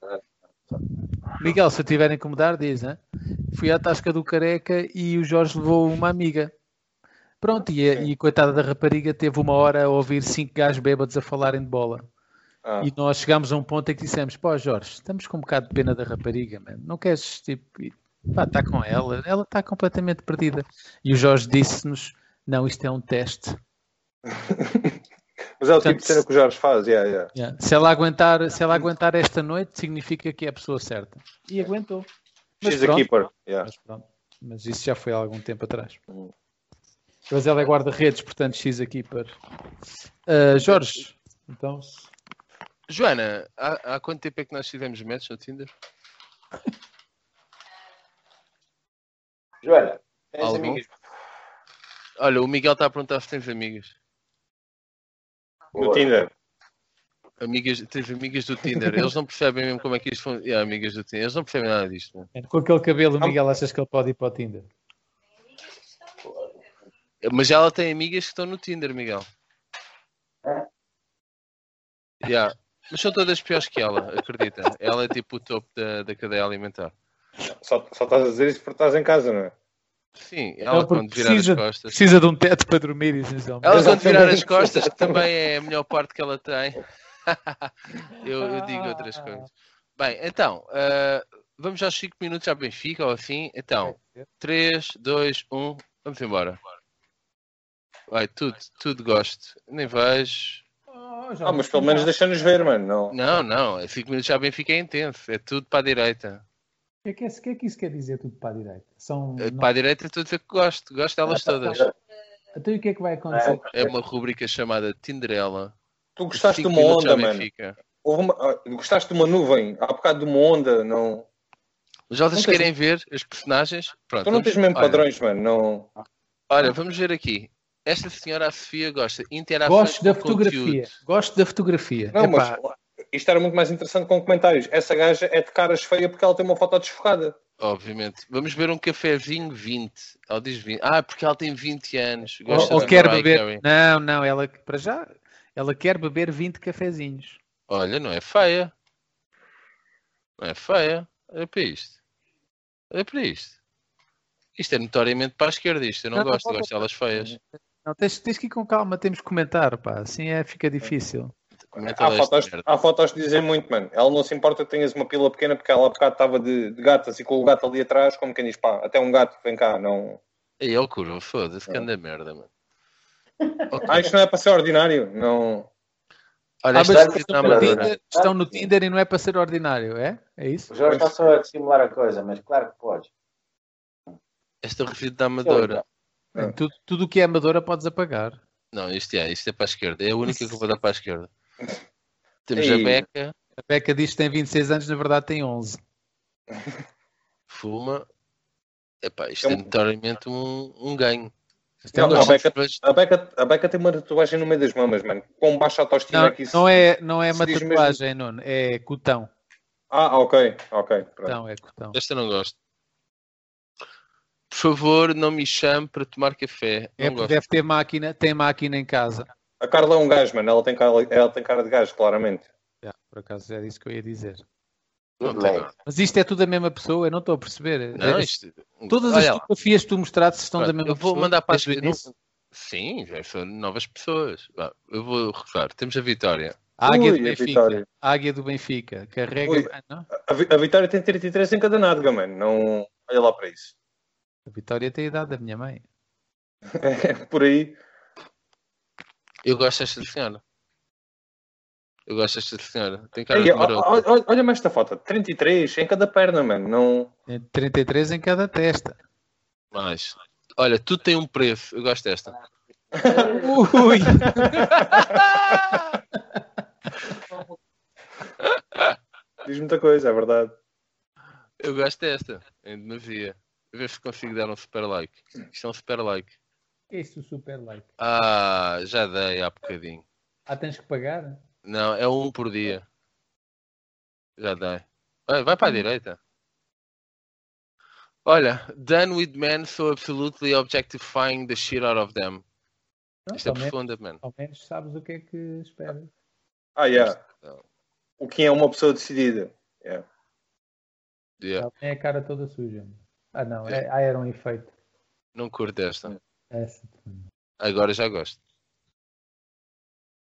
Miguel, se eu tiver a incomodar, diz, né? Fui à Tasca do Careca e o Jorge levou uma amiga. Pronto, e, a- e coitada da rapariga teve uma hora a ouvir cinco gajos bêbados a falarem de bola. Ah. E nós chegámos a um ponto em que dissemos: pô, Jorge, estamos com um bocado de pena da rapariga, man. não queres, tipo, ir- pá, está com ela, ela está completamente perdida. E o Jorge disse-nos: não, isto é um teste. Mas é o tipo Portanto, de cena que o Jorge faz. Yeah, yeah. Yeah. Se, ela aguentar, se ela aguentar esta noite, significa que é a pessoa certa. E aguentou. Mas She's pronto. keeper. Yeah. Mas pronto. Mas isso já foi há algum tempo atrás. Mas ela é guarda-redes, portanto, X aqui para. Ah, Jorge, então. Joana, há, há quanto tempo é que nós tivemos match no Tinder? Joana, tens Algum? amigas? Olha, o Miguel está a perguntar se tens amigas. No Tinder. Amigas, tens amigas do Tinder. Eles não percebem mesmo como é que isto funciona. Yeah, amigas do Tinder. Eles não percebem nada disto. né? Com aquele cabelo, Miguel, achas que ele pode ir para o Tinder? Mas ela tem amigas que estão no Tinder, Miguel. É? Yeah. Mas são todas piores que ela, acredita. Ela é tipo o topo da, da cadeia alimentar. Só, só estás a dizer isso porque estás em casa, não é? Sim, ela Ele quando virar precisa, as costas. precisa de um teto para dormir, essencialmente. Ela quando virar as costas, que também é a melhor parte que ela tem. eu, eu digo outras coisas. Bem, então, ah, vamos aos 5 minutos à Benfica ou assim. Então, 3, 2, 1, vamos embora. Vai, tudo, tudo gosto. Nem vejo. Ah, mas pelo menos deixa-nos ver, mano. Não. Não, não, 5 minutos à Benfica é intenso. É tudo para a direita. O que, é que, é- que é isso quer dizer tudo para a direita? São, Eh, Para a direita estou a dizer que gosto. Gosto delas todas. Então e o que é que vai acontecer? É uma rubrica chamada Tinderela. Tu gostaste de uma onda, mano. Uma- ah, gostaste de uma nuvem, há bocado de uma onda, não. Mas vocês tens- querem ver os personagens? Pronto, Tu não vamos- tens mesmo olha, padrões, mano. Não. Olha, vamos ver aqui. Esta senhora, a Sofia, gosta. Interações Gosto da fotografia. conteúdo. Gosto da fotografia. Não, Epá, mas isto era muito mais interessante com comentários. Essa gaja é de caras feia porque ela tem uma foto desfocada. Obviamente. Vamos ver um cafezinho 20. Ela diz 20. Ah, porque ela tem 20 anos. ou, Gosta ou da quer Mariah beber. Carey. Não, não, ela para já. Ela quer beber 20 cafezinhos. Olha, não é feia. Não é feia. Olha para isto. Olha para isto. Isto é notoriamente para a esquerda, isto eu não, Não, não gosto, eu pode- gosto delas feias. Não, tens, tens que ir com calma, temos que comentar, pá. Assim é, fica difícil. Há fotos, há fotos que dizem muito, mano. Ela não se importa que tenhas uma pila pequena porque ela há bocado estava de, de gatas e com o gato ali atrás, como quem diz, pá, até um gato, vem cá, não. Aí é o curva, foda-se, que anda merda, mano. Ah, isto não é para ser ordinário, não. Olha, Ah, aqui estão na no. Tinder, estão no Tinder e não é para ser ordinário, é? É isso? O Jorge está só a dissimular a coisa, mas claro que podes. Esta review da Amadora. Tudo, tudo o que é amadora podes apagar. Não, isto é, isto é para a esquerda. É a única que eu vou dar para a esquerda. Temos a. Beca, A Beca diz que tem 26 anos, na verdade tem 11. fuma. Epá, isto é notoriamente um, um ganho. Isto é Não, a. Beca, a, Beca, a Beca tem uma tatuagem no meio das mamas, mano. Com baixa autoestima Não, é que isso. não é, não é uma diz mesmo- tatuagem, Nuno. É cotão. Ah, ok, ok. Cotão, é cotão. Esta eu não gosto. Por favor, não me chame para tomar café. É Não porque gosto. deve ter máquina, tem máquina em casa. A Carla é um gajo, mano. Ela tem cara, ela tem cara de gajo, claramente. Já, por acaso era isso que eu ia dizer. Mas isto é tudo a mesma pessoa, eu não estou a perceber. Não, É- isto... Todas as fotografias que tu mostraste estão da mesma eu vou pessoa. mandar para as... início. Sim, já são novas pessoas. Eu vou recordar. Temos a Vitória. A águia Ui, do a Benfica. Vitória. A águia do Benfica. Carrega. Ui. Ah, a Vitória tem 33 em cada nádega, mano. Não. Olha lá para isso. A Vitória tem a idade da minha mãe. É por aí. Eu gosto desta senhora. Eu gosto desta senhora. Tem cara Ei, de ó- ó- Olha-me esta foto. 33 em cada perna, mano. Não. Tem 33 em cada testa. Mas, olha, tudo tem um preço. Eu gosto desta. Ui! Diz muita coisa, é verdade. Eu gosto desta. Em demasia. A ver se consigo dar um super like. Isto é um super like. Isso, super like. Ah, já dei há bocadinho. Ah, tens que pagar? Não, é um por dia. Já dei. Vai, vai para a direita. Olha, done with men so absolutely objectifying the shit out of them. Não, Isto é ao, menos, profunda, mano. ao menos sabes o que é que esperas. Ah, yeah. O que é uma pessoa decidida. Yeah. Yeah, Ela tem a cara toda suja. Ah, não. É, ah, era um efeito. Não curto esta. Essa. Agora já gosto.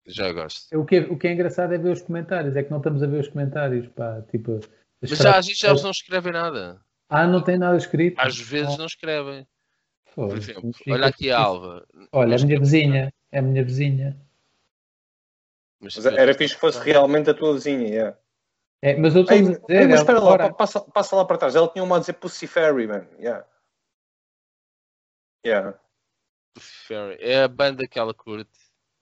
Já gosto. O que, é, o que é engraçado é ver os comentários. É que não estamos a ver os comentários. Pá, tipo, as Mas já, a gente já eles não escrevem nada. Ah, não tem nada escrito. Às vezes não escrevem. Pô, Por exemplo, olha aqui a Alva. Olha, a minha vizinha. É a minha vizinha. Mas, Mas era fixe que fosse realmente a tua vizinha. Yeah. É, mas eu estou Ei, a ei, dizer. mas ela espera lá, fora- passa, passa lá para trás. Ela tinha uma a dizer Pussy Fairy, man. Yeah. Yeah. Fairy. É a banda que ela curte.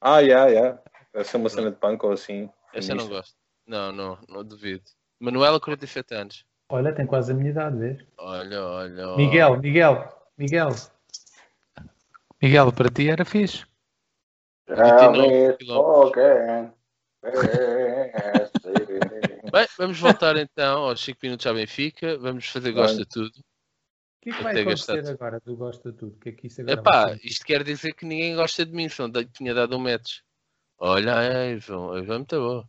Ah, yeah, yeah. Deve ser uma cena de punk ou assim. Essa eu não gosto. Não, não, não duvido. Manuela, 47 anos. Olha, tem quase a minha idade, vês? Olha, olha. olha. Miguel, Miguel, Miguel. Miguel, para ti era fixe. Já 29 vi quilómetros. alguém. Bem, vamos voltar então aos 5 minutos à Benfica. Vamos fazer gosto de tudo. O que é que vai acontecer gastado. agora do Gosta de Tudo? O que é que isso agora Epá, isto quer dizer que ninguém gosta de mim, só tinha dado um match. Olha, a Eva, a Eva é muito boa.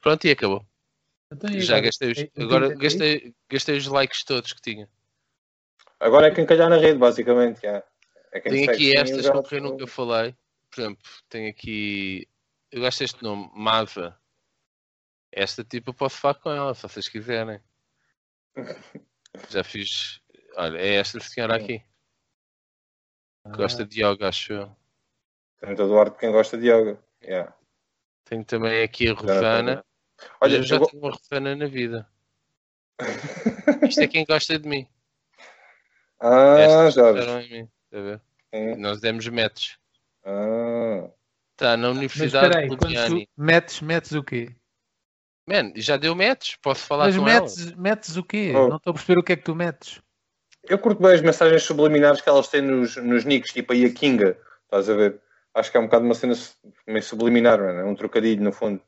Pronto, e acabou. Então, e Já agora? gastei os, É- é agora 30 gastei, gastei os likes todos que tinha. Agora é quem calhar na rede, basicamente. É quem Tenho aqui estas com quem nunca falei. Por exemplo, tenho aqui. Eu gosto deste nome, Mava. Esta tipo eu posso falar com ela, se vocês quiserem. Já fiz. Olha, é esta senhora aqui. Que gosta de yoga, acho eu. O arte quem gosta de yoga. Yeah. Tenho também aqui a Rosana. Olha, eu já eu tenho uma Rosana na vida. Isto é quem gosta de mim. Ah, Estas de mim. Está a ver? Sim. Nós demos matches. Ah. Está na Mas Universidade espera aí, de metes, metes o quê? Man, já deu matches? Posso falar Mas com metes, metes o quê? Oh. Não estou a perceber o que é que tu metes. Eu curto bem as mensagens subliminares que elas têm nos, nos nicks, tipo aí a Kinga. Estás a ver? Acho que é um bocado uma cena meio subliminar, mano. é um trocadilho no fundo.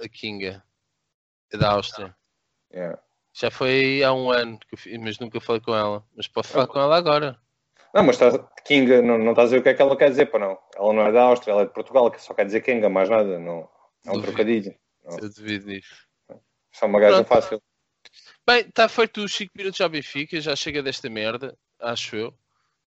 A Kinga. É da Áustria. Yeah. Já foi há um ano, eu mas nunca falei com ela. Mas posso falar com ela agora. Não, mas estás, Kinga, não, não estás a ver o que é que ela quer dizer, para não. Ela não é da Áustria, ela é de Portugal, que só quer dizer Kinga, mais nada. Não, é um Duvido. trocadilho. Eu devido nisso. Só uma gaja fácil. Bem, está feito os 5 minutos à Benfica, já chega desta merda. acho eu.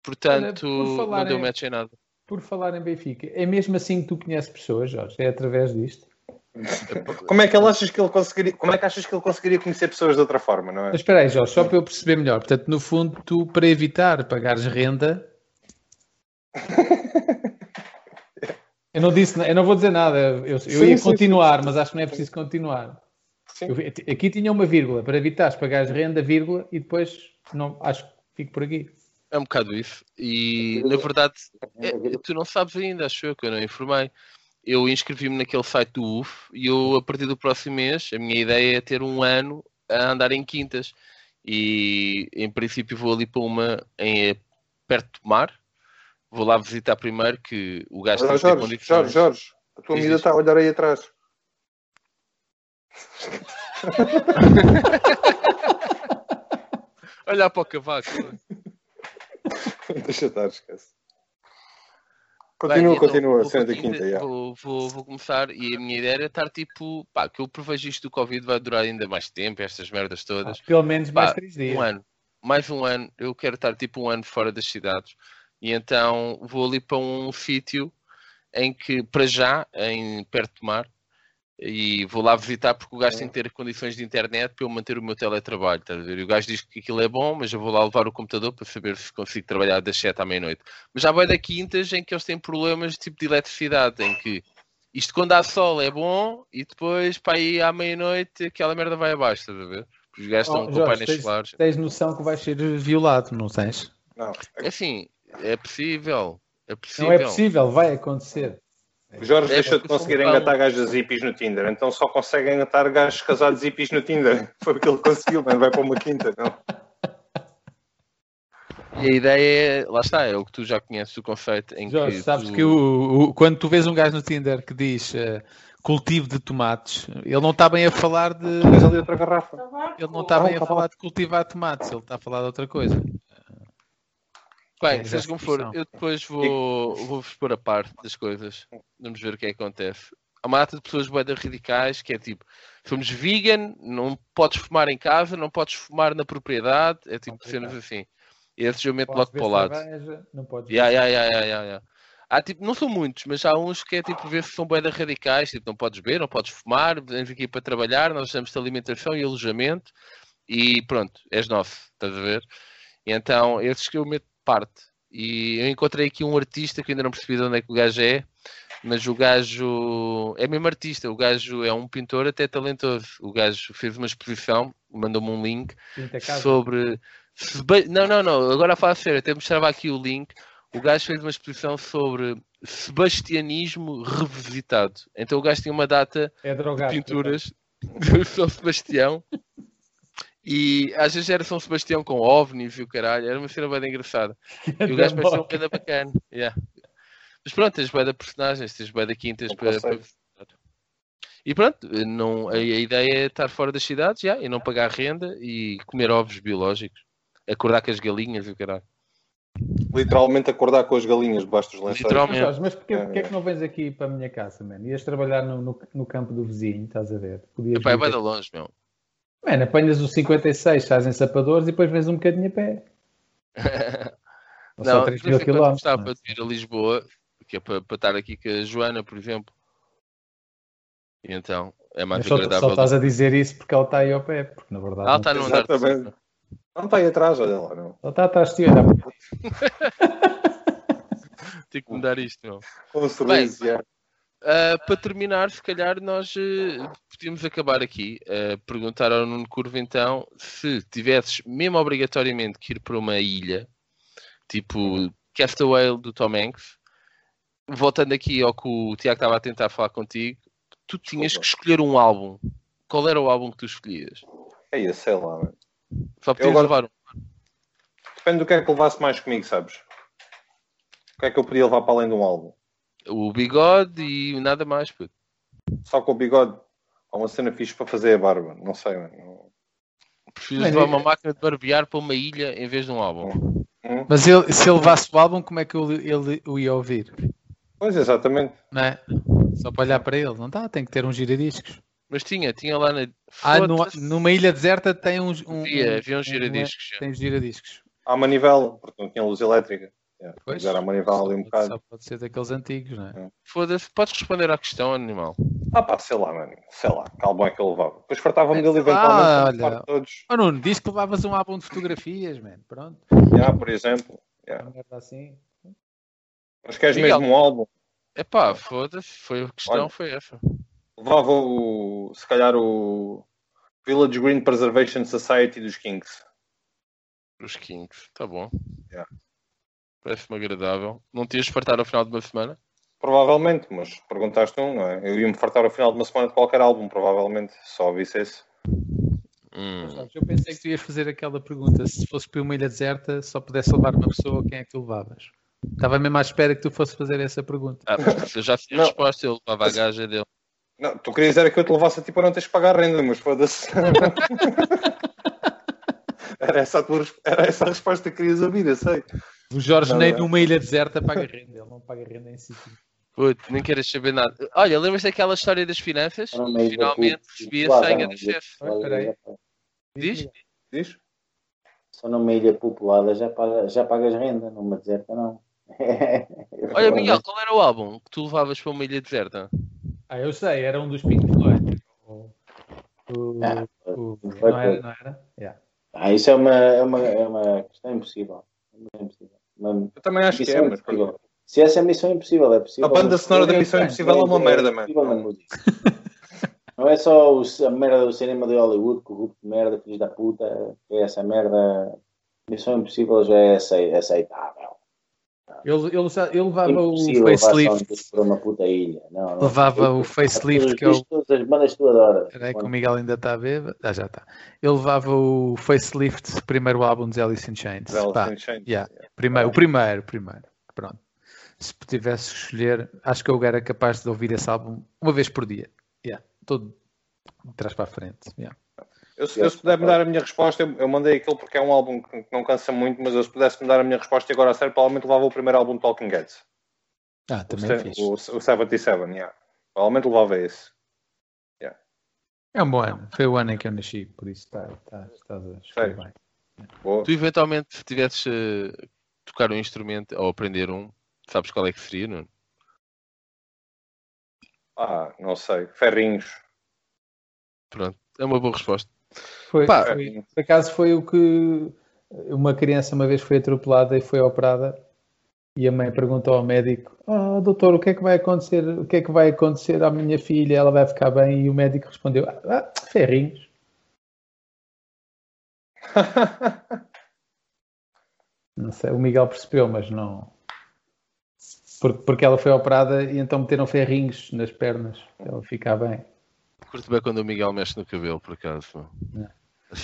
Portanto, Olha, por falar não deu em- match em nada. Por falar em Benfica, é mesmo assim que tu conheces pessoas, Jorge? É através disto? Como é que ele achas que ele conseguiria, como é que achas que ele conseguiria conhecer pessoas de outra forma, não é? Mas espera aí, Jorge, só para eu perceber melhor. Portanto, no fundo, tu, para evitar pagares renda... Eu não disse, eu não vou dizer nada. Eu, eu Sim, ia sim, continuar, mas acho que não é preciso continuar. Eu aqui tinha uma vírgula, para evitares pagares renda, vírgula, e depois não, acho que fico por aqui. É um bocado isso. E na verdade, é- tu não sabes ainda, acho eu, que eu não informei. Eu inscrevi-me naquele site do UF e eu, a partir do próximo mês, a minha ideia é ter um ano a andar em quintas. E em princípio vou ali para uma em, perto do mar. Vou lá visitar primeiro que o gajo Olha, Jorge, condições. Jorge, Jorge, a tua amiga está a olhar aí atrás. Olhar para o cavaco. Deixa estar, esquece. Bem, Continua, então, continua, vou cena da para quinta, já. Vou, vou, vou começar e a minha ideia era estar tipo, pá, que eu prevejo isto do Covid vai durar ainda mais tempo, estas merdas todas. Pelo menos mais Pá, três dias. Um ano. Mais um ano. Eu quero estar tipo um ano fora das cidades. E então vou ali para um sítio em que, para já, em perto do mar, e vou lá visitar porque o gajo tem que ter condições de internet para eu manter o meu teletrabalho. Estás a ver? E o gajo diz que aquilo é bom, mas eu vou lá levar o computador para saber se consigo trabalhar das 7 à meia-noite. Mas já vai da quintas em que eles têm problemas tipo de eletricidade, em que isto quando há sol é bom e depois para aí à meia-noite aquela merda vai abaixo, estás a ver? Os gajos estão Oh, com Jorge, painéis tens, solares. tens noção que vais ser violado, não tens? Não, É assim, é possível. É possível. Não é possível, vai acontecer. O Jorge É, deixou de conseguir engatar gajos hippies no Tinder, então só consegue engatar gajos casados hippies no Tinder. Foi o que ele conseguiu, mas vai para uma quinta, não? E a ideia é, lá está, é o que tu já conheces o conceito em Jorge, que. sabes tu- que o, o- quando tu vês um gajo no Tinder que diz eh, cultivo de tomates, ele não está bem a falar de. Tens ali outra garrafa. Ele não está bem a tá falar de cultivar tomates, ele está a falar de outra coisa. Bem, seja como for, eu depois vou, vou-vos pôr a par das coisas. Vamos ver o que é que acontece. Há uma data de pessoas boedas radicais que é tipo, somos vegan, não podes fumar em casa, não podes fumar na propriedade, é tipo cenas assim. E esse eu meto logo para o lado. cerveja, não podes ya, ya. Há, tipo, não são muitos, mas há uns que é tipo ver se são boedas radicais, tipo, não podes beber, não podes fumar, vens aqui para trabalhar, nós damos-te alimentação e alojamento e pronto, és nosso, estás a ver? E então, esses que eu meto parte. E eu encontrei aqui um artista que ainda não percebi de onde é que o gajo é, mas o gajo é mesmo artista, o gajo é um pintor até talentoso. O gajo fez uma exposição, mandou-me um link sobre. Não, não, não, agora a falar a sério, até mostrava aqui o link. O gajo fez uma exposição sobre sebastianismo revisitado. Então o gajo tinha uma data É de drogado. pinturas de São Sebastião e às vezes era São Sebastião com ovnis e o caralho, era uma cena bem engraçada. E o gajo parecia um bem bacana. Yeah. Mas pronto, tens bem da personagens, tens bem da quintas para, para- E pronto, não, a, a ideia é estar fora das cidades yeah, e não pagar renda e comer ovos biológicos. Acordar com as galinhas e o caralho. Literalmente acordar com as galinhas debaixo dos lençóis. Mas, Literalmente. Mas porquê, É, porquê é é. que não vens aqui para a minha casa, mano? Ias trabalhar no, no, no campo do vizinho, estás a ver? Podias Epá, é bem de longe, meu. Mano, apanhas o 56, estás em sapadores e depois vens um bocadinho a pé. Ou só Não, 3 de mil quilómetros. gostava não é? de ir a Lisboa, que é para, para estar aqui com a Joana, por exemplo. E então, é mais Mas só, agradável. só estás a dizer isso porque ela está aí ao pé, porque na verdade Ela não está num andar de. Não está aí atrás, olha lá. Não. Ela está atrás de ti, olha. Tenho que mudar isto, meu. Com um sorriso, já. Ah, para terminar, se calhar nós eh, podíamos acabar aqui. a perguntar ao Nuno Curva então se tivesses mesmo obrigatoriamente que ir para uma ilha, tipo Castaway do Tom Hanks, voltando aqui ao que o Tiago estava a tentar falar contigo, tu tinhas que escolher um álbum. Qual era o álbum que tu escolhias? É sei lá, mano. Só podias agora- levar um. Depende do que é que levasse mais comigo, sabes? O que é que eu podia levar para além de um álbum? O bigode e nada mais, puto. Só com o bigode. Há uma cena fixe para fazer a barba. Não sei, mano. Prefiro levar uma máquina de barbear para uma ilha em vez de um álbum. Hum? Mas ele, se ele levasse o álbum, como é que ele, ele o ia ouvir? Pois, exatamente. Não é? Só para olhar para ele, não dá? Tem que ter um giradiscos. Mas tinha, tinha lá na. Ah, Foda-se. numa, ilha deserta tem uns. Um, Havia, um- havia uns um- giradiscos, já. Tem os giradiscos. à manivela, porque não tinha luz elétrica. Yeah, Pois. Era a manivela ali um bocado. Só pode ser daqueles antigos, não é? Foda-se, podes responder à questão, animal. Ah pá, sei lá, mano. Sei lá, que álbum é que ele levava. Depois fartava-me dele Ah, eventualmente. olha. farto todos. Oh, Nuno, diz que levavas um álbum de fotografias, mano. Pronto. Yeah, por exemplo. Yeah. Uma merda assim. Mas queres Miguel. mesmo um álbum? Epá, foda-se, foi a questão, Olha. foi essa. Levava o, se calhar o Village Green Preservation Society dos Kings. Os Kings, tá bom. Yeah. Parece-me agradável. Não te ias fartar ao final de uma semana? Provavelmente, mas perguntaste um, não é? Eu ia-me fartar ao final de uma semana de qualquer álbum, provavelmente, só ouvisse esse. Hum. Sabes, Eu pensei que tu ias fazer aquela pergunta: se fosse para uma ilha deserta, só pudesse levar uma pessoa, quem é que tu levavas? Estava mesmo à espera que tu fosse fazer essa pergunta. Ah, mas eu já sei a resposta, ele levava a gaja dele. Não, tu querias era que eu te levasse a ti para não teres que pagar renda, mas foda-se. era, essa a tua, era essa a resposta que querias ouvir, eu sei. O Jorge Não, nem não. numa ilha deserta paga renda, ele não paga renda em sítio. Puto, nem queres saber nada. Olha, lembras daquela história das finanças? Finalmente recebi a senha do chefe. Olha, espera aí. Diz? Diz? Só numa ilha populada já, paga, já pagas renda, numa deserta não. Olha, Miguel, qual era o álbum que tu levavas para uma ilha deserta? Ah, eu sei, era um dos Pink Floyd. O, o, Ah, o- não era? Não era? Yeah. Ah, isso é uma, é uma, é uma questão impossível. É impossível. Uma Eu também acho que é, mas. Se essa é a missão impossível, é possível. A banda sonora da Missão Impossível é uma merda, mano. Não é só a merda do cinema de Hollywood, corrupto de merda, filhos da puta, é essa merda. Missão Impossível já é acei- aceitável. Ele, ele, ele levava o Impossível facelift. para uma puta ilha. Não, não. Levava o facelift, que é o. Todas as bandas tu adoras. Espera aí que o Miguel ainda está a ver. Ah, já está. Ele levava o facelift primeiro álbum de Alice in Chains. Alice in Chains, yeah. Primeiro, o primeiro, o primeiro. Pronto. Se tivesse que escolher, acho que eu era capaz de ouvir esse álbum uma vez por dia. Yeah. Todo de trás para a frente. Yeah. Eu, se- eu se puder me dar a minha resposta, eu, eu mandei aquilo porque é um álbum que, não cansa muito, mas eu se pudesse me dar a minha resposta e agora a sério, provavelmente levava o primeiro álbum de Talking Heads. Ah, O, também se- é fixe. o, o 77, yeah. Provavelmente levava esse. É um bom ano. Foi o ano em que eu nasci, por isso está, está, estás a Sério? bem. Boa. Tu eventualmente, se tivesses eh, tocar um instrumento ou aprender um, sabes qual é que seria, não? Ah, não sei. Ferrinhos. Pronto, é uma boa resposta. Foi, Pá. foi- por acaso foi o que uma criança uma vez foi atropelada e foi operada. E a mãe perguntou ao médico oh, doutor, o que é que vai acontecer? O que é que vai acontecer à minha filha? Ela vai ficar bem? E o médico respondeu ah, ferrinhos. Não sei, o Miguel percebeu mas não. Porque, porque ela foi operada e então meteram ferrinhos nas pernas para ela ficar bem Curto bem quando o Miguel mexe no cabelo, por acaso. É.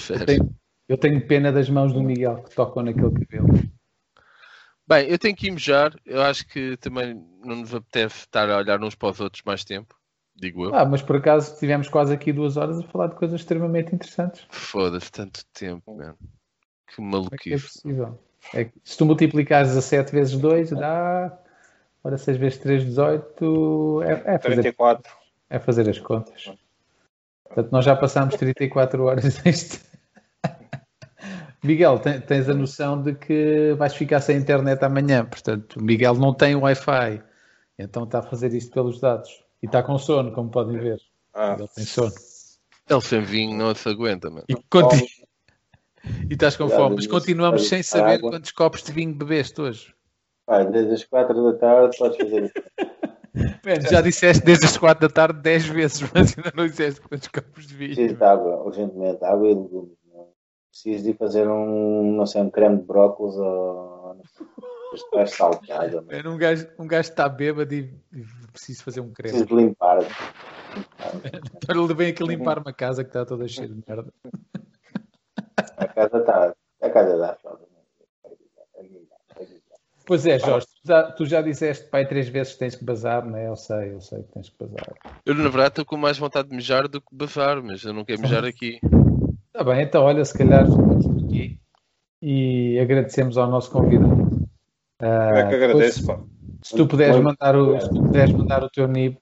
Eu tenho, eu tenho pena das mãos do Miguel que tocam naquele cabelo Bem, eu tenho que ir mejar. Eu acho que também não nos apetece estar a olhar uns para os outros mais tempo, digo eu. Ah, mas por acaso tivemos quase aqui duas horas a falar de coisas extremamente interessantes. Foda-se, tanto tempo, mano. Que Como é que é maluquice. possível? É que se tu multiplicares 17 vezes 2, dá. Ora, 6 vezes 3, 18. É, é, fazer, 34. é fazer as contas. Portanto, nós já passámos 34 horas neste. Miguel, ten- tens a noção de que vais ficar sem internet amanhã. Portanto, o Miguel não tem Wi-Fi. Então está a fazer isto pelos dados. E está com sono, como podem ver. Ah, Ele tem sono. Ele sem vinho não se aguenta, mano. E, conti- e estás com fome, mas continuamos sem saber quantos copos de vinho bebeste hoje. Pá, desde as 4 da tarde podes fazer isso. Man, já disseste desde as 4 da tarde 10 vezes, mas ainda não disseste quantos copos de vinho. Preciso de água, urgentemente, água e legumes. não. Preciso de fazer um, não sei, um creme de brócolis ou. Estás salteado. Man, um, gajo, um gajo está bêbado e, preciso fazer um creme. Preciso de limpar. Para ele vem aqui limpar uma casa que está toda cheia de merda. A casa está. A casa dá. Pois é, Jorge, tu já, tu já disseste pai três vezes que tens que bazar, não é? Eu sei, eu sei que tens que bazar. Eu, na verdade, estou com mais vontade de mejar do que bazar, mas eu não quero mejar aqui. Está bem, então olha, se calhar ficamos por aqui e agradecemos ao nosso convidado. Ah, Eu é que agradeço, depois, pá. Se tu puderes mandar o, se tu puderes mandar o teu NIB,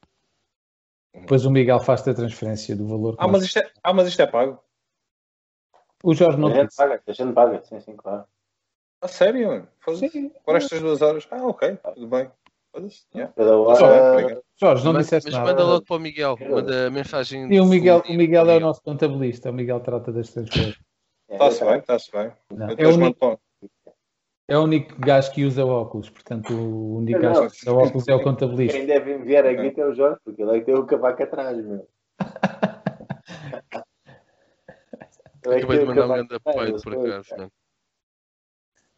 depois o Miguel faz-te a transferência do valor. que Ah, mas isto é, ah, mas isto é pago. O Jorge não A gente paga, a gente paga, sim, sim, claro. A sério? Sim. Por estas duas horas? Ah, ok, tudo bem. Foda-se, yeah. Hora. obrigado. Jorge, não Mas, disseste mas nada. manda logo para o Miguel. Manda mensagem. E o Miguel, o Miguel é o nosso contabilista. O Miguel trata destas coisas. Está-se bem, está-se bem. Não, é o único- É o único gajo que usa óculos. Portanto, o único Não. gajo que usa óculos é o contabilista. Quem deve enviar aqui é o Jorge, porque ele é que tem o cavaco atrás, meu. É que Acabei de mandar um grande apoio, por acaso. mano.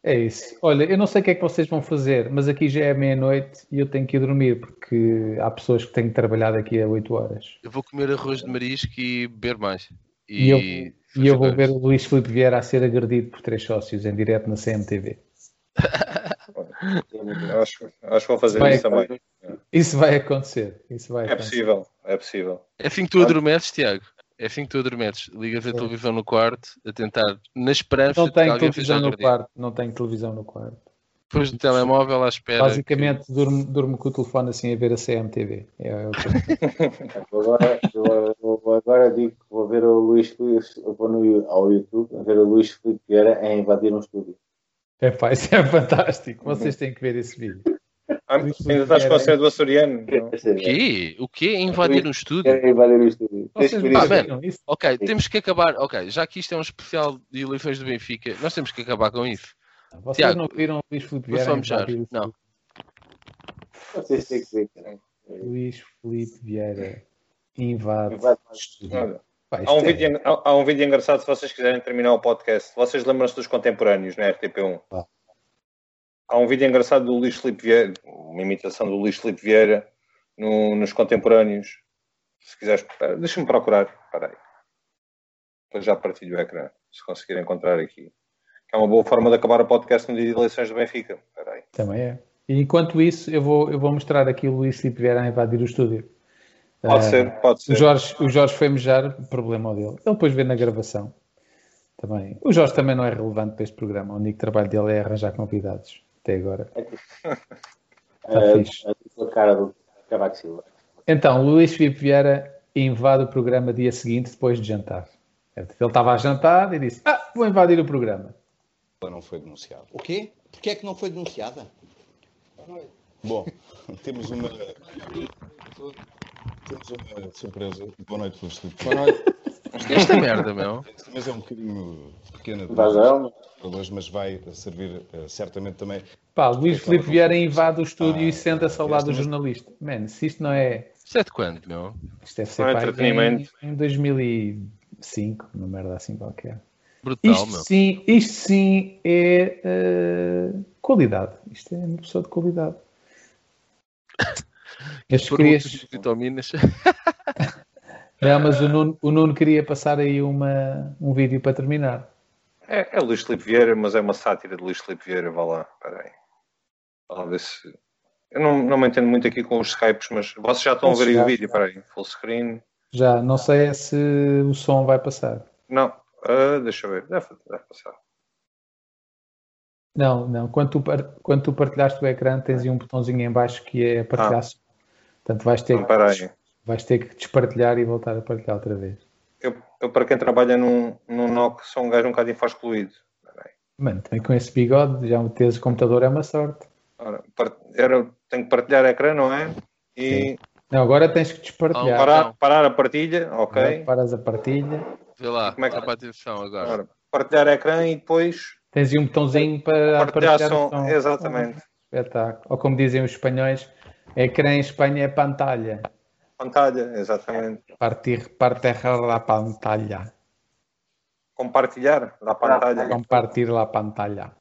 É isso. Olha, eu não sei o que é que vocês vão fazer, mas aqui já é meia-noite e eu tenho que ir dormir porque há pessoas que têm que trabalhar daqui a 8 horas. Eu vou comer arroz de marisco e beber mais. E, eu, E, e eu vou ver o Luís Filipe Vieira a ser agredido por três sócios em direto na CMTV. Acho, acho que vou fazer Vai- isso também. Isso vai acontecer. Isso vai É acontecer. possível, é possível. É assim que tu adormeces, Tiago. É assim que tu adormeces. Ligas a televisão no quarto a tentar, na esperança Não de que tenho alguém televisão no quarto. Não tenho televisão no quarto. Depois do telemóvel à espera. Basicamente, durmo, durmo com o telefone assim a ver a CMTV. É, o que eu Agora, eu agora digo que vou ver o Luís vou no, ao YouTube a ver o Luís Filipe Vieira a invadir um estúdio. É pá, isso é fantástico. Vocês têm que ver esse vídeo. Ah, ainda estás com a cena do açoriano? O quê? O quê? Invadir um estúdio? Quero invadir o estúdio. Vocês Ah, man, ok, temos que acabar. Ok, já que isto é um especial de eleições do Benfica, nós temos que acabar com isso. Vocês Tiago, não viram o Luís Filipe vou Vieira invadir o Não. Vocês têm que ver. Luís Filipe Vieira invade. Estúdio. Há um, é- vídeo, há, há um vídeo engraçado se vocês quiserem terminar o podcast. Vocês lembram-se dos contemporâneos na RTP1? Ah. Há um vídeo engraçado do Luís Filipe Vieira, uma imitação do Luís Filipe Vieira no- nos contemporâneos. Se quiseres, deixa-me procurar. Espera aí. Depois já partilho o ecrã, se conseguir encontrar aqui. Que é uma boa forma de acabar o podcast no dia de eleições do Benfica. Espera aí. Também é. E enquanto isso, eu vou, eu vou mostrar aqui o Luís Filipe Vieira a invadir o estúdio. Pode Ah, ser, pode ser. O Jorge, o Jorge foi mejar, problema dele. Ele depois vê na gravação. Também. O Jorge também não é relevante para este programa. O único trabalho dele é arranjar convidados. Até agora. Está A, fixe. a cara do Cavaco Silva. Então, o Luís Filipe Vieira invade o programa dia seguinte, depois de jantar. Ele estava a jantar e disse: Ah, vou invadir o programa. Ela não foi denunciada. O quê? Porquê é que não foi denunciada? Bom, temos uma. Temos uma surpresa. Boa noite, Luís Filipe. Boa noite. Esta merda, meu. Mas é um bocadinho pequena de para hoje, mas vai servir eh, certamente também. Pá, Luís Filipe Vieira invade o estúdio Ah, e senta-se ao lado do jornalista. Mano, se isto não é. Isto é de quando, meu? Isto deve ser Não é pá, em, em 2005, uma merda assim qualquer. Brutal, Isto meu. sim, isto sim é eh, qualidade. Isto é uma pessoa de qualidade. As Por crias... vitaminas. Não, mas o Nuno, o Nuno queria passar aí uma, um vídeo para terminar. É, é Luís Filipe Vieira, mas é uma sátira de Luís Filipe Vieira. Vá lá, espera aí. Vá lá ver se... Eu não, não me entendo muito aqui com os Skypes, mas vocês já estão a Posso ver aí o chegar? vídeo. Espera aí. Full screen. Já, não sei é se o som vai passar. Não. Ah, deixa eu ver. Deve, deve passar. Não, não. Quando tu, quando tu partilhaste o ecrã, tens aí um botãozinho em baixo que é partilhar Ah. som. Portanto, vais ter, Não, espera aí. Vais ter que despartilhar e voltar a partilhar outra vez. Eu, eu, para quem trabalha num, num NOC, sou um gajo um bocado infascluído. Mano, também com esse bigode, já teres o computador é uma sorte. Ora, par- era, tenho que partilhar ecrã, não é? E Não, agora tens que despartilhar. parar, parar a partilha, ok. Agora Paras a partilha. Vê lá, Como é que- dá para atenção agora. Ora, partilhar ecrã e depois Tens aí um botãozinho para partilhar partilhar som. som. Exatamente. Espetáculo. Ou como dizem os espanhóis, ecrã em Espanha é pantalha. Pantalha, exatamente. Partir, partejar la pantalla. Compartilhar da pantalha. Compartir la pantalla.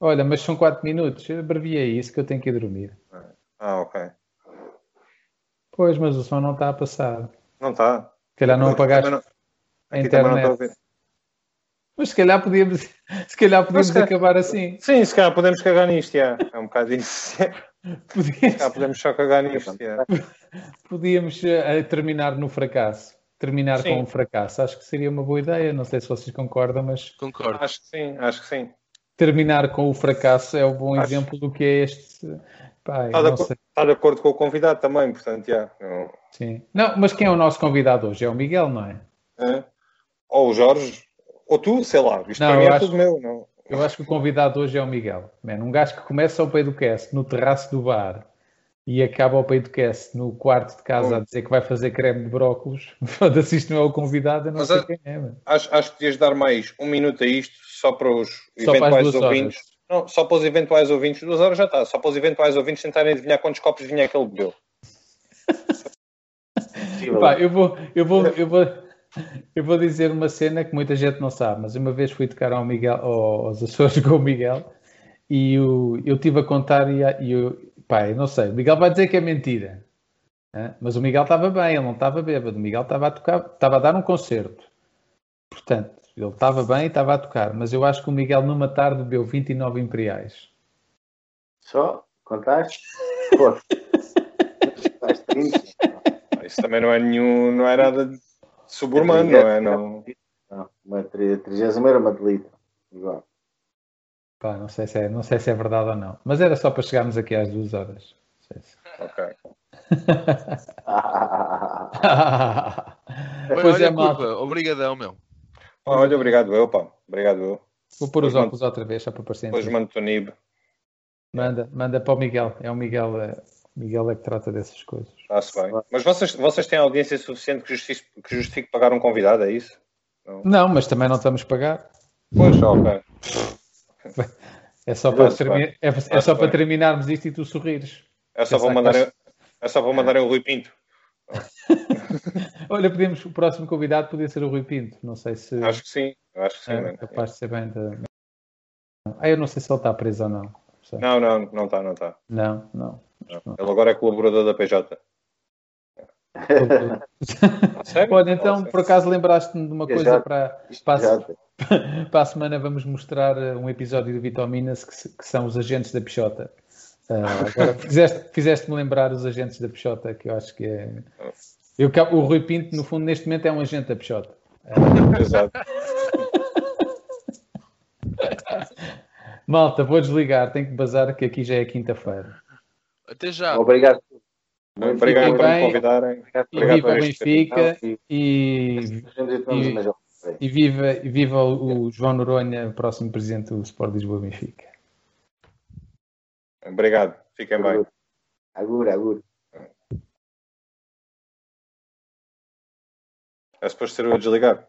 Olha, mas são 4 minutos. Eu abreviei isso que eu tenho que ir dormir. Ah, ok. Pois, mas o som não está a passar. Não está. Se calhar não apagaste não- a aqui também não internet. estou a ouvir. Mas se calhar podíamos, se calhar podíamos calhar- acabar assim. Sim, se calhar podemos cagar nisto, já. É um bocado isso. Podíamos, calhar podemos só cagar nisto, já. podíamos eh, terminar no fracasso. Terminar Sim. com um fracasso. Acho que seria uma boa ideia. Não sei se vocês concordam, mas Concordo. Acho que sim, acho que sim. terminar com o fracasso é um bom Acho- exemplo do que é este. Eu Está de, não acordo, sei. está de acordo com o convidado também, portanto, já. Não- Sim. Não, mas quem é o nosso convidado hoje? É o Miguel, não é? é? Ou o Jorge, ou tu, sei lá. Isto Não, para mim eu é acho- tudo meu. Não. Eu acho que o convidado hoje é o Miguel. Man, um gajo que começa ao pé do cast no terraço do bar e acaba ao pé do cast no quarto de casa a dizer que vai fazer creme de brócolos. Foda-se, isto não é o convidado, eu não Mas sei a- quem é. mano. Acho, acho que devias dar mais um minuto a isto, só para os Só para eventuais duas ouvintes. horas. Não, só para os eventuais ouvintes. Duas horas já está. Só para os eventuais ouvintes tentarem adivinhar quantos copos de vinho é que ele bebeu. Pá, eu vou, eu vou, eu vou, eu vou dizer uma cena que muita gente não sabe, mas uma vez fui tocar ao Miguel, ao- aos Açores com o Miguel e o- eu tive a contar e, e eu, pá, eu não sei, o Miguel vai dizer que é mentira, né? mas o Miguel estava bem, ele não estava bêbado, o Miguel estava a tocar, estava a dar um concerto, portanto, ele estava bem e estava a tocar, mas eu acho que o Miguel numa tarde bebeu 29 imperiais. Só? Contaste? Pô. Faz 30. Isso também não é nenhum. Não é nada de suburmano, não é? Não. Não, uma tri- trigésima era uma de litro. Igual. Pá, não sei se é, não sei se é verdade ou não, mas era só para chegarmos aqui às duas horas. Não sei se- Ok. Pois olha, é, malta. obrigadão, meu. Ah, olha, obrigado eu, pá. Obrigado eu. Vou pôr os óculos outra vez, só para parecer. Depois mando-te o NIB. Manda, manda para o Miguel. É o Miguel, é, Miguel é que trata dessas coisas. Está-se bem. Mas vocês, vocês têm audiência suficiente que justifique, que justifique pagar um convidado, é isso? Não, mas também não estamos a pagar. Pois, ok. É só para, termi- é, é só para terminarmos isto e tu sorrires. É só que mandar, vais- é só para mandarem o Rui Pinto. Olha, podemos, o próximo convidado podia ser o Rui Pinto. Não sei se. Acho que sim. Acho que sim, é mano. capaz de ser bem da. Ah, eu não sei se ele está preso ou não. Sei. Não, não, não está, não está. Não, não. Ele agora é colaborador da PJ. Olha, então, por acaso lembraste-me de uma Já- coisa para, para, a, para a semana vamos mostrar uh, um episódio do Vitaminas que, que são os agentes da Pichota. Uh, agora fizeste- fizeste-me lembrar os agentes da Pichota, que eu acho que é. Eu, o Rui Pinto, no fundo, neste momento é um agente da Pichota. Exato. Malta, vou desligar, tenho que bazar que aqui já é quinta-feira. Até já. Obrigado. Obrigado Fiquem por me convidarem. E Obrigado viva Benfica e, E- e viva, e viva o o João Noronha, próximo presidente do Sport Lisboa Benfica. Obrigado. Fiquem bem. Agora, agora. É suposto ser eu a desligar.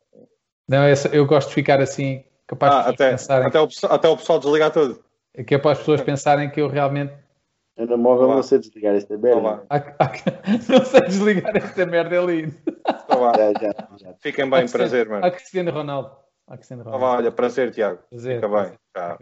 Não, eu gosto de ficar assim, capaz Ah, de até, pensarem até, o, pessoal- até o pessoal desligar tudo. que é para as pessoas pensarem que eu realmente Eu no móvel Olá. não sei desligar esta merda. Olá. há- há- não sei desligar esta merda ali. Então vá. Já, já, já. Fiquem bem, Cristiano- prazer, mano. Há Cristiano Ronaldo. Cristiano Então Ronaldo. vá, olha, prazer, Tiago. Prazer. Fica bem. Tchau.